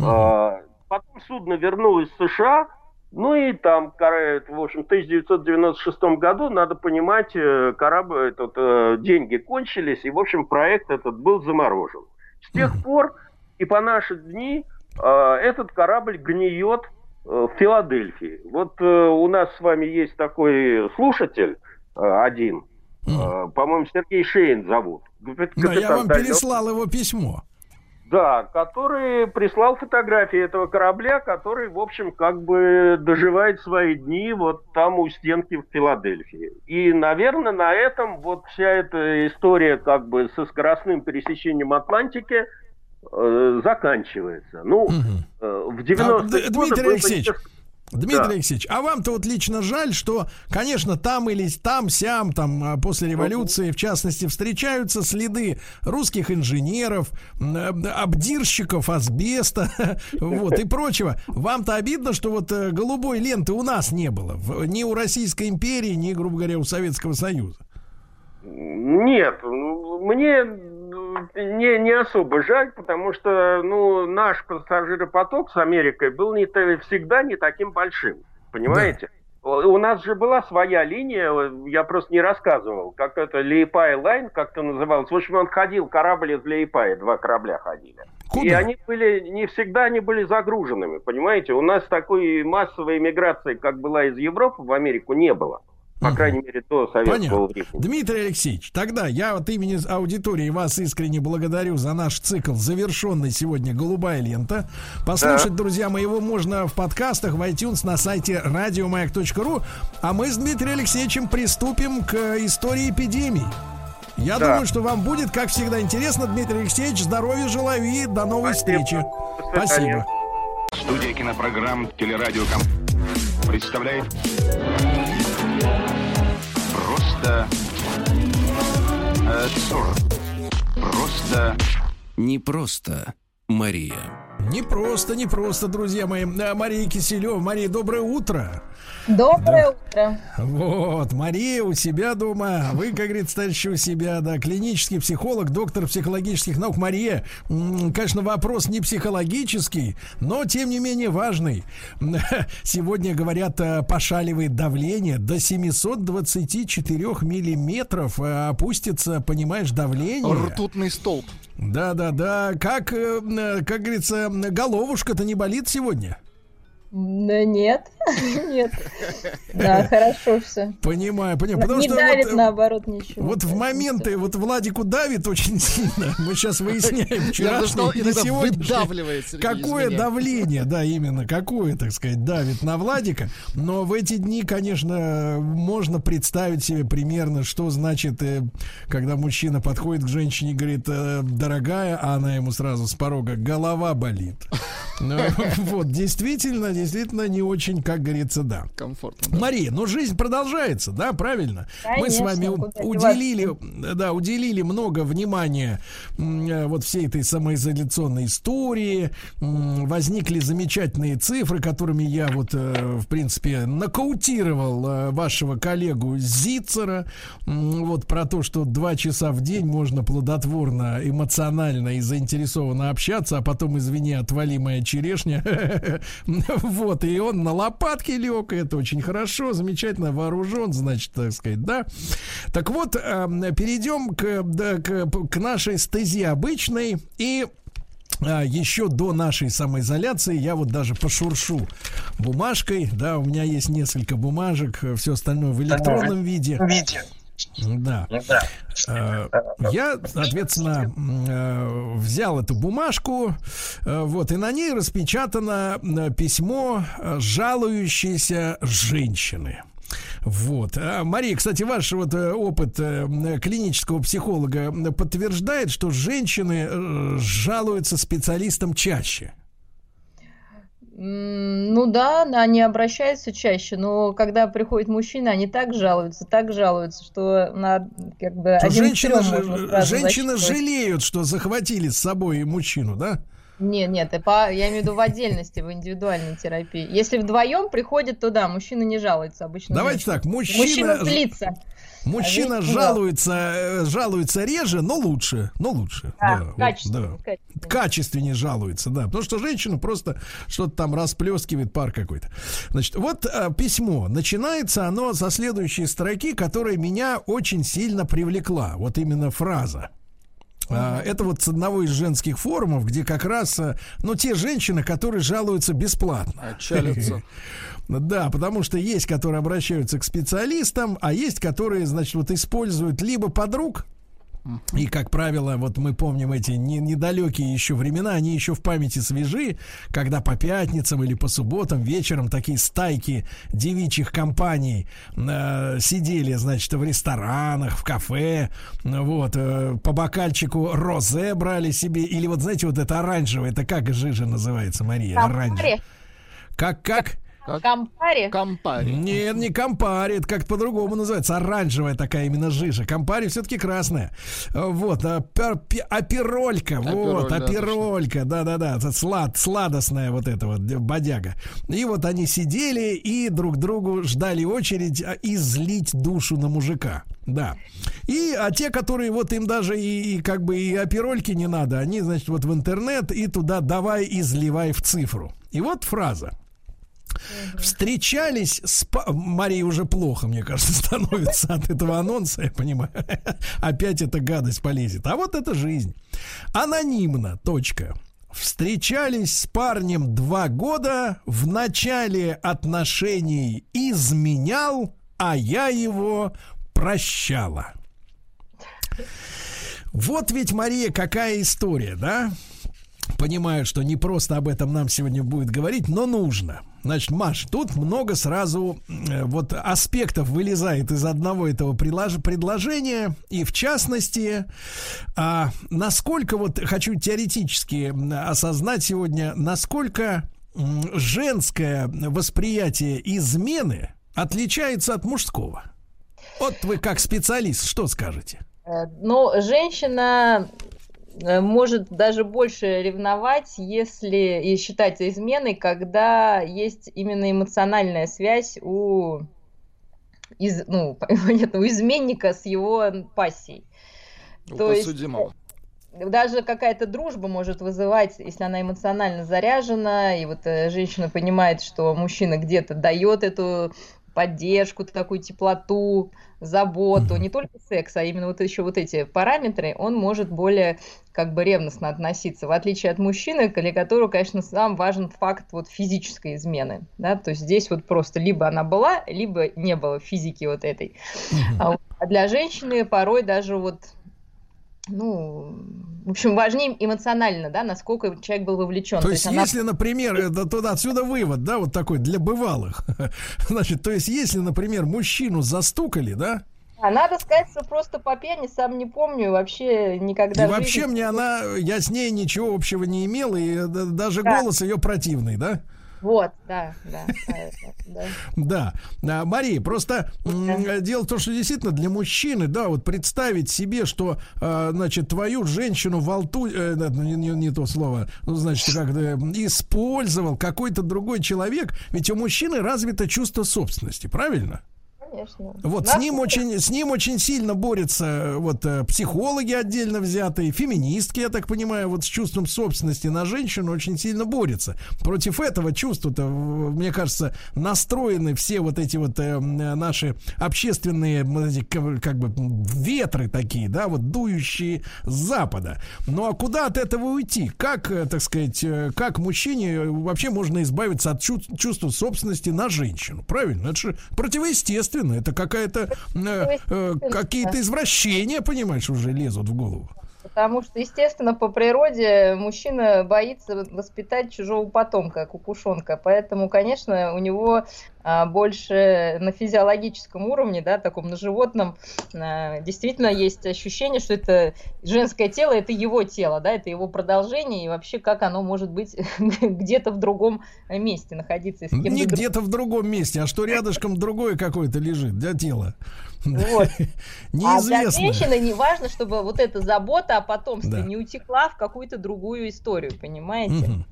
А, потом судно вернулось в США, ну и там, в общем, в 1996 году, надо понимать, э, корабль, этот, э, деньги кончились, и, в общем, проект этот был заморожен. С тех пор и по наши дни э, этот корабль гниет Э, в Филадельфии. Вот у нас с вами есть такой слушатель один, mm. по-моему, Сергей Шейн зовут. Но я вам переслал его письмо. Да, который прислал фотографии этого корабля, который, в общем, как бы доживает свои дни вот там у стенки в Филадельфии. И, наверное, на этом вот вся эта история как бы со скоростным пересечением Атлантики – э, заканчивается. Ну, угу. э, в 90-е а, Дмитрий Алексеевич, Дмитрий да. Алексеевич, а вам-то вот лично жаль, что, конечно, там или там, сям, там, а, после революции, в частности, встречаются следы русских инженеров, обдирщиков асбеста, вот, и прочего. Вам-то обидно, что вот э, голубой ленты у нас не было, ни у Российской империи, ни, грубо говоря, у Советского Союза? Нет, ну, мне не, не особо жаль, потому что ну, наш пассажиропоток с Америкой был не, всегда не таким большим. Понимаете? Да. У нас же была своя линия, я просто не рассказывал, как это Лиепая Лайн, как-то называлось. В общем, он ходил, корабль из Лиепаи, два корабля ходили. Куда? И они были, не всегда они были загруженными, понимаете? У нас такой массовой иммиграции, как была из Европы в Америку, не было. По угу. крайней мере, до советского времени. Дмитрий Алексеевич, тогда я от имени аудитории вас искренне благодарю за наш цикл, завершенный сегодня «Голубая лента». Послушать, да. друзья мои, его можно в подкастах, в iTunes, на сайте радиомаяк.ру. А мы с Дмитрием Алексеевичем приступим к истории эпидемии. Я да. думаю, что вам будет, как всегда, интересно, Дмитрий Алексеевич. Здоровья желаю и до новой Спасибо. встречи. Спасибо. Студия кинопрограмм «Телерадиоком» представляет Просто... Э, Просто... Не просто Мария. Не просто, не просто, друзья мои. Э, Мария Киселева. Мария, доброе утро. Доброе утро. Вот, Мария у себя дома, вы, как говорится, товарищи, у себя, да, клинический психолог, доктор психологических наук. Мария, конечно, вопрос не психологический, но, тем не менее, важный. Сегодня, говорят, э, пошаливает давление до 724 миллиметров э, опустится, понимаешь, давление. Ртутный столб. Да, да, да. Как, как говорится, головушка-то не болит сегодня? Да нет, нет. Да, хорошо все. Понимаю, понимаю. Потому Не что давит, вот, наоборот, ничего. вот в моменты, вот Владику давит очень сильно. Мы сейчас выясняем вчерашний сказал, и Сергей из Какое давление, да, именно, какое, так сказать, давит на Владика. Но в эти дни, конечно, можно представить себе примерно, что значит, э, когда мужчина подходит к женщине и говорит, э, дорогая, а она ему сразу с порога, голова болит. Ну, Вот, действительно, действительно не очень, как говорится, да. Комфортно. да. Мария, ну жизнь продолжается, да, правильно? Мы с Конечно, вами уделили, да, уделили много внимания э, вот всей этой самоизоляционной истории. Возникли замечательные цифры, которыми я вот, э, в принципе, нокаутировал э, вашего коллегу Зицера. Вот про то, что два часа в день можно плодотворно, эмоционально и заинтересованно общаться, а потом, извини, отвали моя черешня. Вот, и он на лопатке лег, и это очень хорошо, замечательно вооружен, значит, так сказать, да. Так вот, эм, перейдем к, да, к, к нашей стезе обычной и а, еще до нашей самоизоляции я вот даже пошуршу бумажкой, да, у меня есть несколько бумажек, все остальное в электронном виде. Да. Э, Я, соответственно, э, взял эту бумажку, э, вот, и на ней распечатано письмо жалующейся женщины. Вот. А, Мария, кстати, ваш вот опыт клинического психолога подтверждает, что женщины жалуются специалистам чаще. Ну да, они обращаются чаще, но когда приходит мужчина, они так жалуются, так жалуются, что на как бы Что один женщины, стрём же- можно сразу женщины жалеют, что захватили с собой мужчину, да? Нет, нет, по- я имею в виду в отдельности, в индивидуальной терапии. Если вдвоем приходит, то да, мужчина не жалуется обычно. Давайте женщина. так, мужчина, Мужчина злится. Мужчина А женщина- жалуется, э, жалуется реже, но лучше, но лучше. Да, да, вот, качественно, да. Качественнее жалуется, да. Потому что женщина просто что-то там расплескивает пар какой-то. Значит, вот э, письмо. Начинается оно со следующей строки, которая меня очень сильно привлекла. Вот именно фраза. А, Это вот с одного из женских форумов, где как раз, э, ну, те женщины, которые жалуются бесплатно. Отчалятся. Да, потому что есть, которые обращаются к специалистам, а есть, которые, значит, вот используют либо подруг, и, как правило, вот мы помним эти не- недалекие еще времена, они еще в памяти свежи, когда по пятницам или по субботам вечером такие стайки девичьих компаний э, сидели, значит, в ресторанах, в кафе, вот, э, по бокальчику розе брали себе, или вот, знаете, вот это оранжевое, это как жижа называется, Мария? Оранжевое. Кампари? Как, как? Кампари? Кампари. Нет, не компари, это как по-другому называется. Оранжевая такая именно жижа. Компари все-таки красная. Вот, а, пер- пи- аперолька, вот, Апероль, да, аперолька, да-да-да, это слад, сладостная вот эта вот э, бодяга. И вот они сидели и друг другу ждали очередь а, излить душу на мужика. Да. И, а те, которые вот им даже и, и как бы и аперольки не надо, они, значит, вот в интернет и туда давай изливай в цифру. И вот фраза. Встречались с... Марии уже плохо, мне кажется, становится от этого анонса, я понимаю. Опять эта гадость полезет. А вот это жизнь. Анонимно, точка. Встречались с парнем два года, в начале отношений изменял, а я его прощала. Вот ведь, Мария, какая история, да? Понимаю, что не просто об этом нам сегодня будет говорить, но нужно. Значит, Маш, тут много сразу э, вот аспектов вылезает из одного этого предлож- предложения. И в частности, а, насколько вот хочу теоретически осознать сегодня, насколько женское восприятие измены отличается от мужского. Вот вы как специалист, что скажете? Э, Ну, женщина э, может даже больше ревновать, если и считать изменой, когда есть именно эмоциональная связь у, из, ну, понятно, у изменника с его пассией. У То есть, подсудимого. даже какая-то дружба может вызывать, если она эмоционально заряжена, и вот э, женщина понимает, что мужчина где-то дает эту поддержку, такую теплоту, заботу, не только секс, а именно вот еще вот эти параметры, он может более как бы ревностно относиться, в отличие от мужчины, для которого, конечно, сам важен факт вот физической измены, да, то есть здесь вот просто либо она была, либо не было физики вот этой. А, а для женщины порой даже вот ну, в общем, важнее эмоционально, да, насколько человек был вовлечен. То, то есть, она... если, например, это, туда отсюда вывод, да, вот такой для бывалых. Значит, то есть, если, например, мужчину застукали, да, а надо сказать, что просто по пьяни сам не помню, вообще никогда. И вообще мне она, я с ней ничего общего не имел, и э, даже да. голос ее противный, да? Вот, да, да. Да. да. Мария, просто дело в том, что действительно для мужчины, да, вот представить себе, что, а, значит, твою женщину волту, э, не, не, не то слово, ну, значит, как использовал какой-то другой человек, ведь у мужчины развито чувство собственности, правильно? Конечно. Вот с ним очень, с ним очень сильно борются вот э, психологи отдельно взятые, феминистки, я так понимаю, вот с чувством собственности на женщину очень сильно борются. Против этого чувства-то, мне кажется, настроены все вот эти вот э, наши общественные как бы ветры такие, да, вот дующие с запада. Ну а куда от этого уйти? Как, э, так сказать, как мужчине вообще можно избавиться от чувства собственности на женщину? Правильно? Это же противоестественно Это какая-то э, э, какие-то извращения, понимаешь, уже лезут в голову. Потому что, естественно, по природе мужчина боится воспитать чужого потомка, кукушонка. Поэтому, конечно, у него а, больше на физиологическом уровне, да, таком на животном, а, действительно есть ощущение, что это женское тело, это его тело, да, это его продолжение, и вообще как оно может быть где-то в другом месте находиться. Не где-то в другом месте, а что рядышком другое какое-то лежит для тела. Вот. А для женщины не важно, чтобы вот эта забота о потомстве да. не утекла в какую-то другую историю, понимаете?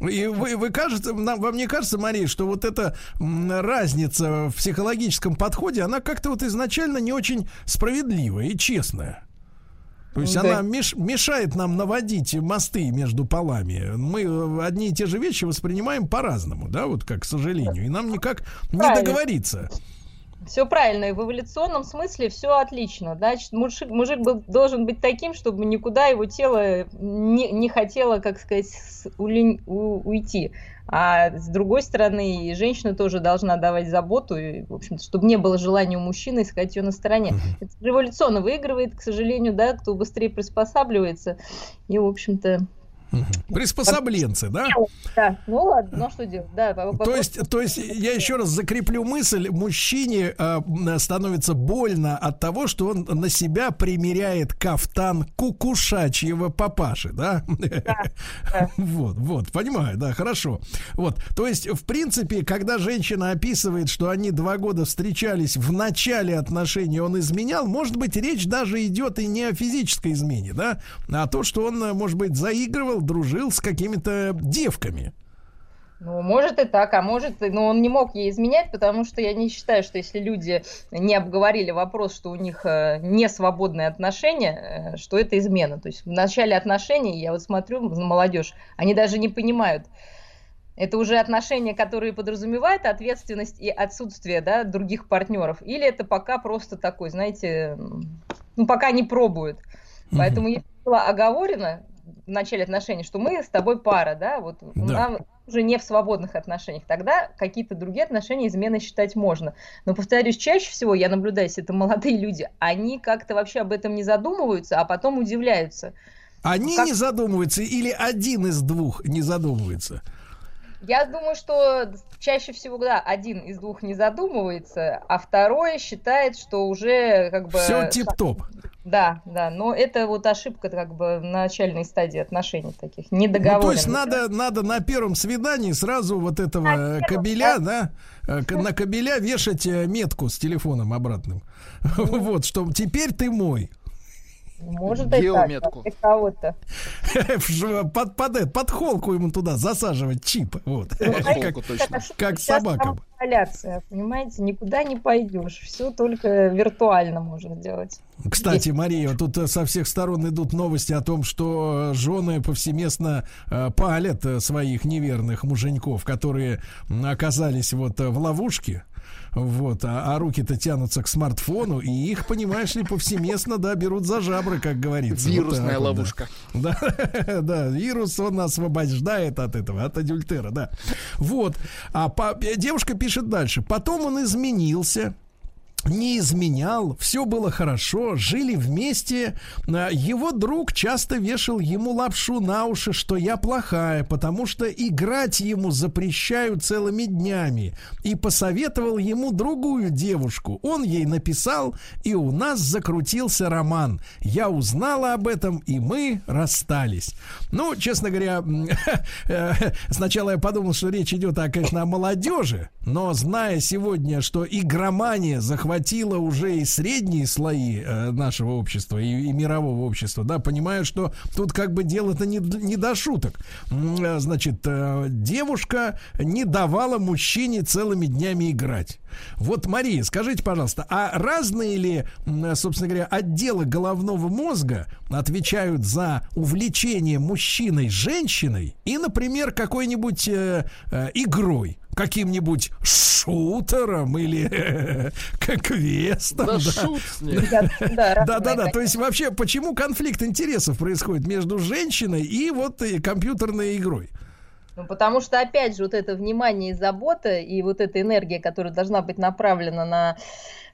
И вы, вы кажется, вам не кажется, Мария, что вот эта разница в психологическом подходе, она как-то вот изначально не очень справедливая и честная? То есть да. она меш, мешает нам наводить мосты между полами. Мы э, одни и те же вещи воспринимаем по-разному, да, вот как, к сожалению. И нам никак Правильно. не договориться. Все правильно, и в эволюционном смысле все отлично. Значит, мужик, мужик был, должен быть таким, чтобы никуда его тело не, не хотело, как сказать, улень, у, уйти. А с другой стороны, женщина тоже должна давать заботу, и, в общем чтобы не было желания у мужчины искать ее на стороне. Uh-huh. Это революционно выигрывает, к сожалению, да, кто быстрее приспосабливается. И, в общем-то, Приспособленцы, да? Да, ну ладно, ну а что делать? Да, то есть, то есть я еще раз закреплю мысль, мужчине э, становится больно от того, что он на себя примеряет кафтан кукушачьего папаши, да? да, да. Вот, вот, понимаю, да, хорошо. Вот, то есть, в принципе, когда женщина описывает, что они два года встречались в начале отношений, он изменял, может быть, речь даже идет и не о физической измене, да, а то, что он, может быть, заигрывал дружил, дружил с какими-то девками. Ну, может и так, а может, но он не мог ей изменять, потому что я не считаю, что если люди не обговорили вопрос, что у них э, не свободные отношения, э, что это измена. То есть в начале отношений, я вот смотрю на молодежь, они даже не понимают, это уже отношения, которые подразумевают ответственность и отсутствие да, других партнеров, или это пока просто такой, знаете, ну, пока не пробуют. Поэтому, если было оговорено, в начале отношений, что мы с тобой пара, да, вот да. нам уже не в свободных отношениях, тогда какие-то другие отношения измены считать можно. Но, повторюсь, чаще всего я наблюдаю, если это молодые люди, они как-то вообще об этом не задумываются, а потом удивляются. Они как... не задумываются или один из двух не задумывается? Я думаю, что чаще всего, да, один из двух не задумывается, а второй считает, что уже как бы... Все тип-топ. Да, да, но это вот ошибка как бы в начальной стадии отношений таких, недоговоренных. Ну, то есть надо, надо на первом свидании сразу вот этого на кабеля, да, да э, на кабеля вешать э, метку с телефоном обратным. Вот, что теперь ты мой. Может Геометку. и кого-то. под, под, под холку ему туда засаживать чип. Вот. Ну, как, как собакам. изоляция, понимаете, никуда не пойдешь, все только виртуально можно сделать. Кстати, Мария, тут э, со всех сторон идут новости о том, что жены повсеместно э, палят э, своих неверных муженьков, которые оказались вот в ловушке. Вот, а, а руки-то тянутся к смартфону, и их, понимаешь ли, повсеместно, да, берут за жабры, как говорится. Вирусная вот ловушка. Да. да, да, вирус, он освобождает от этого, от адюльтера, да. Вот, а по, девушка пишет дальше. Потом он изменился, не изменял, все было хорошо, жили вместе. А, его друг часто вешал ему лапшу на уши, что я плохая, потому что играть ему запрещаю целыми днями. И посоветовал ему другую девушку. Он ей написал, и у нас закрутился роман. Я узнала об этом, и мы расстались. Ну, честно говоря, сначала я подумал, что речь идет, конечно, о молодежи, но зная сегодня, что игромания захватила охватила уже и средние слои э, нашего общества и, и мирового общества, да, понимаю, что тут как бы дело-то не, не до шуток. Э, значит, э, девушка не давала мужчине целыми днями играть. Вот, Мария, скажите, пожалуйста, а разные ли, собственно говоря, отделы головного мозга отвечают за увлечение мужчиной женщиной и, например, какой-нибудь э, э, игрой? Каким-нибудь шутером или квестом. Да, да. да, да, да. То есть вообще, почему конфликт интересов происходит между женщиной и вот и компьютерной игрой? Ну, потому что, опять же, вот это внимание и забота, и вот эта энергия, которая должна быть направлена на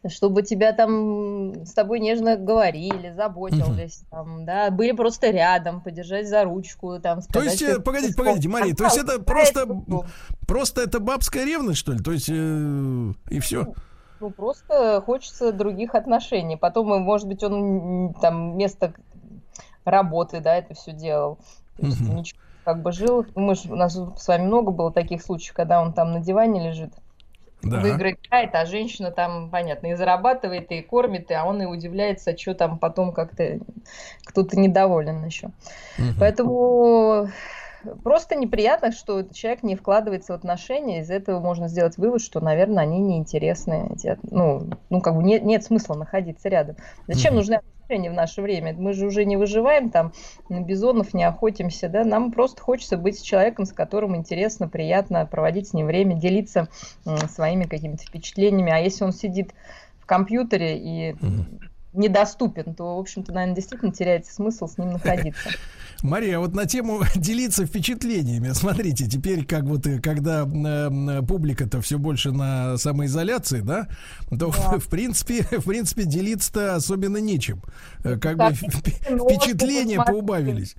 чтобы тебя там с тобой нежно говорили, заботились, угу. там, да, были просто рядом, подержать за ручку, там, сказать, То есть, э, погодите, погодите, Мария, то есть это просто, просто это бабская ревность, что ли? То есть, э, и все? Ну, ну, просто хочется других отношений. Потом, может быть, он там вместо работы, да, это все делал. То есть, угу. ничего как бы жил. Мы ж, у нас с вами много было таких случаев, когда он там на диване лежит, да. в игры играет, а женщина там, понятно, и зарабатывает, и кормит, и, а он и удивляется, что там потом как-то кто-то недоволен еще. Угу. Поэтому просто неприятно, что человек не вкладывается в отношения, из этого можно сделать вывод, что, наверное, они неинтересны. Ну, ну как бы нет, нет смысла находиться рядом. Зачем угу. нужны отношения в наше время? Мы же уже не выживаем там, на бизонов не охотимся, да, нам просто хочется быть с человеком, с которым интересно, приятно проводить с ним время, делиться своими какими-то впечатлениями. А если он сидит в компьютере и угу недоступен, то, в общем-то, наверное, действительно теряется смысл с ним находиться. Мария, вот на тему делиться впечатлениями. Смотрите, теперь как вот э, когда э, публика-то все больше на самоизоляции, да, то да. в принципе, в принципе делиться-то особенно нечем. Э, как так, бы впечатления поубавились.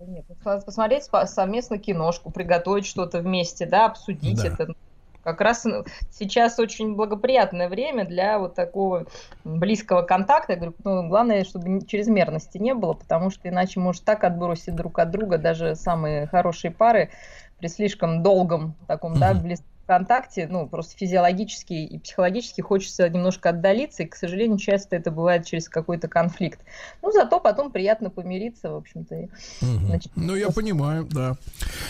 Нет, посмотреть совместно киношку, приготовить что-то вместе, да, обсудить да. это как раз сейчас очень благоприятное время для вот такого близкого контакта. Я говорю, ну, главное, чтобы чрезмерности не было, потому что иначе может так отбросить друг от друга даже самые хорошие пары при слишком долгом таком, да, близком ВКонтакте, ну, просто физиологически и психологически хочется немножко отдалиться, и, к сожалению, часто это бывает через какой-то конфликт. Ну, зато потом приятно помириться, в общем-то. Угу. Значит, ну, я просто... понимаю, да.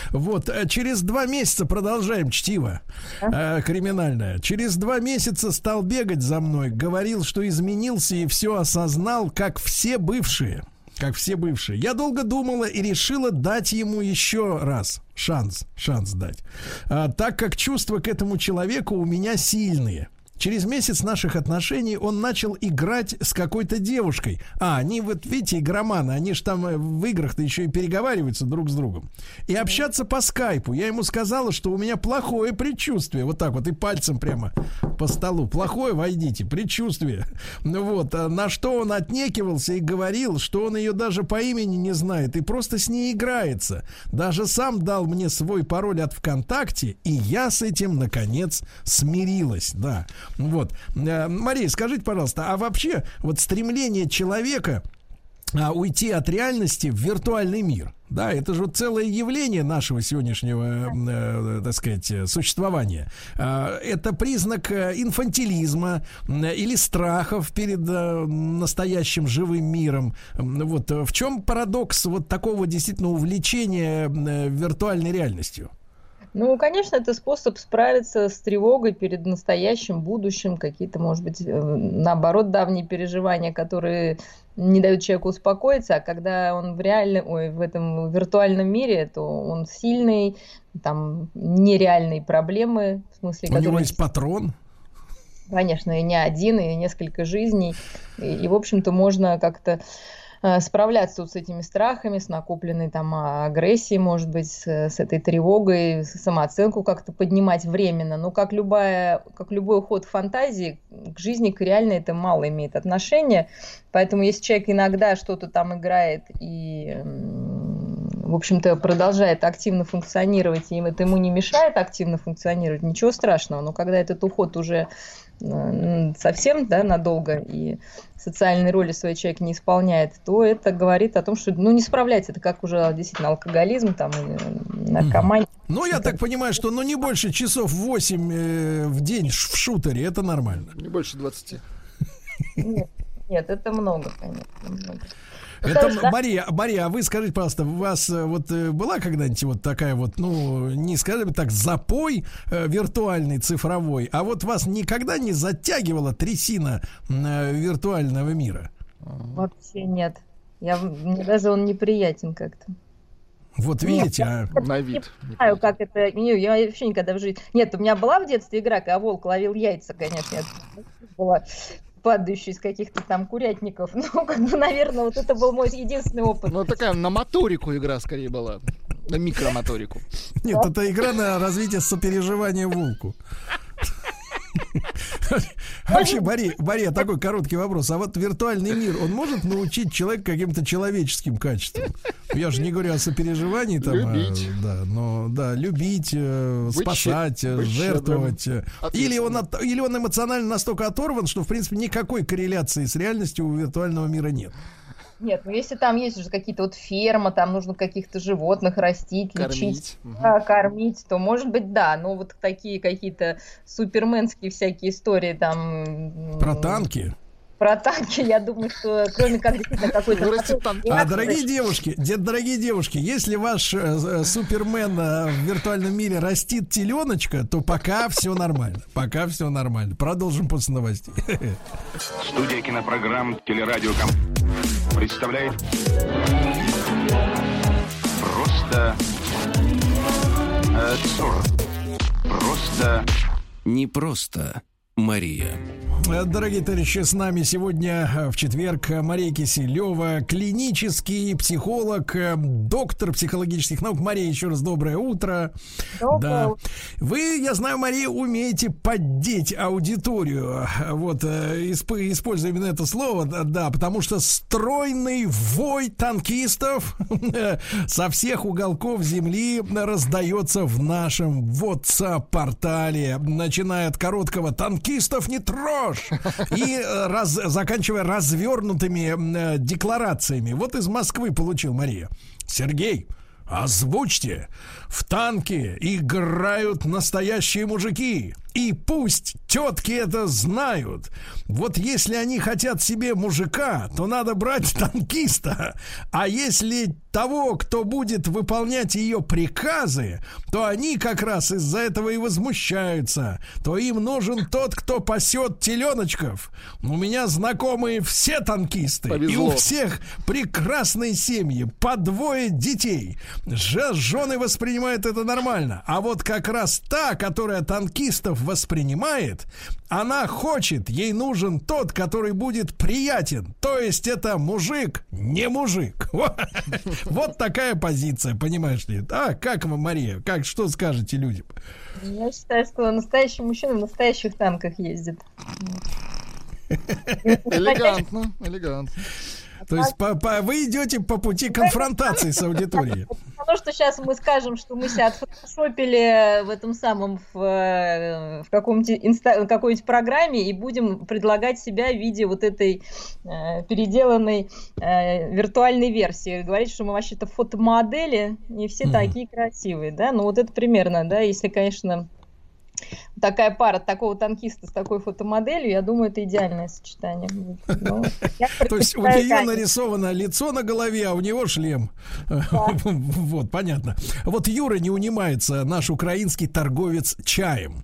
Вот, э, через два месяца продолжаем чтиво а? э, криминальное. Через два месяца стал бегать за мной, говорил, что изменился и все осознал, как все бывшие как все бывшие. Я долго думала и решила дать ему еще раз шанс, шанс дать. А, так как чувства к этому человеку у меня сильные. Через месяц наших отношений он начал играть с какой-то девушкой. А, они вот, видите, игроманы, они же там э, в играх-то еще и переговариваются друг с другом. И общаться по скайпу. Я ему сказала, что у меня плохое предчувствие. Вот так вот, и пальцем прямо по столу. Плохое, войдите, предчувствие. Ну вот, а на что он отнекивался и говорил, что он ее даже по имени не знает и просто с ней играется. Даже сам дал мне свой пароль от ВКонтакте, и я с этим, наконец, смирилась, да. Вот. Э, Мария, скажите, пожалуйста, а вообще вот стремление человека а, уйти от реальности в виртуальный мир. Да, это же целое явление нашего сегодняшнего, э, так сказать, существования. Э, это признак э, инфантилизма э, или страхов перед э, настоящим живым миром. Вот в чем парадокс вот такого действительно увлечения э, виртуальной реальностью? Ну, конечно, это способ справиться с тревогой перед настоящим, будущим, какие-то, может быть, э, наоборот, давние переживания, которые не дают человеку успокоиться, а когда он в реальном, ой, в этом виртуальном мире, то он сильный, там нереальные проблемы, в смысле, У него есть патрон? Конечно, и не один, и несколько жизней, и, и в общем-то, можно как-то справляться вот с этими страхами, с накопленной там агрессией, может быть, с, с этой тревогой, самооценку как-то поднимать временно. Но как, любая, как любой уход в фантазии, к жизни, к реальной это мало имеет отношения. Поэтому если человек иногда что-то там играет и в общем-то, продолжает активно функционировать, и это ему не мешает активно функционировать, ничего страшного. Но когда этот уход уже совсем да, надолго и социальной роли своей человек не исполняет, то это говорит о том, что ну, не справляется. Это как уже действительно алкоголизм там, или наркомания. Ну, я так понимаю, что ну, не больше часов 8 э, в день в шутере, это нормально. Не больше 20. Нет, нет это много, конечно. Много. Это, да? Мария, Мария, а вы скажите, пожалуйста, у вас э, вот э, была когда-нибудь вот такая вот, ну, не скажем так, запой э, виртуальный, цифровой, а вот вас никогда не затягивала трясина э, виртуального мира? Вообще нет. Я, мне даже он неприятен как-то. Вот видите, Нет, а... на вид. Не знаю, как это. Не, я вообще никогда в жизни. Нет, у меня была в детстве игра, когда волк ловил яйца, конечно. Это была падающий из каких-то там курятников. Ну, как бы, наверное, вот это был мой единственный опыт. Ну, такая на моторику игра скорее была. На микромоторику. Нет, это игра на развитие сопереживания волку. Вообще, Мария, Мария, такой короткий вопрос. А вот виртуальный мир, он может научить человека каким-то человеческим качествам? Я же не говорю о сопереживании там. А, любить. Да, но да, любить, э, быть спасать, быть жертвовать. Или он, от, или он эмоционально настолько оторван, что, в принципе, никакой корреляции с реальностью у виртуального мира нет. Нет, ну если там есть уже какие-то вот ферма, там нужно каких-то животных растить, кормить. лечить, угу. да, кормить, то может быть да, но вот такие какие-то суперменские всякие истории там... Про танки? Про танки, я думаю, что кроме как действительно какой-то... А, дорогие девушки, дед, дорогие девушки, если ваш э, э, супермен э, в виртуальном мире растит теленочка, то пока все нормально. Пока все нормально. Продолжим после новостей. Студия кинопрограмм «Телерадиоком» представляет просто э, просто не просто Мария. Дорогие товарищи, с нами сегодня э, в четверг Мария Киселева, клинический психолог, э, доктор психологических наук. Мария, еще раз доброе утро. Доброе да. Вы, я знаю, Мария, умеете поддеть аудиторию. Вот, э, используя именно это слово, да, потому что стройный вой танкистов со всех уголков земли раздается в нашем WhatsApp-портале, начиная от короткого танкистов не трожь. И э, раз, заканчивая развернутыми э, декларациями. Вот из Москвы получил Мария. Сергей, озвучьте. В танке играют настоящие мужики. И пусть тетки это знают. Вот если они хотят себе мужика, то надо брать танкиста. А если того, кто будет выполнять ее приказы, то они как раз из-за этого и возмущаются. То им нужен тот, кто пасет теленочков. У меня знакомые все танкисты. Повезло. И у всех прекрасные семьи. По двое детей. Жены воспринимают это нормально. А вот как раз та, которая танкистов воспринимает, она хочет, ей нужен тот, который будет приятен. То есть это мужик, не мужик. Вот такая позиция, понимаешь ли? А как вы, Мария, как, что скажете людям? Я считаю, что настоящий мужчина в настоящих танках ездит. Элегантно, элегантно. То есть по, по, вы идете по пути конфронтации с аудиторией. Потому что сейчас мы скажем, что мы себя отфотошопили в этом самом, в, э, в каком-нибудь какой-нибудь программе и будем предлагать себя в виде вот этой э, переделанной э, виртуальной версии. Говорить, что мы вообще-то фотомодели, не все mm такие красивые, да? Ну вот это примерно, да, если, конечно, такая пара такого танкиста с такой фотомоделью, я думаю, это идеальное сочетание. Ну, То есть у нее нарисовано лицо на голове, а у него шлем. Вот, понятно. Вот Юра не унимается, наш украинский торговец чаем.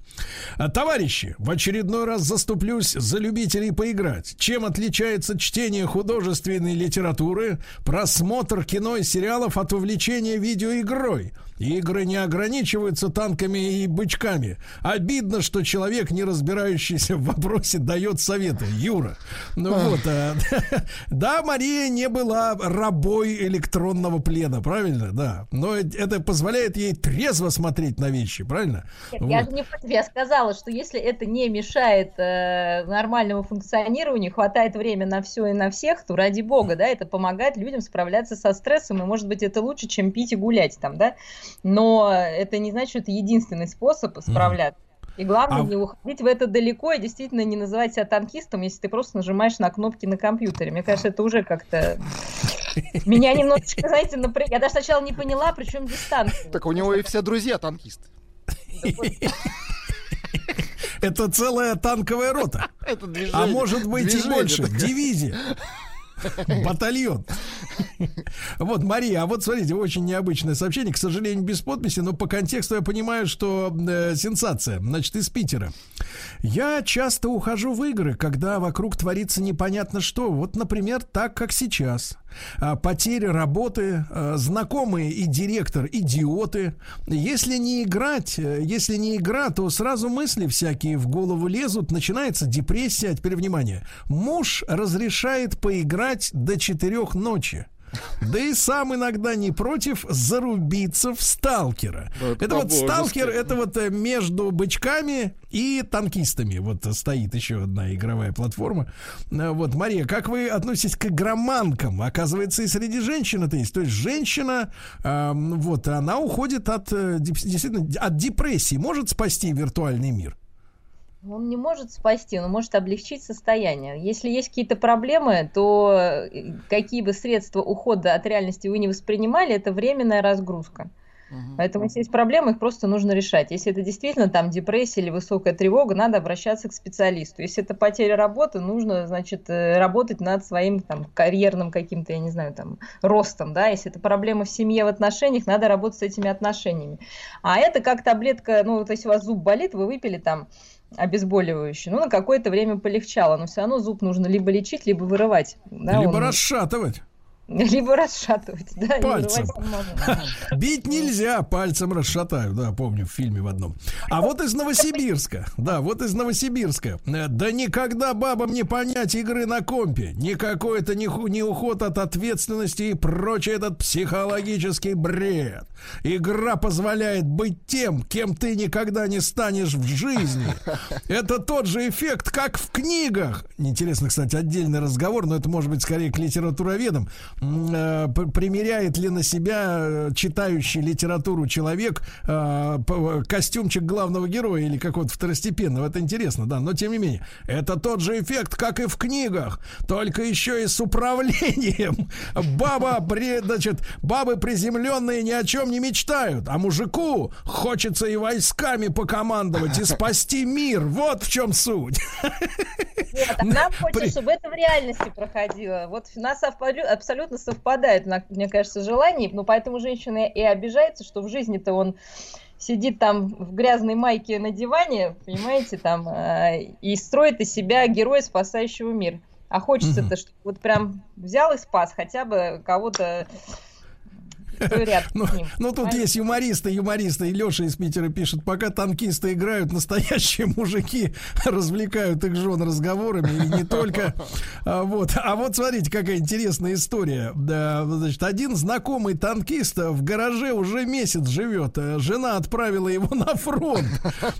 Товарищи, в очередной раз заступлюсь за любителей поиграть. Чем отличается чтение художественной литературы, просмотр кино и сериалов от увлечения видеоигрой? Игры не ограничиваются танками и бычками. Обидно, что человек, не разбирающийся в вопросе, дает советы. Юра. Ну вот. А, да, Мария не была рабой электронного плена, правильно? Да. Но это позволяет ей трезво смотреть на вещи, правильно? Нет, вот. Я же не я сказала, что если это не мешает э, нормальному функционированию, хватает время на все и на всех, то ради бога, да, это помогает людям справляться со стрессом, и может быть это лучше, чем пить и гулять там, да но это не значит, что это единственный способ справляться. И главное, а... не уходить в это далеко и действительно не называть себя танкистом, если ты просто нажимаешь на кнопки на компьютере. Мне кажется, это уже как-то... Меня немножечко, знаете, напряг... Я даже сначала не поняла, при чем здесь танки. Так у него и все друзья танкисты. Это целая танковая рота. Это движение, а может быть и больше. Такое. Дивизия. Батальон. Вот, Мария, а вот смотрите, очень необычное сообщение, к сожалению, без подписи, но по контексту я понимаю, что э, сенсация. Значит, из Питера. Я часто ухожу в игры, когда вокруг творится непонятно что. Вот, например, так, как сейчас. А, потеря работы, а, знакомые и директор идиоты. Если не играть, э, если не игра, то сразу мысли всякие в голову лезут, начинается депрессия. Теперь внимание. Муж разрешает поиграть до четырех ночи. Да и сам иногда не против зарубиться в сталкера. Это, это вот сталкер, это вот э, между бычками и танкистами. Вот стоит еще одна игровая платформа. Э, вот, Мария, как вы относитесь к игроманкам? Оказывается, и среди женщин это есть. То есть женщина, э, вот, она уходит от, э, действительно, от депрессии. Может спасти виртуальный мир? Он не может спасти, он может облегчить состояние. Если есть какие-то проблемы, то э, какие бы средства ухода от реальности вы не воспринимали, это временная разгрузка. Угу. Поэтому, если есть проблемы, их просто нужно решать. Если это действительно там депрессия или высокая тревога, надо обращаться к специалисту. Если это потеря работы, нужно, значит, э, работать над своим там карьерным каким-то, я не знаю, там, ростом, да. Если это проблемы в семье, в отношениях, надо работать с этими отношениями. А это как таблетка, ну, вот если у вас зуб болит, вы выпили там обезболивающее. Ну, на какое-то время полегчало, но все равно зуб нужно либо лечить, либо вырывать. Да, либо он... расшатывать. Либо расшатывать, да. Пальцем. Бить нельзя, пальцем расшатаю, да, помню в фильме в одном. А вот из Новосибирска, да, вот из Новосибирска. Да никогда бабам не понять игры на компе. Никакой это не, не уход от ответственности и прочее этот психологический бред. Игра позволяет быть тем, кем ты никогда не станешь в жизни. Это тот же эффект, как в книгах. Интересно, кстати, отдельный разговор, но это может быть скорее к литературоведам. Э, примеряет ли на себя э, читающий литературу человек э, костюмчик главного героя или какого-то второстепенного. Это интересно, да. Но тем не менее, это тот же эффект, как и в книгах, только еще и с управлением. Баба, значит, бабы приземленные ни о чем не мечтают, а мужику хочется и войсками покомандовать, и спасти мир. Вот в чем суть. Нет, а нам хочется, чтобы это в реальности проходило. Вот у нас абсолютно абсолютно совпадает, мне кажется, желание, но поэтому женщина и обижается, что в жизни-то он сидит там в грязной майке на диване, понимаете, там, э, и строит из себя героя, спасающего мир. А хочется-то, чтобы вот прям взял и спас хотя бы кого-то ну, ну, тут есть юмористы, юмористы. И Леша из Питера пишет, пока танкисты играют, настоящие мужики развлекают их жен разговорами. И не только. А вот, а вот смотрите, какая интересная история. Да, значит, один знакомый танкист в гараже уже месяц живет. Жена отправила его на фронт.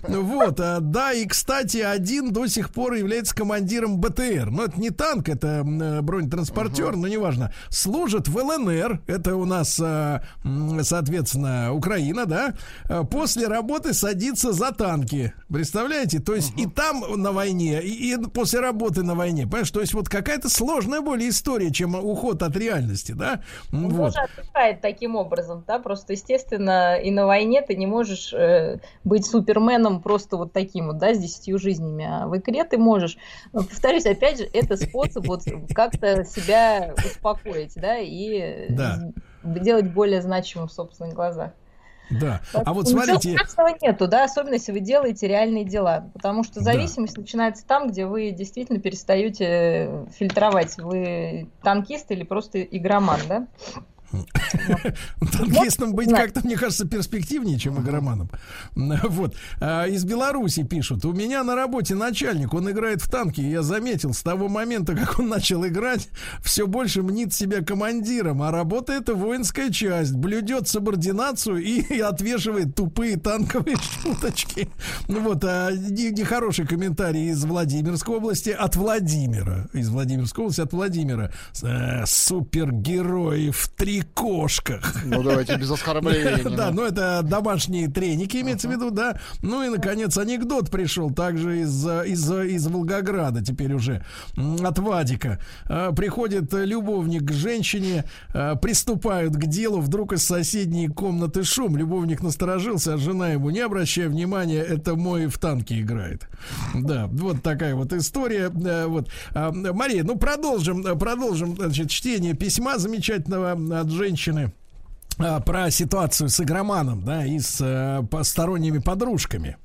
Вот, а, да, и, кстати, один до сих пор является командиром БТР. Но это не танк, это бронетранспортер, но неважно. Служит в ЛНР. Это у нас а, соответственно, Украина, да, э, после работы садится за танки. Представляете? То есть и там на войне, и, и после работы на войне. Понимаешь, то есть вот какая-то сложная более история, чем уход от реальности, да? Он вот. тоже отдыхает таким образом, да, просто, естественно, и на войне ты не можешь э, быть суперменом просто вот таким вот, да, с десятью жизнями, а в игре ты можешь. Но, повторюсь, опять же, это способ вот как-то себя успокоить, да, и Да. Делать более значимым в собственных глазах. Да. А вот смотрите, страшного нету, да, особенно если вы делаете реальные дела, потому что Да. зависимость начинается там, где вы действительно перестаете фильтровать, вы танкист или просто игроман, да? Танкистом быть как-то, мне кажется, перспективнее, чем игроманом. Вот. А, Из Беларуси пишут. У меня на работе начальник, он играет в танки. Я заметил, с того момента, как он начал играть, все больше мнит себя командиром. А работа это воинская часть. Блюдет субординацию и отвешивает тупые танковые шуточки. Ну вот, а не- нехороший комментарий из Владимирской области от Владимира. Из Владимирской области от Владимира. Э, Супергерои в трикошках. Ну, давайте без оскорблений. Да, ну. ну это домашние треники, имеется в виду, да. Ну и, наконец, анекдот пришел также из, из, из Волгограда, теперь уже от Вадика. А, Приходит любовник к женщине, а, приступают к делу, вдруг из соседней комнаты шум. Любовник насторожился, а жена ему, не обращая внимания, это мой в танке играет. Да, вот такая вот история. Вот. А, Мария, ну продолжим, продолжим, значит, чтение письма замечательного от женщины а, про ситуацию с игроманом, да, и с э, посторонними подружками.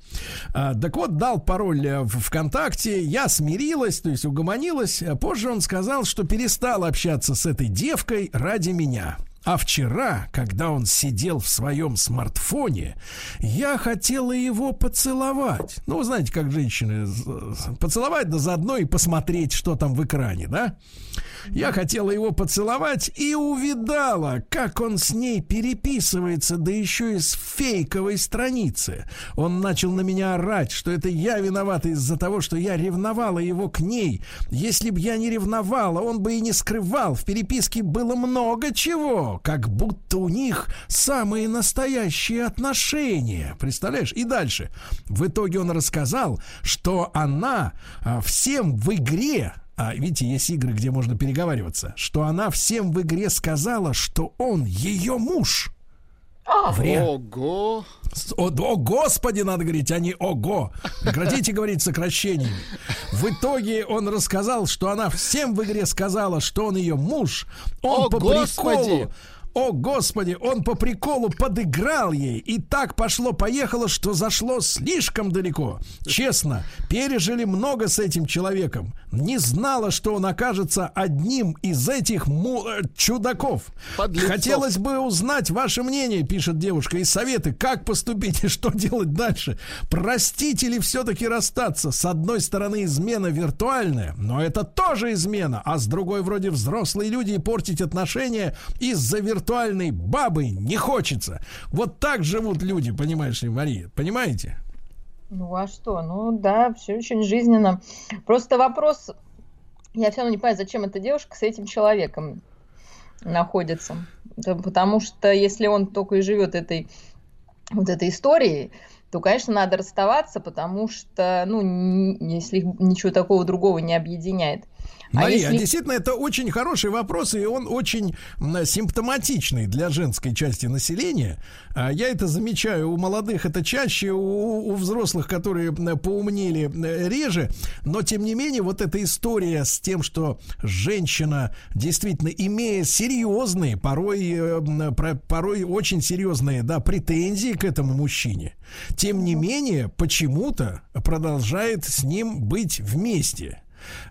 А, так вот, дал пароль э, в ВКонтакте, я смирилась, то есть угомонилась. А Позже он сказал, что перестал общаться с этой девкой ради меня. А вчера, когда он сидел в своем смартфоне, я хотела его поцеловать. Ну, вы знаете, как женщины поцеловать, да заодно и посмотреть, что там в экране, да? Я хотела его поцеловать и увидала, как он с ней переписывается, да еще и с фейковой страницы. Он начал на меня орать, что это я виновата из-за того, что я ревновала его к ней. Если б я не ревновала, он бы и не скрывал. В переписке было много чего, как будто у них самые настоящие отношения. Представляешь? И дальше. В итоге он рассказал, что она а, всем в игре а, видите, есть игры, где можно переговариваться, что она всем в игре сказала, что он ее муж. Вре. Ого! О, о, господи, надо говорить, а не ого. Прекратите говорить сокращениями. В итоге он рассказал, что она всем в игре сказала, что он ее муж. Он О, по господи! приколу. О, господи, он по приколу подыграл ей. И так пошло-поехало, что зашло слишком далеко. Честно, пережили много с этим человеком. Не знала, что он окажется одним из этих му- э, чудаков. Подлецов. Хотелось бы узнать ваше мнение, пишет девушка, и советы, как поступить и что делать дальше. Простить или все-таки расстаться? С одной стороны, измена виртуальная, но это тоже измена, а с другой, вроде взрослые люди и портить отношения из-за виртуальной бабы не хочется. Вот так живут люди, понимаешь ли, Мария, понимаете? Ну а что? Ну да, все очень жизненно. Просто вопрос, я все равно не понимаю, зачем эта девушка с этим человеком находится. Потому что если он только и живет этой вот этой историей, то, конечно, надо расставаться, потому что, ну, если ничего такого другого не объединяет. Мария, а если- действительно, это очень хороший вопрос, и он очень симптоматичный для женской части населения. А, Я это замечаю у молодых, это чаще, у, у взрослых, которые поумнели, реже. Но, тем не менее, вот эта история с тем, что женщина, действительно, имея серьезные, порой, э, порой очень серьезные да, претензии к этому мужчине, тем не менее, почему-то продолжает с ним быть вместе.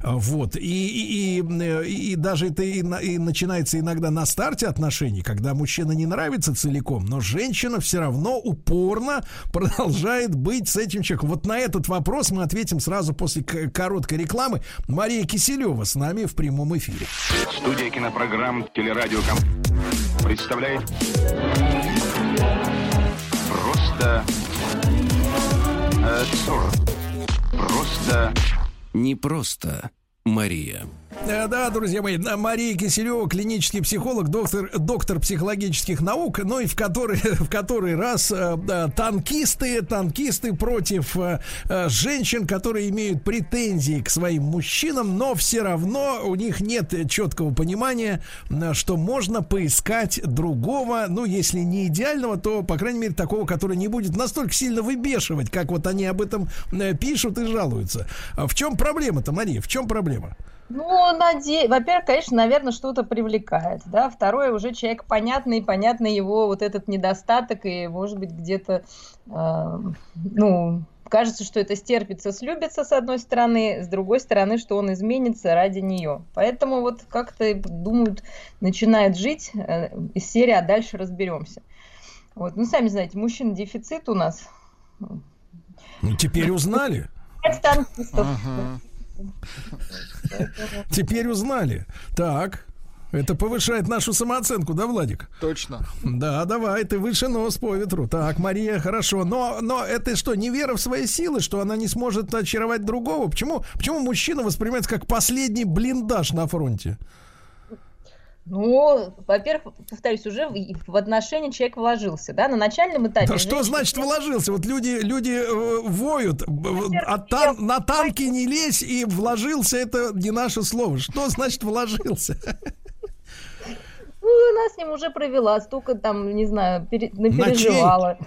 Вот. И, и, и, и даже это и, и начинается иногда на старте отношений, когда мужчина не нравится целиком, но женщина все равно упорно продолжает быть с этим человеком. Вот на этот вопрос мы ответим сразу после короткой рекламы. Мария Киселева с нами в прямом эфире. Студия кинопрограмм «Телерадиоком» представляет Просто э, 40. Просто Не просто Мария. Э, да, друзья мои, Мария Киселева, клинический психолог, доктор, доктор психологических наук, ну и в который, в который раз э, да, танкисты, танкисты против э, женщин, которые имеют претензии к своим мужчинам, но все равно у них нет четкого понимания, что можно поискать другого, ну, если не идеального, то, по крайней мере, такого, который не будет настолько сильно выбешивать, как вот они об этом пишут и жалуются. А в чем проблема-то, Мария, в чем проблема? Ну, наде... во-первых, конечно, наверное, что-то привлекает, да. Второе, уже человек понятный, понятный его вот этот недостаток, и, может быть, где-то, э, ну, кажется, что это стерпится, слюбится, с одной стороны, с другой стороны, что он изменится ради нее. Поэтому вот как-то думают, начинают жить э, из серии, а дальше разберемся. Вот, ну, сами знаете, мужчин дефицит у нас. Ну, теперь узнали. Ага. Теперь узнали. Так. Это повышает нашу самооценку, да, Владик? Точно. Да, давай, ты выше нос по ветру. Так, Мария, хорошо. Но, но это что, не вера в свои силы, что она не сможет очаровать другого? Почему, почему мужчина воспринимается как последний блиндаж на фронте? Ну, во-первых, повторюсь, уже в, отношения человек вложился, да, на начальном этапе. Да что значит вложился? Вот люди, люди э, воют, а тан, на танки не лезь и вложился, это не наше слово. Что значит вложился? Ну, она с ним уже провела, столько там, не знаю, пере, напереживала,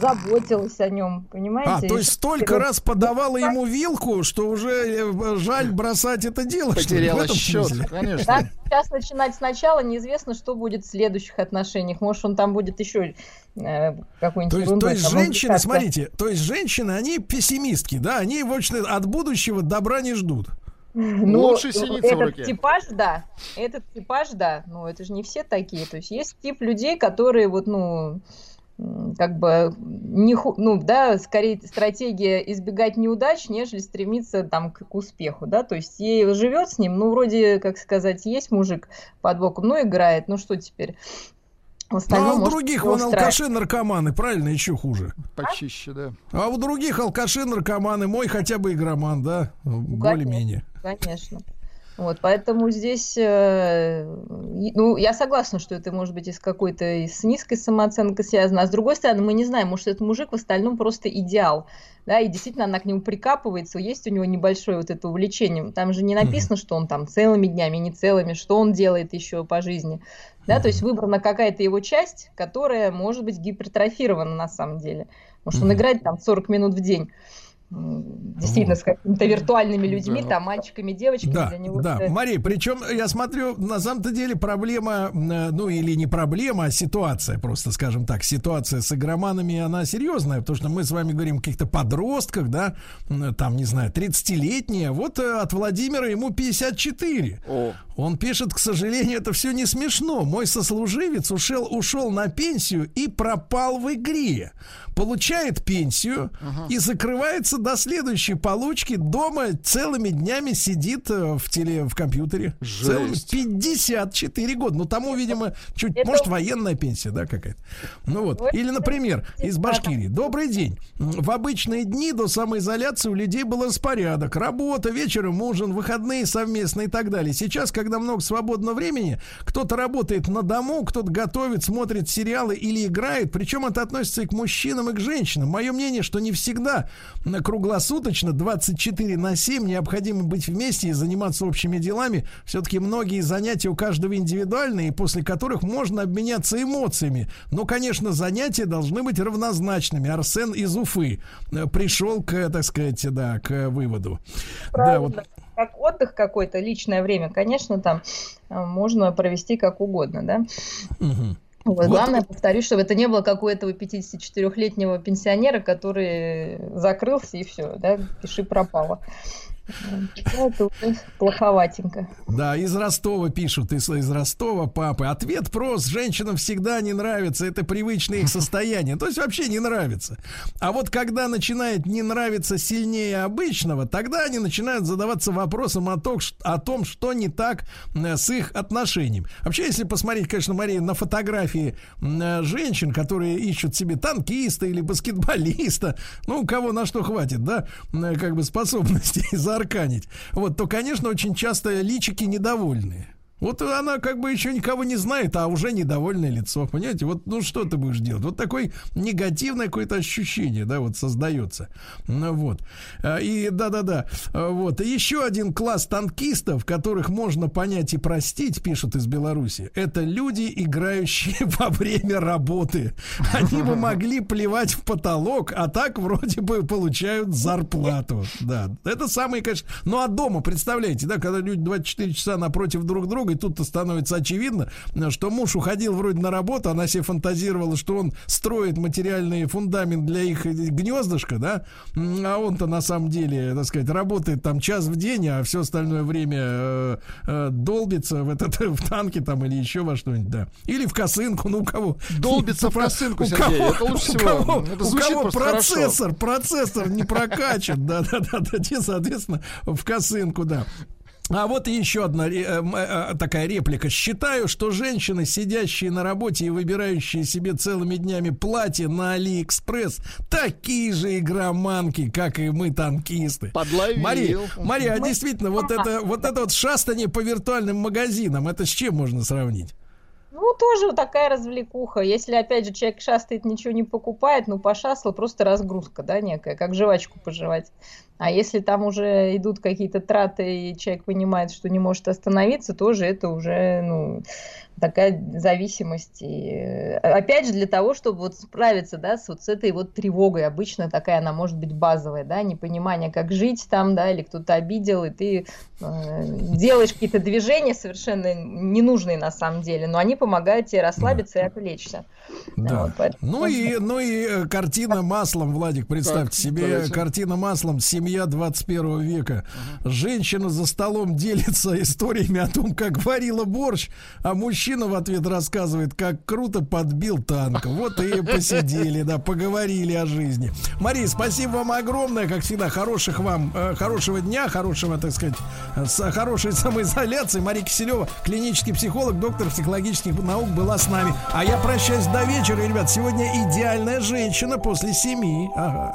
заботилась о нем, понимаете? А, то есть столько раз подавала ему вилку, что уже э, жаль бросать это дело. Потеряла счет, смысле? конечно. Да, сейчас начинать сначала, неизвестно, что будет в следующих отношениях. Может, он там будет еще э, какой-нибудь то есть, то есть женщины, смотрите, то есть женщины, они пессимистки, да, они, в общем, от будущего добра не ждут. Ну, Лучше синица этот в руке. типаж, да. Этот типаж, да. Но это же не все такие. То есть есть тип людей, которые вот, ну, как бы не ну да скорее стратегия избегать неудач нежели стремиться там к, к успеху да то есть ей живет с ним ну вроде как сказать есть мужик под боком ну играет ну что теперь в ну, а у других вон алкаши наркоманы, правильно, еще хуже. Почище, да. А у других алкаши наркоманы, мой хотя бы игроман, да, более-менее. Конечно. Вот, поэтому здесь, э, ну, я согласна, что это может быть из какой-то с низкой самооценкой связано, а с другой стороны, мы не знаем, может, этот мужик в остальном просто идеал, да, и действительно она к нему прикапывается, есть у него небольшое вот это увлечение, там же не написано, что он там целыми днями, не целыми, что он делает еще по жизни, да, то есть выбрана какая-то его часть, которая может быть гипертрофирована на самом деле, может, он играет там 40 минут в день, действительно с какими-то виртуальными людьми, да. там мальчиками, девочками. Да, для него да. Это... Мария, причем я смотрю, на самом-то деле проблема, ну или не проблема, а ситуация, просто скажем так, ситуация с игроманами, она серьезная, потому что мы с вами говорим о каких-то подростках, да, там, не знаю, 30-летние, вот э, от Владимира ему 54. О. Он пишет, к сожалению, это все не смешно. Мой сослуживец ушел, ушел на пенсию и пропал в игре получает пенсию uh-huh. и закрывается до следующей получки. Дома целыми днями сидит э, в теле, в компьютере. Жесть. 54 года. Ну, тому, видимо, чуть, Это... может, военная пенсия, да, какая-то. Ну вот. Или, например, из Башкирии. Добрый день. В обычные дни до самоизоляции у людей был распорядок. Работа, вечером ужин, выходные совместные и так далее. Сейчас, когда много свободного времени, кто-то работает на дому, кто-то готовит, смотрит сериалы или играет. Причем это относится и к мужчинам, мужчинам и к женщинам. Мое мнение, что не всегда круглосуточно 24 на 7 необходимо быть вместе и заниматься общими делами. Все-таки многие занятия у каждого индивидуальные, после которых можно обменяться эмоциями. Но, конечно, занятия должны быть равнозначными. Арсен из Уфы э, пришел к, так сказать, да, к выводу. Правильно. Да, вот как отдых какой-то, личное время, конечно, там э, можно провести как угодно, да. Угу. Вот. Главное, повторюсь, чтобы это не было какого-то 54-летнего пенсионера, который закрылся и все, да, пиши пропало. Это плоховатенько. Да, из Ростова пишут, из, из Ростова папы. Ответ прост. Женщинам всегда не нравится. Это привычное их состояние. То есть вообще не нравится. А вот когда начинает не нравиться сильнее обычного, тогда они начинают задаваться вопросом о том, о том что не так э, с их отношением. Вообще, если посмотреть, конечно, Мария, на фотографии э, женщин, которые ищут себе танкиста или баскетболиста, ну, кого на что хватит, да, э, как бы способностей, заарканить, вот, то, конечно, очень часто личики недовольные. Вот она как бы еще никого не знает, а уже недовольное лицо. Понимаете? Вот ну что ты будешь делать? Вот такое негативное какое-то ощущение, да, вот создается. Ну, вот. А, и да-да-да. А, вот. И еще один класс танкистов, которых можно понять и простить, пишут из Беларуси, это люди, играющие во время работы. Они бы могли плевать в потолок, а так вроде бы получают зарплату. Да. Это самые, конечно... Ну а дома, представляете, да, когда люди 24 часа напротив друг друга, и тут-то становится очевидно, что муж уходил вроде на работу, она себе фантазировала, что он строит материальный фундамент для их гнездышка, да, а он-то на самом деле, так сказать, работает там час в день, а все остальное время э, э, долбится в этот в танке там или еще во что-нибудь, да. Или в косынку, ну у кого. Долбится в косынку, Сергей, это лучше всего. У кого, это у кого процессор, процессор не прокачан, да, да, да, да, соответственно, в косынку, да. А вот еще одна э, э, такая реплика. Считаю, что женщины, сидящие на работе и выбирающие себе целыми днями платье на Алиэкспресс, такие же игроманки, как и мы, танкисты. Подловил. Мария, Мария, а действительно, вот это, вот это вот шастание по виртуальным магазинам, это с чем можно сравнить? Ну, тоже вот такая развлекуха. Если, опять же, человек шастает, ничего не покупает, ну, пошастал, просто разгрузка, да, некая, как жвачку пожевать. А если там уже идут какие-то траты, и человек понимает, что не может остановиться, тоже это уже, ну, такая зависимость. И, э, опять же, для того, чтобы вот справиться, да, с вот с этой вот тревогой, обычно такая она может быть базовая, да, непонимание, как жить там, да, или кто-то обидел, и ты э, делаешь какие-то движения совершенно ненужные на самом деле, но они помогают тебе расслабиться да. и отвлечься. Да. Вот, поэтому... Ну и, ну и э, картина маслом, Владик, представьте так, себе, давайте. картина маслом, семья 21 века. Ага. Женщина за столом делится историями о том, как варила борщ, а мужчина в ответ рассказывает, как круто подбил танк. Вот и посидели, да, поговорили о жизни. Мария, спасибо вам огромное, как всегда, хороших вам, э, хорошего дня, хорошего, так сказать, с хорошей самоизоляции. Мария Киселева, клинический психолог, доктор психологических наук, была с нами. А я прощаюсь до вечера, ребят. Сегодня идеальная женщина после семи. Ага.